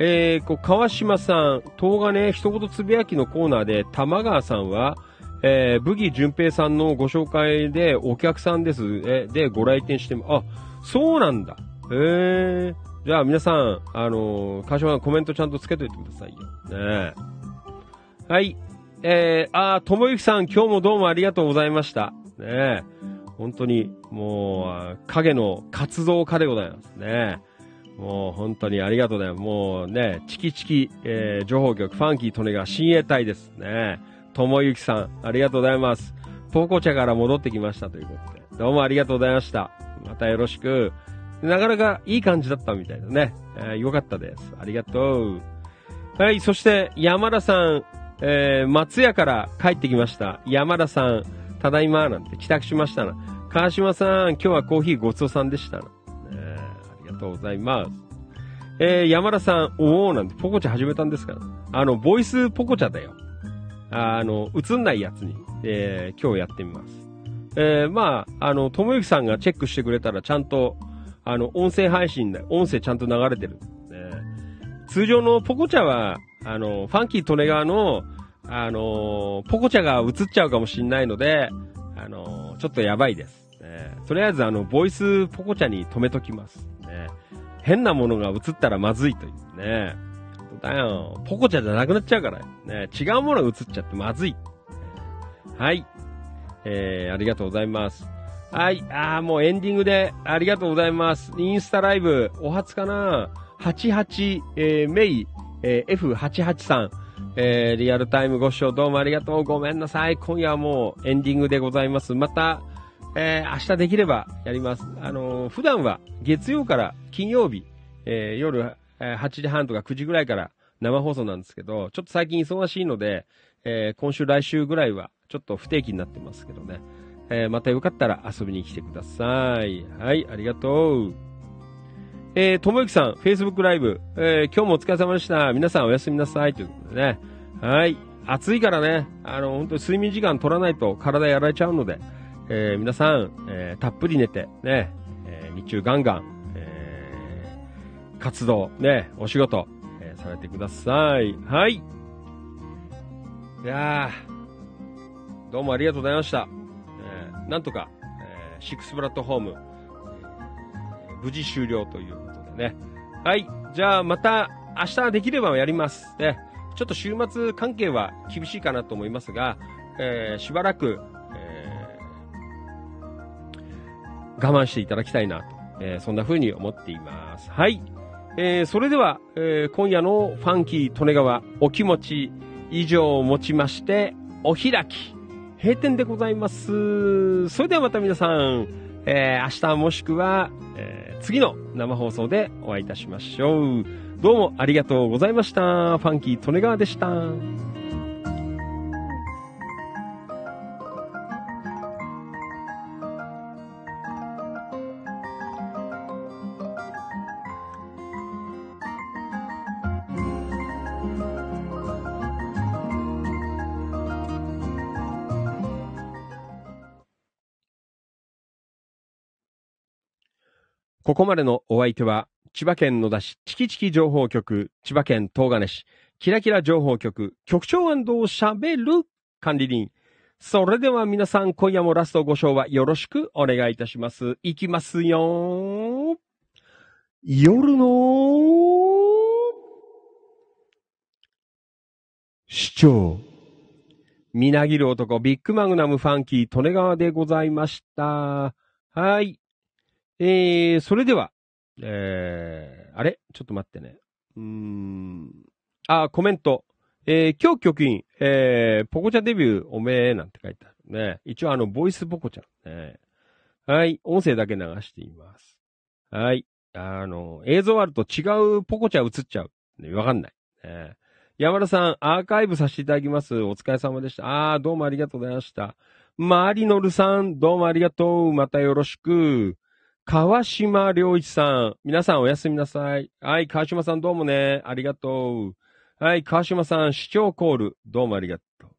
えー、こう、川島さん、東がね、一言つぶやきのコーナーで、玉川さんは、えー、ブギ淳平さんのご紹介でお客さんです。えー、で、ご来店しても、あ、そうなんだ。えー、じゃあ皆さん、あのー川島さんコメントちゃんとつけといてくださいよ。ねえはい。えー、あー、ともゆきさん、今日もどうもありがとうございました。ねえ。本当に、もう、影の活動家でございますね。もう本当にありがとうございます。もうね、チキチキ、えー、情報局、ファンキー・トネが親衛隊ですね。ともゆきさん、ありがとうございます。ポコチャから戻ってきましたということで。どうもありがとうございました。またよろしく。なかなかいい感じだったみたいだね。えーよかったです。ありがとう。はい、そして山田さん、えー松屋から帰ってきました。山田さん、ただいま、なんて帰宅しましたな。川島さん、今日はコーヒーごちそうさんでしたな。とうございます。えー山田さん、おーなんてポコチャ始めたんですか？あの、ボイスポコチャだよ。あの、映んないやつに、えー今日やってみます。えーまあ、あの、ともゆきさんがチェックしてくれたらちゃんと、あの、音声配信で、音声ちゃんと流れてる。ね通常のポコチャは、あの、ファンキー利根川の、あの、ポコチャが映っちゃうかもしれないので、あの、ちょっとやばいです。ねとりあえず、あの、ボイスポコチャに止めときます。ね変なものが映ったらまずいというね。だよ。ポコチャじゃなくなっちゃうから。ね違うものが映っちゃってまずい。はい。えー、ありがとうございます。はい。あー、もうエンディングでありがとうございます。インスタライブ、お初かな ?88、えー、メイ、えー、F883、えー、リアルタイムご視聴どうもありがとう。ごめんなさい。今夜はもうエンディングでございます。また、えー、明日できればやります。あのー普段は月曜から金曜日、えー夜、8時半とか9時ぐらいから生放送なんですけど、ちょっと最近忙しいので、えー今週来週ぐらいはちょっと不定期になってますけどね。えーまたよかったら遊びに来てください。はい、ありがとう。えー、ともゆきさん、Facebook ライブ、えー今日もお疲れ様でした。皆さんおやすみなさい。ということでね。はい。暑いからね、あの、本当に睡眠時間取らないと体やられちゃうので、えー皆さん、えーたっぷり寝て、ね、えー日中ガンガン、えー活動、ね、お仕事、えーされてください。はい。いやー、どうもありがとうございました。えーなんとか、えーシックスプラットフォーム、無事終了ということでね。はい。じゃあ、また、明日できればやります。ね。ちょっと週末関係は厳しいかなと思いますが、えーしばらく、我慢していただきたいなと、えーそんな風に思っています。はい。えーそれでは、えー今夜のファンキー利根川お気持ち以上をもちまして、お開き、閉店でございます。それではまた皆さん、えー明日もしくは、えー次の生放送でお会いいたしましょう。どうもありがとうございました。ファンキー利根川でした。ここまでのお相手は、千葉県野田市チキチキ情報局、千葉県東金市、キラキラ情報局、局長喋る管理人。それでは皆さん、今夜もラストご賞はよろしくお願いいたします。いきますよ夜の市長。みなぎる男、ビッグマグナムファンキー、利根川でございました。はい。えー、それでは、えー、あれ？ちょっと待ってね。うーん。あ、コメント。えー、今日局員、えー、ポコチャデビューおめえなんて書いてあるね。一応あの、ボイスポコチャ。ね。はい。音声だけ流しています。はい。あの、映像あると違うポコチャ映っちゃう。ね、わかんない。ね、山田さん、アーカイブさせていただきます。お疲れ様でした。あー、どうもありがとうございました。マリノルさん、どうもありがとう。またよろしく。川島良一さん、皆さんおやすみなさい。はい、川島さんどうもね、ありがとう。はい、川島さん、視聴コール、どうもありがとう。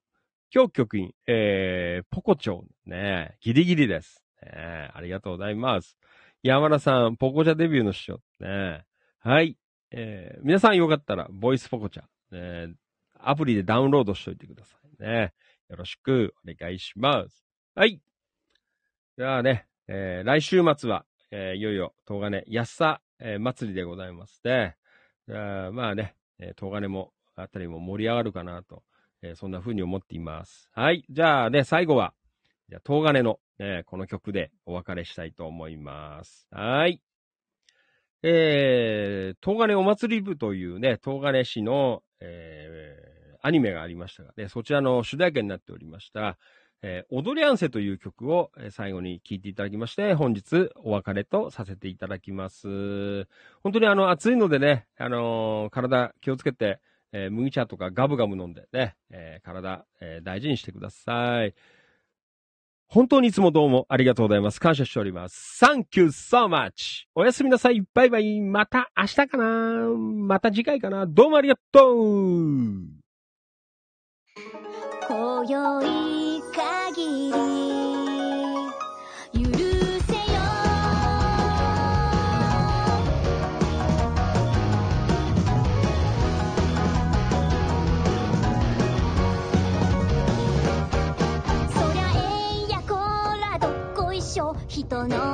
今日局員、えー、ポコチョね、ギリギリです。ね、ありがとうございます。山田さん、ポコチャデビューの師匠、ね、はい、えー、皆さんよかったら、ボイスポコチャ、ね、アプリでダウンロードしといてくださいね。よろしくお願いします。はい。ではね、えー、来週末は、えー、いよいよ、東金安さ、えー、祭りでございますね。まあね、えー、東金も、あたりも盛り上がるかなと、えー、そんな風に思っています。はい。じゃあね、最後は、じゃあ東金の、この曲でお別れしたいと思います。はい。えー、東金お祭り部というね、東金市の、えー、アニメがありましたがね、そちらの主題歌になっておりました、えー、踊り合わせという曲を最後に聴いていただきまして、本日お別れとさせていただきます。本当にあの暑いのでね、あのー体気をつけて、えー麦茶とかガブガブ飲んでね、えー体、えー大事にしてください。本当にいつもどうもありがとうございます。感謝しております。Thank you so much! おやすみなさい。バイバイ。また明日かなまた次回かなどうもありがとう今宵限り許せよ。そりゃええやこらどっこいしょ。人の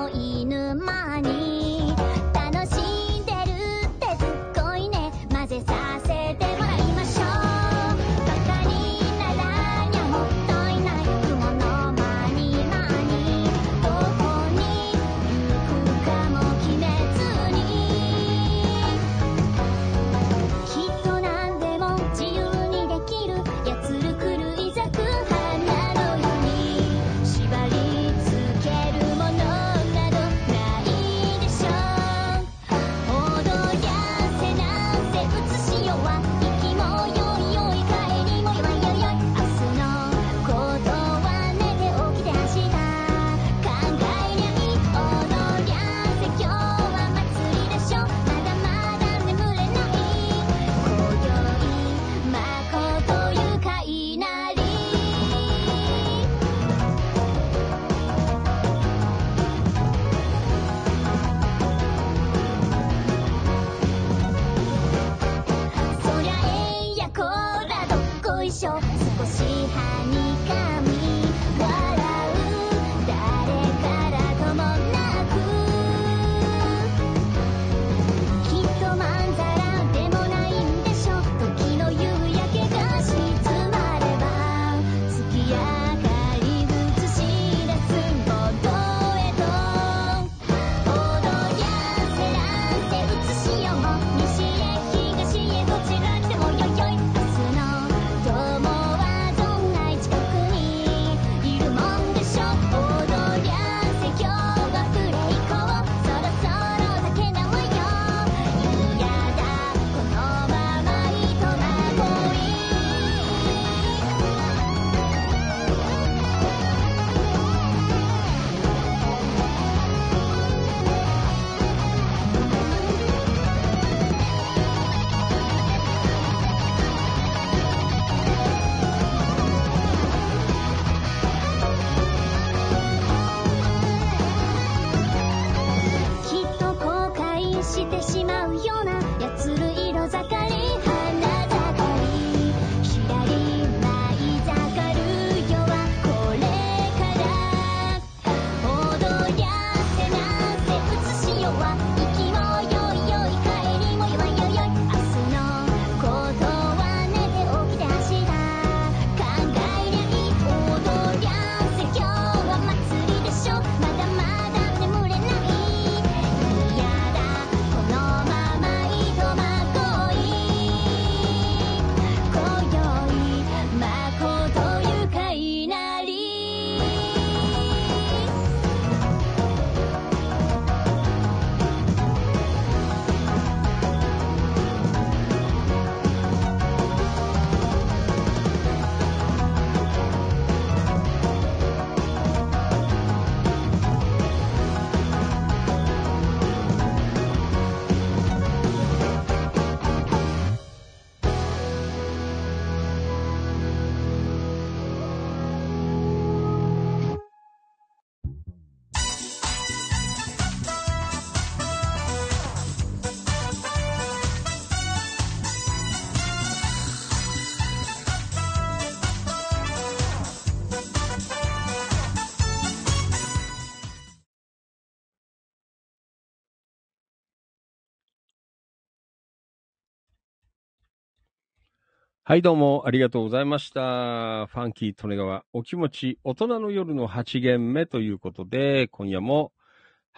はい、どうもありがとうございました。ファンキー・利根川、お気持ち、大人の夜の8限目ということで、今夜も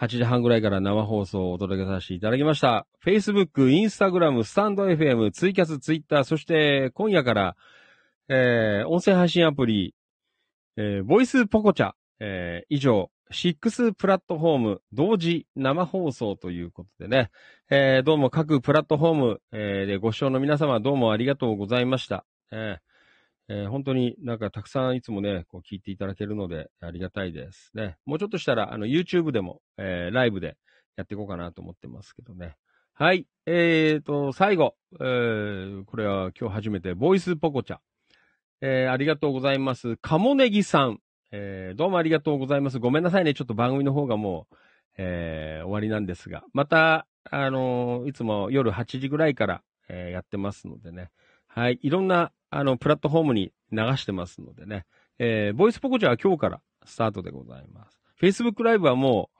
8時半ぐらいから生放送をお届けさせていただきました。Facebook、Instagram、スタンド FM、ツイキャス、ツイッター、そして今夜から、えー、音声配信アプリ、えー、ボイスポコチャ、えー、以上、6プラットフォーム同時生放送ということでね、えー、どうも各プラットフォーム、えーでご視聴の皆様どうもありがとうございました。えーえー本当になんかたくさんいつもね、こう聞いていただけるのでありがたいですね。もうちょっとしたら、あの YouTube でも、えーライブでやっていこうかなと思ってますけどね。はい。えーと、最後、えーこれは今日初めて、ボイスポコチャ。えーありがとうございます。カモネギさん。えーどうもありがとうございます。ごめんなさいね。ちょっと番組の方がもう、えー終わりなんですが、また、あのーいつも夜8時ぐらいから、えーやってますのでね。はい。いろんな、あの、プラットフォームに流してますのでね。えーボイスポコチャは今日からスタートでございます。Facebook ライブはも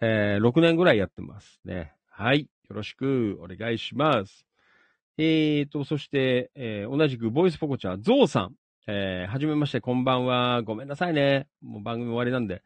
う、えー6年ぐらいやってますね。はい。よろしくお願いします。えーと、そして、えー同じくボイスポコチャ、ゾウさん。えーはじめまして、こんばんは。ごめんなさいね。もう番組終わりなんで。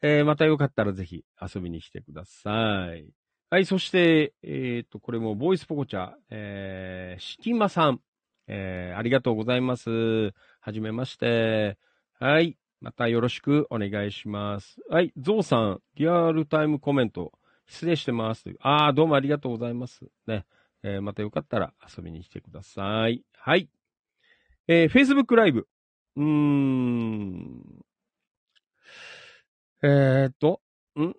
えーまたよかったらぜひ遊びに来てください。はい、そして、えっ、と、これもボイスポコチャ、えー、しきまさん。えーありがとうございます。はじめまして。はい。またよろしくお願いします。はい。ゾウさん、リアルタイムコメント、失礼してます。ああ、どうもありがとうございます。ね。えーまたよかったら遊びに来てください。はい。えー、Facebook ライブ。うーん。えーっと、ん？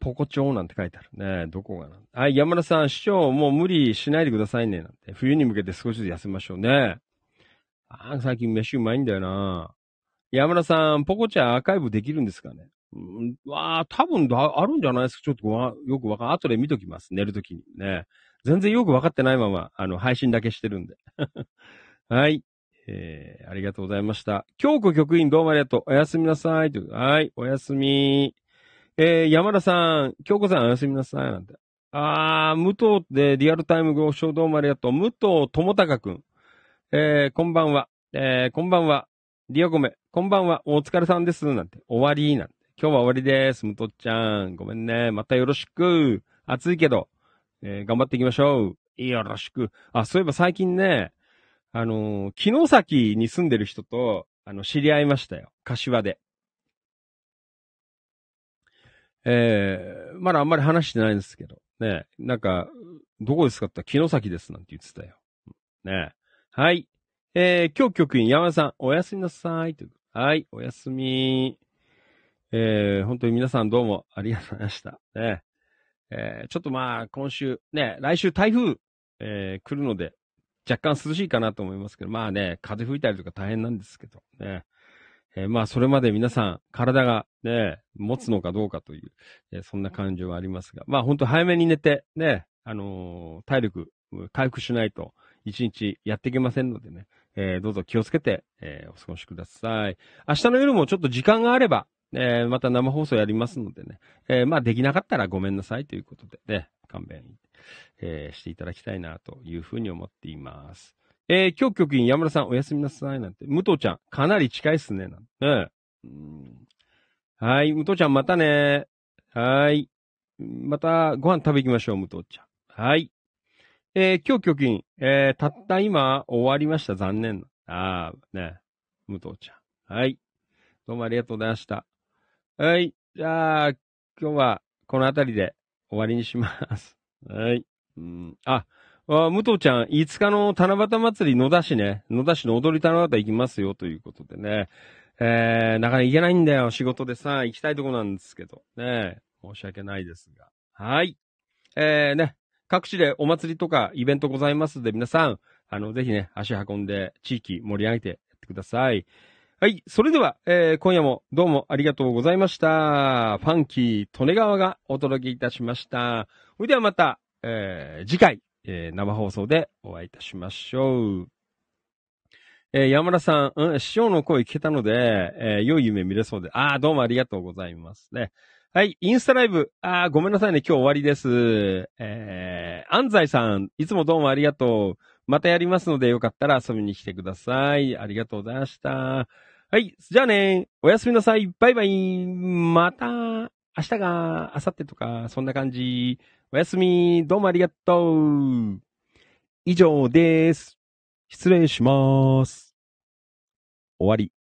ポコチョなんて書いてあるね。どこがな。はい、山田さん、師匠、もう無理しないでくださいね。なんて。冬に向けて少しずつ休みましょうね。あー最近飯うまいんだよな。山田さん、ポコチャアーカイブできるんですかね？うん、わあ、多分あるんじゃないですか？ちょっとわよくわかん、後で見ときます。寝るときにね。全然よくわかってないまま、あの、配信だけしてるんで。<laughs> はい。えー、ありがとうございました。京子局員どうもありがとう。おやすみなさい。はい、おやすみ。えー、山田さん、京子さんおやすみなさい。なんて。あー、武藤でリアルタイムご視聴どうもありがとう。武藤智隆くん。えー、こんばんは。えー、こんばんは。リアコメ。こんばんは。お疲れさんです。なんて。終わり。なんて。今日は終わりです。武藤ちゃん。ごめんね。またよろしく。暑いけど、えー、頑張っていきましょう。よろしく。あ、そういえば最近ね、あのー、木崎に住んでる人と、あの、知り合いましたよ。柏で。えー、まだあんまり話してないんですけど、ね、なんか、どこですかって言ったら木崎ですなんて言ってたよ。ね。はい。えー、今日局員山田さん、おやすみなさい。といはい、おやすみ。えー、本当に皆さんどうもありがとうございました。ね。えー、ちょっとまあ、今週、ね、来週台風、えー、来るので、若干涼しいかなと思いますけど、まあね、風吹いたりとか大変なんですけど、ね。えーまあ、それまで皆さん、体がね、持つのかどうかという、えーそんな感情はありますが、まあ、本当早めに寝て、ね、あのー体力、回復しないと、一日やっていけませんのでね、えーどうぞ気をつけて、えーお過ごしください。明日の夜もちょっと時間があれば、えーまた生放送やりますのでね、えーまあ、できなかったらごめんなさいということでね、勘弁、えーしていただきたいなというふうに思っています。えー、今日局員山田さんおやすみなさいなんて、武藤ちゃん、かなり近いっすね、なんて。うんはい、武藤ちゃんまたね。はい。またご飯食べ行きましょう、武藤ちゃん。はい。えー、今日局員、えー、たった今終わりました、残念。ああ、ね。武藤ちゃん。はい。どうもありがとうございました。はい。じゃあ、今日はこの辺りで終わりにします。<laughs> はい。うん、あ、武藤ちゃん、5日の七夕祭り野田市ね、野田市の踊り七夕行きますよということでね、えー、なかなか行けないんだよ、仕事でさ、行きたいとこなんですけど、ね、申し訳ないですが。はい。えー、ね、各地でお祭りとかイベントございますので、皆さん、あの、ぜひね、足運んで地域盛り上げてやってください。はい。それでは、えー、今夜もどうもありがとうございました。ファンキー、利根川がお届けいたしました。それではまた、えー、次回、えー生放送でお会いいたしましょう。えー山田さん、うん、師匠の声聞けたので、えー良い夢見れそうで、ああ、どうもありがとうございますね。はい、インスタライブ、ああ、ごめんなさいね、今日終わりです。えー、安西さん、いつもどうもありがとう。またやりますので、よかったら遊びに来てください。ありがとうございました。はい。じゃあね。おやすみなさい。バイバイ。また、明日が、明後日とか、そんな感じ。おやすみ。どうもありがとう。以上です。失礼します。終わり。